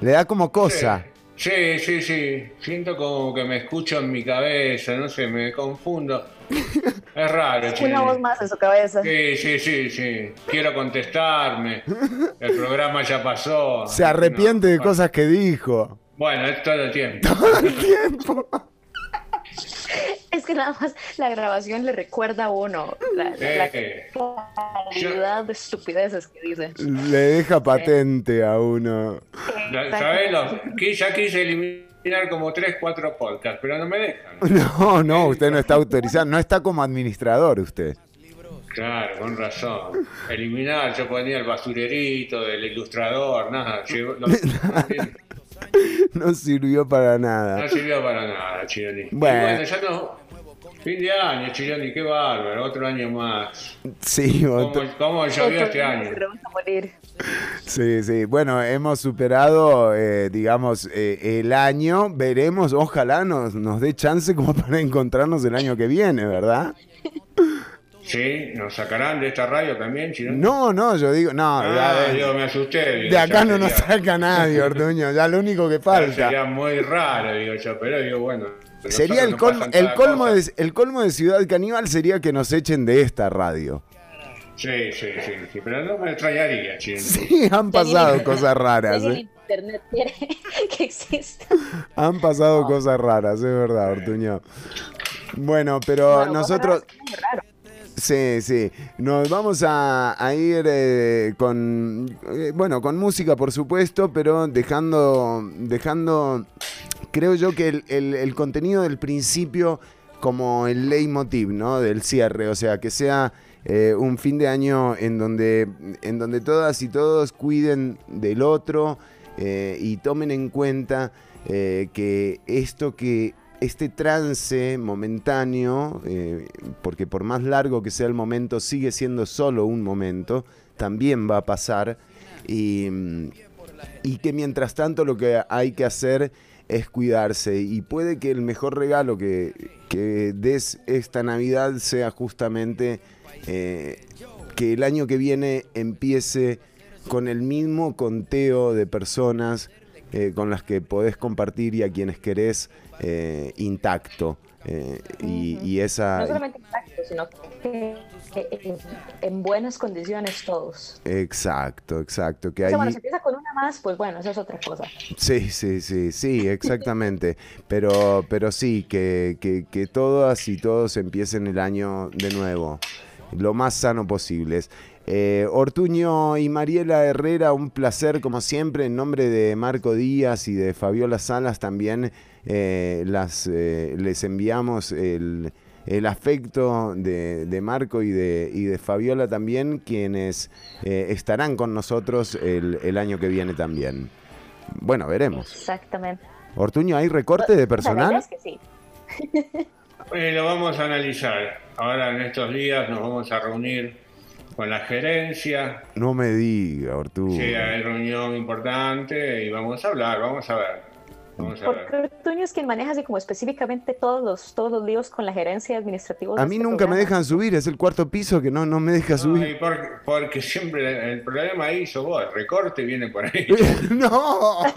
Speaker 1: Le da como cosa.
Speaker 17: Sí, sí, sí. Siento como que me escucho en mi cabeza, no sé, me confundo. Es raro,
Speaker 2: Una
Speaker 17: Chironi.
Speaker 2: voz más en su cabeza.
Speaker 17: Sí, sí, sí, sí. Quiero contestarme. El programa ya pasó.
Speaker 1: Se arrepiente de cosas que dijo.
Speaker 17: Bueno, es todo el tiempo.
Speaker 1: Todo el tiempo.
Speaker 2: Es que nada más la grabación le recuerda a uno la,
Speaker 17: Eh,
Speaker 2: de estupideces que dice.
Speaker 1: Le deja patente a uno.
Speaker 17: ¿Sabes? Los, que ya quise eliminar como 3, 4 podcasts, pero no me dejan.
Speaker 1: No, no, usted no está autorizado, no está como administrador usted.
Speaker 17: Claro, con razón. Eliminar, yo ponía el basurerito del ilustrador, nada. no,
Speaker 1: No sirvió para nada.
Speaker 17: no sirvió para nada, Chironi.
Speaker 1: Bueno.
Speaker 17: bueno, ya no. Fin de año, Chironi, qué bárbaro, otro año más.
Speaker 1: Sí,
Speaker 17: ¿Cómo,
Speaker 1: otro-
Speaker 17: cómo llovió este año?
Speaker 1: Sí, sí. Bueno, hemos superado, eh, digamos, eh, el año. Veremos, ojalá nos, nos dé chance como para encontrarnos el año que viene, ¿verdad?
Speaker 17: Sí, nos sacarán de esta radio también, Chironi.
Speaker 1: No, no, yo digo, no,
Speaker 17: Ah,
Speaker 1: ya,
Speaker 17: yo me asusté. digo,
Speaker 1: de acá no nos saca nadie, Ortuño, ya lo único que falta.
Speaker 17: Sería muy raro, digo yo, pero digo, bueno.
Speaker 1: Sería el colmo, el colmo
Speaker 17: cosa.
Speaker 1: de, el colmo de Ciudad Caníbal sería que nos echen de esta radio.
Speaker 17: Sí, sí, sí, sí, pero no me extrañaría, Chironi.
Speaker 1: Sí, han pasado cosas raras, ¿eh?
Speaker 2: internet quiere que exista.
Speaker 1: Han pasado cosas raras, es verdad, Ortuño. Bueno, pero
Speaker 2: Bueno,
Speaker 1: nosotros... Sí, sí. Nos vamos a, a ir eh, con, eh, bueno, con música, por supuesto, pero dejando, dejando, creo yo que el, contenido del principio como el leitmotiv, ¿no? Del cierre, o sea, que sea eh, un fin de año en donde, en donde todas y todos cuiden del otro eh, y tomen en cuenta eh, que esto que este trance momentáneo, porque por más largo que sea el momento, sigue siendo solo un momento, también va a pasar. Y, y que mientras tanto lo que hay que hacer es cuidarse. Y puede que el mejor regalo que, que des esta Navidad sea justamente eh, que el año que viene empiece con el mismo conteo de personas eh, con las que podés compartir y a quienes querés eh, intacto. y, esa...
Speaker 2: No solamente intacto, sino que en, en buenas condiciones todos.
Speaker 1: Exacto, exacto. Que
Speaker 2: O bueno, si empieza con una más, pues bueno, eso es otra cosa.
Speaker 1: Sí, sí, sí, sí, exactamente. Pero, pero sí, que, que, que todas y todos empiecen el año de nuevo, lo más sano posible. Eh, Ortuño y Mariela Herrera, un placer como siempre, en nombre de Marco Díaz y de Fabiola Salas también eh, las, eh, les enviamos el, el afecto de, de Marco y de, y de Fabiola también, quienes eh, estarán con nosotros el, el año que viene también. Bueno, veremos.
Speaker 2: Exactamente.
Speaker 1: Ortuño, ¿hay recorte de
Speaker 2: la
Speaker 1: personal?
Speaker 2: es que sí.
Speaker 17: Eh, lo vamos a analizar. Ahora en estos días nos vamos a reunir con la gerencia.
Speaker 1: No me diga, Ortuño.
Speaker 17: Sí, hay reunión importante y vamos a hablar, vamos a ver.
Speaker 2: Porque Ortuño es quien maneja así como específicamente todos los, todos los líos con la gerencia administrativa.
Speaker 1: A mí nunca me dejan subir, es el cuarto piso que no, no me deja
Speaker 17: No,
Speaker 1: subir.
Speaker 17: porque, porque siempre el problema ahí sos vos, el recorte viene por ahí.
Speaker 1: no,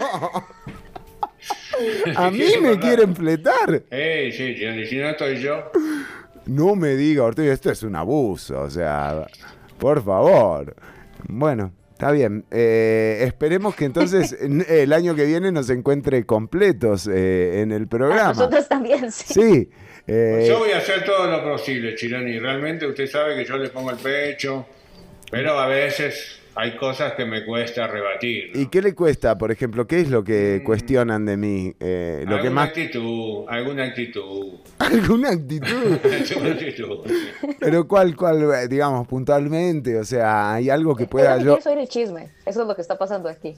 Speaker 1: a mí
Speaker 17: ¿Qué
Speaker 1: me quieren fletar.
Speaker 17: Eh, sí, sí, si no estoy yo.
Speaker 1: No me diga, Ortuño, esto es un abuso, o sea, por favor. Bueno, está bien. Eh, esperemos que entonces en- el año que viene nos encuentre completos eh, en el programa.
Speaker 2: Nosotros también, sí.
Speaker 1: Sí. eh,
Speaker 17: Yo voy a hacer todo lo posible, Chironi. Realmente usted sabe que yo le pongo el pecho, pero a veces hay cosas que me cuesta rebatir.
Speaker 1: ¿Y qué le cuesta, por ejemplo? ¿Qué es lo que cuestionan de mí? Eh, lo
Speaker 17: alguna
Speaker 1: que más...
Speaker 17: actitud, alguna actitud.
Speaker 1: ¿Alguna actitud?
Speaker 17: alguna actitud.
Speaker 1: Pero ¿cuál, cuál, eh, digamos, puntualmente? O sea, ¿hay algo que pueda yo...
Speaker 2: oír el chisme. Eso es lo que está pasando aquí.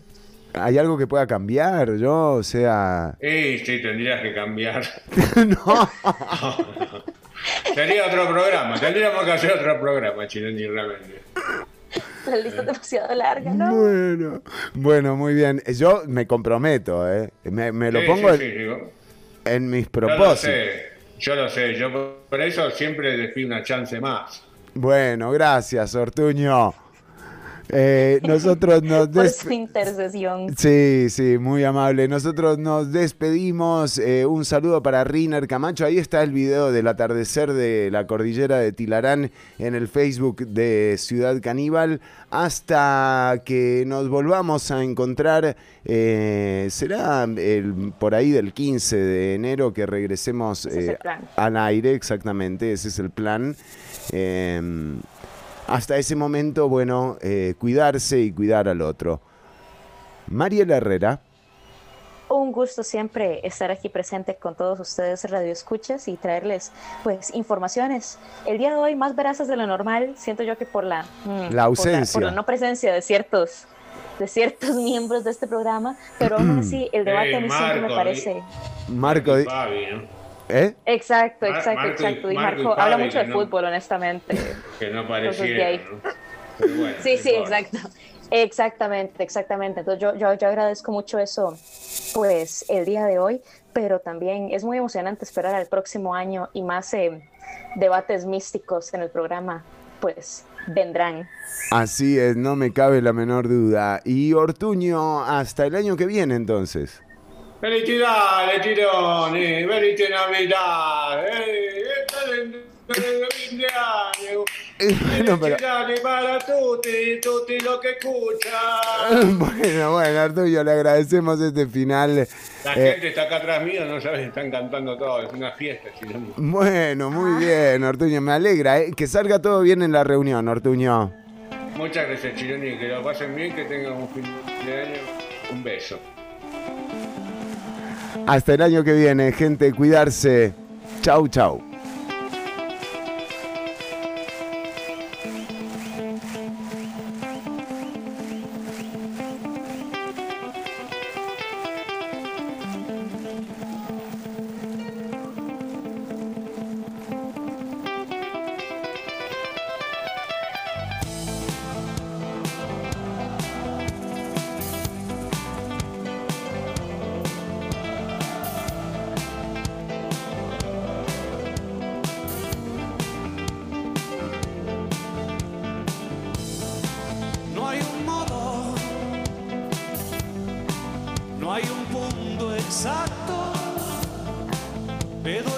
Speaker 1: ¿Hay algo que pueda cambiar? Yo, o sea...
Speaker 17: Y sí, tendrías que cambiar.
Speaker 1: no.
Speaker 17: Sería otro programa, tendríamos que hacer otro programa, Chironi, realmente.
Speaker 2: La lista es demasiado larga, ¿no?
Speaker 1: Bueno, bueno, muy bien. Yo me comprometo, ¿eh? Me, me lo
Speaker 17: Sí,
Speaker 1: pongo
Speaker 17: sí,
Speaker 1: en, en mis
Speaker 17: Yo lo
Speaker 1: propósitos.
Speaker 17: sé, yo lo sé, yo por- por eso siempre les pido una chance más.
Speaker 1: Bueno, gracias, Ortuño. Eh, nosotros nos
Speaker 2: por su intercesión.
Speaker 1: Sí, sí, muy amable. Nosotros nos despedimos. Eh, un saludo para Riner Camacho. Ahí está el video del atardecer de la cordillera de Tilarán en el Facebook de Ciudad Caníbal. Hasta que nos volvamos a encontrar, eh, será el, por ahí del 15 de enero que regresemos eh, al aire, exactamente, ese es el plan. Eh, hasta ese momento, bueno, eh, cuidarse y cuidar al otro. Mariela Herrera,
Speaker 2: Un gusto siempre estar aquí presente con todos ustedes Radio Escuchas y traerles pues informaciones. El día de hoy más verazas de lo normal, siento yo que por la, mm,
Speaker 1: La
Speaker 2: por por
Speaker 1: ausencia.
Speaker 2: la no presencia de ciertos de ciertos miembros de este programa, pero aún así el debate a mí siempre me parece
Speaker 1: Marco,
Speaker 17: ¿no?
Speaker 1: ¿Eh?
Speaker 2: Exacto, exacto, exacto. Y
Speaker 17: Marco y
Speaker 2: habla mucho de
Speaker 17: no-
Speaker 2: fútbol, honestamente.
Speaker 17: Que no bueno,
Speaker 2: Sí, sí, exacto. Exactamente, exactamente. Entonces yo, yo, yo agradezco mucho eso, pues, el día de hoy, pero también es muy emocionante esperar al próximo año y más eh, debates místicos en el programa, pues, vendrán.
Speaker 1: Así es, no me cabe la menor duda. Y Ortuño, hasta el año que viene entonces.
Speaker 17: Felicidades, Chironi, felice Navidad. Eh.
Speaker 1: Bueno, pero-
Speaker 17: Felicidades para tutti, tutti los que escuchan.
Speaker 1: Bueno, bueno, Ortuño, le agradecemos este final.
Speaker 17: La
Speaker 1: Eh,
Speaker 17: gente está acá atrás mío, no sabes, están cantando todo, es una fiesta, Chironi.
Speaker 1: bueno, muy bien, Ortuño, me alegra. eh, Que salga todo bien en la reunión, Ortuño.
Speaker 17: Muchas gracias, Chironi, que lo pasen bien, que tengan un fin de año. Un beso.
Speaker 1: Hasta el año que viene, gente, cuidarse. Chau, chau.
Speaker 18: Te